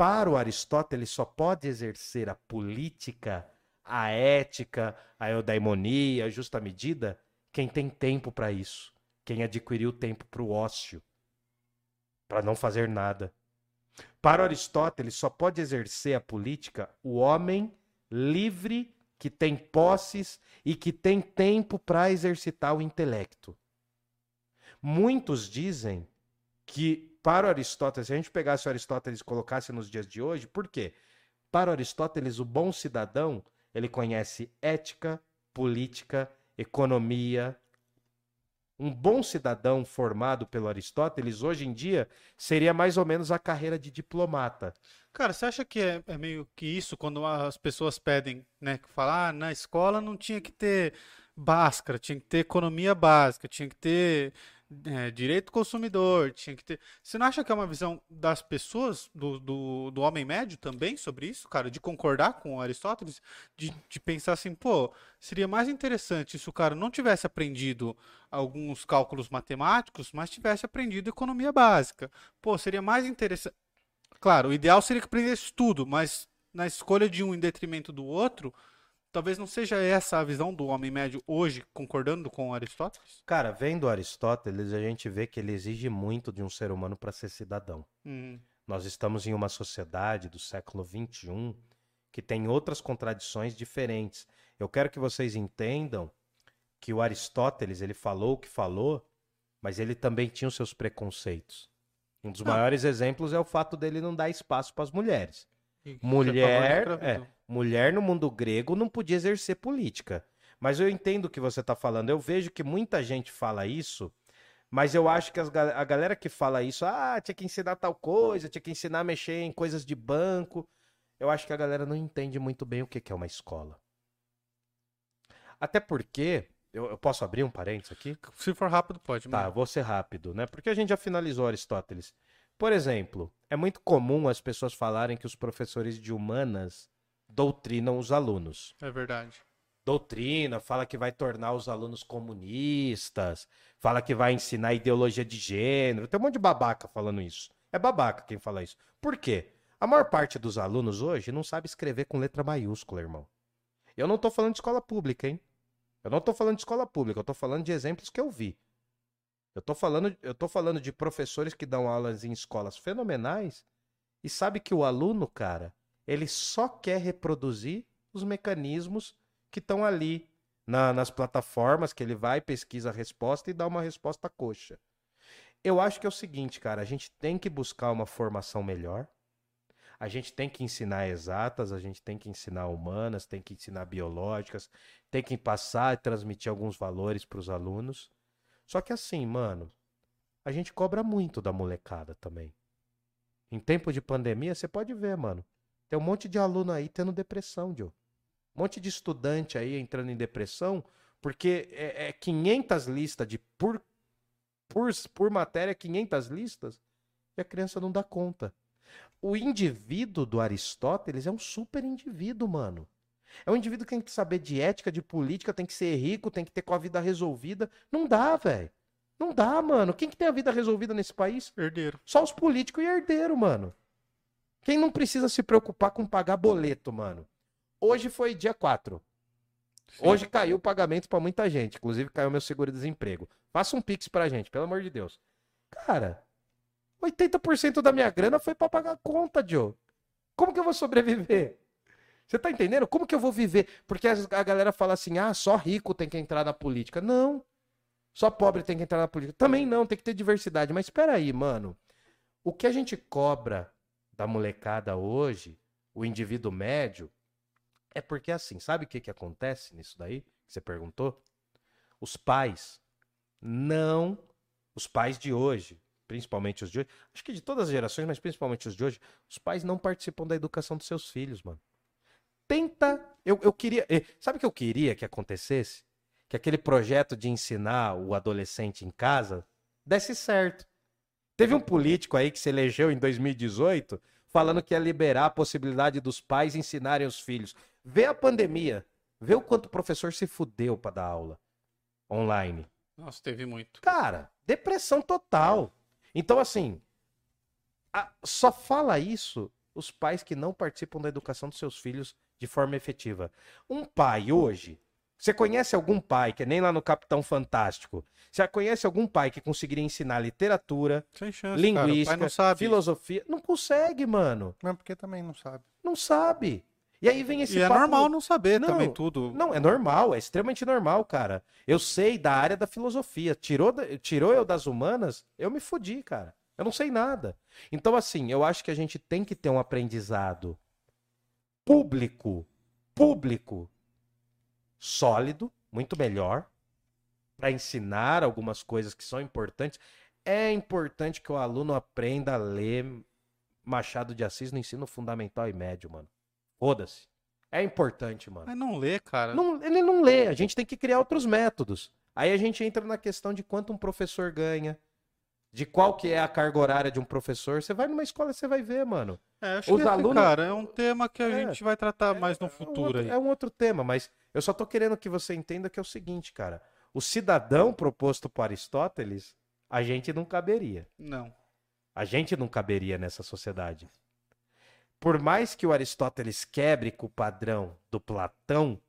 Para o Aristóteles, só pode exercer a política, a ética, a eudaimonia, a justa medida, quem tem tempo para isso, quem adquiriu tempo para o ócio, para não fazer nada. Para Aristóteles, só pode exercer a política o homem livre que tem posses e que tem tempo para exercitar o intelecto. Muitos dizem que para Aristóteles, se a gente pegasse o Aristóteles e colocasse nos dias de hoje, por quê? Para Aristóteles, o bom cidadão, ele conhece ética, política, economia. Um bom cidadão formado pelo Aristóteles, hoje em dia, seria mais ou menos a carreira de diplomata. Cara, você acha que é, é meio que isso quando as pessoas pedem, né? Que falar, ah, na escola não tinha que ter Bhaskara, tinha que ter economia básica, tinha que ter é, direito do consumidor, tinha que ter. Você não acha que é uma visão das pessoas, do, do, do homem médio também sobre isso, cara? De concordar com Aristóteles? De, de pensar assim, pô, seria mais interessante se o cara não tivesse aprendido alguns cálculos matemáticos, mas tivesse aprendido economia básica. Pô, seria mais interessante. Claro, o ideal seria que aprendesse tudo, mas na escolha de um em detrimento do outro, talvez não seja essa a visão do homem médio hoje, concordando com Aristóteles? Cara, vendo Aristóteles, a gente vê que ele exige muito de um ser humano para ser cidadão. Hum, Nós estamos em uma sociedade do século XXI que tem outras contradições diferentes. Eu quero que vocês entendam que o Aristóteles, ele falou o que falou, mas ele também tinha os seus preconceitos. Um dos Ah. maiores exemplos é o fato dele não dar espaço para as mulheres. da Mulher, é, mulher no mundo grego não podia exercer política. Mas eu entendo o que você está falando. Eu vejo que muita gente fala isso, mas eu acho que as a galera que fala isso, ah, tinha que ensinar tal coisa, tinha que ensinar a mexer em coisas de banco. Eu acho que a galera não entende muito bem o que que é uma escola. Até porque, eu, eu posso abrir um parênteses aqui? Se for rápido, pode. Tá, vou ser rápido, né? Porque a gente já finalizou Aristóteles. Por exemplo, é muito comum as pessoas falarem que os professores de humanas doutrinam os alunos. É verdade. Doutrina, fala que vai tornar os alunos comunistas, fala que vai ensinar ideologia de gênero. Tem um monte de babaca falando isso. É babaca quem fala isso. Por quê? A maior parte dos alunos hoje não sabe escrever com letra maiúscula, irmão. Eu não tô falando de escola pública, hein? Eu não tô falando de escola pública, eu tô falando de exemplos que eu vi. Eu tô falando, eu tô falando de professores que dão aulas em escolas fenomenais e sabe que o aluno, cara, ele só quer reproduzir os mecanismos que estão ali na- nas plataformas que ele vai, pesquisa a resposta e dá uma resposta coxa. Eu acho que é o seguinte, cara, a gente tem que buscar uma formação melhor. A gente tem que ensinar exatas, a gente tem que ensinar humanas, tem que ensinar biológicas, tem que passar e transmitir alguns valores para os alunos. Só que assim, mano, a gente cobra muito da molecada também. Em tempo de pandemia, você pode ver, mano. Tem um monte de aluno aí tendo depressão, Joe. Um monte de estudante aí entrando em depressão, porque é, é 500 listas de por, por, por matéria, 500 listas, e a criança não dá conta. O indivíduo do Aristóteles é um super indivíduo, mano. É um indivíduo que tem que saber de ética, de política, tem que ser rico, tem que ter com a vida resolvida. Não dá, velho. Não dá, mano. Quem que tem a vida resolvida nesse país? Herdeiro. Só os políticos e herdeiro, mano. Quem não precisa se preocupar com pagar boleto, mano? Hoje foi dia 4. Sim. Hoje caiu o pagamento pra muita gente. Inclusive caiu meu seguro-desemprego. Faça um pix pra gente, pelo amor de Deus. Cara, 80% da minha grana foi pra pagar a conta, Joe. Como que eu vou sobreviver? Você tá entendendo? Como que eu vou viver? Porque a galera fala assim: ah, só rico tem que entrar na política. Não. Só pobre tem que entrar na política. Também não, tem que ter diversidade. Mas espera aí, mano. O que a gente cobra da molecada hoje, o indivíduo médio, é porque assim, sabe o que, que acontece nisso daí? Que você perguntou? Os pais não. Os pais de hoje, principalmente os de hoje, acho que de todas as gerações, mas principalmente os de hoje, os pais não participam da educação dos seus filhos, mano. Tenta. Eu, eu queria. eh, Sabe o que eu queria que acontecesse? Que aquele projeto de ensinar o adolescente em casa desse certo. Teve um político aí que se elegeu em 2018 falando que ia liberar a possibilidade dos pais ensinarem os filhos. Vê a pandemia. Vê o quanto o professor se fudeu pra dar aula online. Nossa, teve muito. Cara, depressão total. Então, assim, a- só fala isso os pais que não participam da educação dos seus filhos de forma efetiva. Um pai hoje, você conhece algum pai, que é nem lá no Capitão Fantástico, você conhece algum pai que conseguiria ensinar literatura, chance, linguística, não sabe. filosofia? Não consegue, mano. Mas porque também não sabe. Não sabe. E aí vem esse E é papo- normal não saber Não, também tudo. Não, é normal, é extremamente normal, cara. Eu sei da área da filosofia. Tirou, tirou eu das humanas, eu me fudi, cara. Eu não sei nada. Então, assim, eu acho que a gente tem que ter um aprendizado público, público sólido, muito melhor, para ensinar algumas coisas que são importantes. É importante que o aluno aprenda a ler Machado de Assis no ensino fundamental e médio, mano. Foda-se. É importante, mano. Mas não lê, cara. Não- ele não lê, a gente tem que criar outros métodos. Aí a gente entra na questão de quanto um professor ganha, de qual que é a carga horária de um professor. Você vai numa escola, você vai ver, mano. É, acho Os que esse, alunos- cara, é um tema que a É. gente vai tratar mais no É um futuro outro- aí. É um outro tema, mas eu só tô querendo que você entenda que é o seguinte, cara. O cidadão proposto por Aristóteles, a gente não caberia. Não. A gente não caberia nessa sociedade. Por mais que o Aristóteles quebre com o padrão do Platão,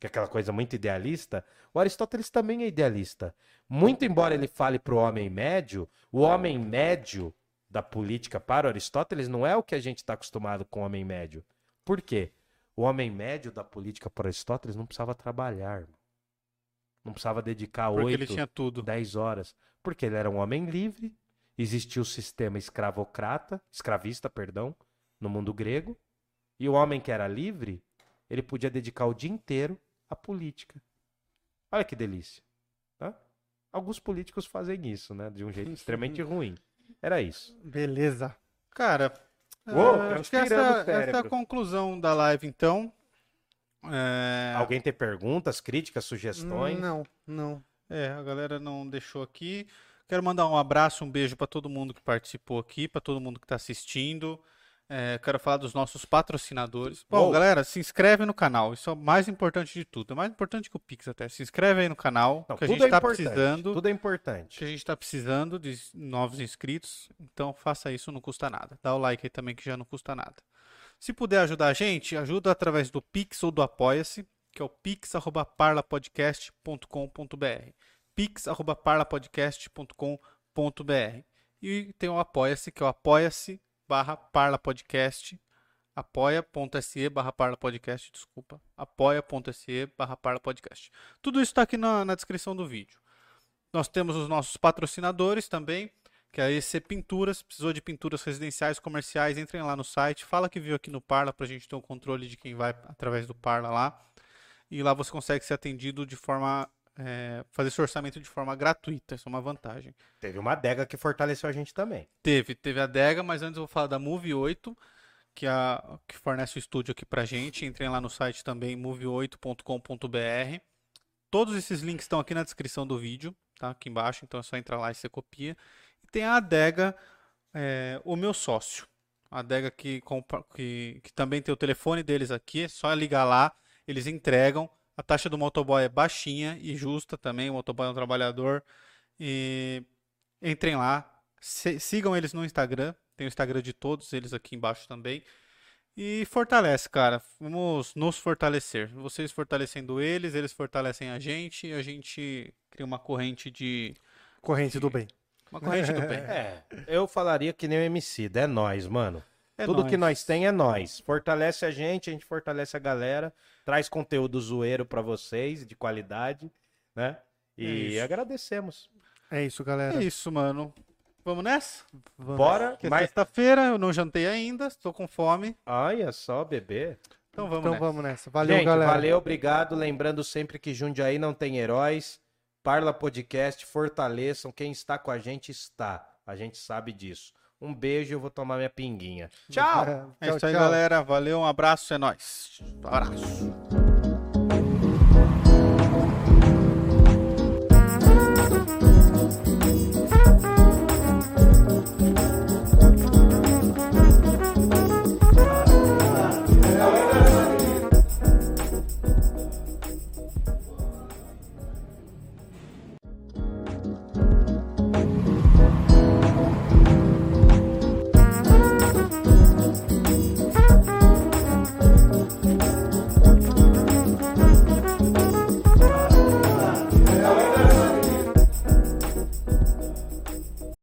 que é aquela coisa muito idealista, o Aristóteles também é idealista. Muito embora ele fale para o homem médio, o homem médio da política para o Aristóteles não é o que a gente está acostumado com o homem médio. Por quê? O homem médio da política para Aristóteles não precisava trabalhar. Não precisava dedicar oito. 10 horas. Porque ele era um homem livre, existia o sistema escravocrata, escravista, perdão, no mundo grego, e o homem que era livre, ele podia dedicar o dia inteiro à política. Olha que delícia. Alguns políticos fazem isso, né? De um jeito extremamente (laughs) ruim. Era isso. Beleza. Cara, Uou, é, acho que essa, essa é a conclusão da live, então. É, Alguém tem perguntas, críticas, sugestões? Não, não. é, a galera não deixou aqui. Quero mandar um abraço, um beijo para todo mundo que participou aqui, para todo mundo que está assistindo. É, quero falar dos nossos patrocinadores. Bom, Uou. galera, se inscreve no canal. Isso é o mais importante de tudo. É mais importante que o Pix até. Se inscreve aí no canal, Não, que a gente é está importante. precisando. Tudo é que importante. a gente está precisando de novos inscritos, então faça isso, não custa nada. Dá o like aí também que já não custa nada. Se puder ajudar a gente, ajuda através do Pix ou do Apoia-se, que é o pix@parlapodcast.com.br. pix@parlapodcast.com.br. E tem o Apoia-se, que é o apoia-se barra parlapodcast, apoia.se barra parlapodcast, desculpa, apoia.se barra parlapodcast. Tudo isso está aqui na- na descrição do vídeo. Nós temos os nossos patrocinadores também, que é a EC Pinturas. Precisou de pinturas residenciais, comerciais, entrem lá no site. Fala que viu aqui no Parla para a gente ter um controle de quem vai através do Parla lá. E lá você consegue ser atendido de forma. É, fazer seu orçamento de forma gratuita. Isso é uma vantagem. Teve uma adega que fortaleceu a gente também. Teve, teve a Dega, mas antes eu vou falar da Move 8, que, é a, que fornece o estúdio aqui pra gente. Entrem lá no site também, move8.com.br. Todos esses links estão aqui na descrição do vídeo, tá? Aqui embaixo, então é só entrar lá e você copia. E tem a Adega, é, o meu sócio. A Adega que, que, que também tem o telefone deles aqui, é só ligar lá, eles entregam. A taxa do motoboy é baixinha e justa também, o motoboy é um trabalhador. E entrem lá, se- sigam eles no Instagram, tem o Instagram de todos eles aqui embaixo também. E fortalece, cara. Vamos nos fortalecer. Vocês fortalecendo eles, eles fortalecem a gente e a gente cria uma corrente de. Corrente do bem. Uma corrente do bem. (laughs) É, eu falaria que nem o MC, é nós, mano. É Tudo nóis. que nós tem é nós. Fortalece a gente, a gente fortalece a galera, traz conteúdo zoeiro pra vocês, de qualidade, né? É E isso. agradecemos. É isso, galera. É isso, mano. Vamos nessa? Vamos. Bora, Que é mas... sexta-feira, eu não jantei ainda, estou com fome. Olha só, bebê. Então vamos Então nessa. vamos nessa. Valeu, gente, galera. valeu, obrigado. Lembrando sempre que Jundiaí não tem heróis. Parla Podcast, fortaleçam. Quem está com a gente está. A gente sabe disso. Um beijo, eu vou tomar minha pinguinha. Tchau! (laughs) É isso aí, galera. Valeu, um abraço, é nóis. Abraço.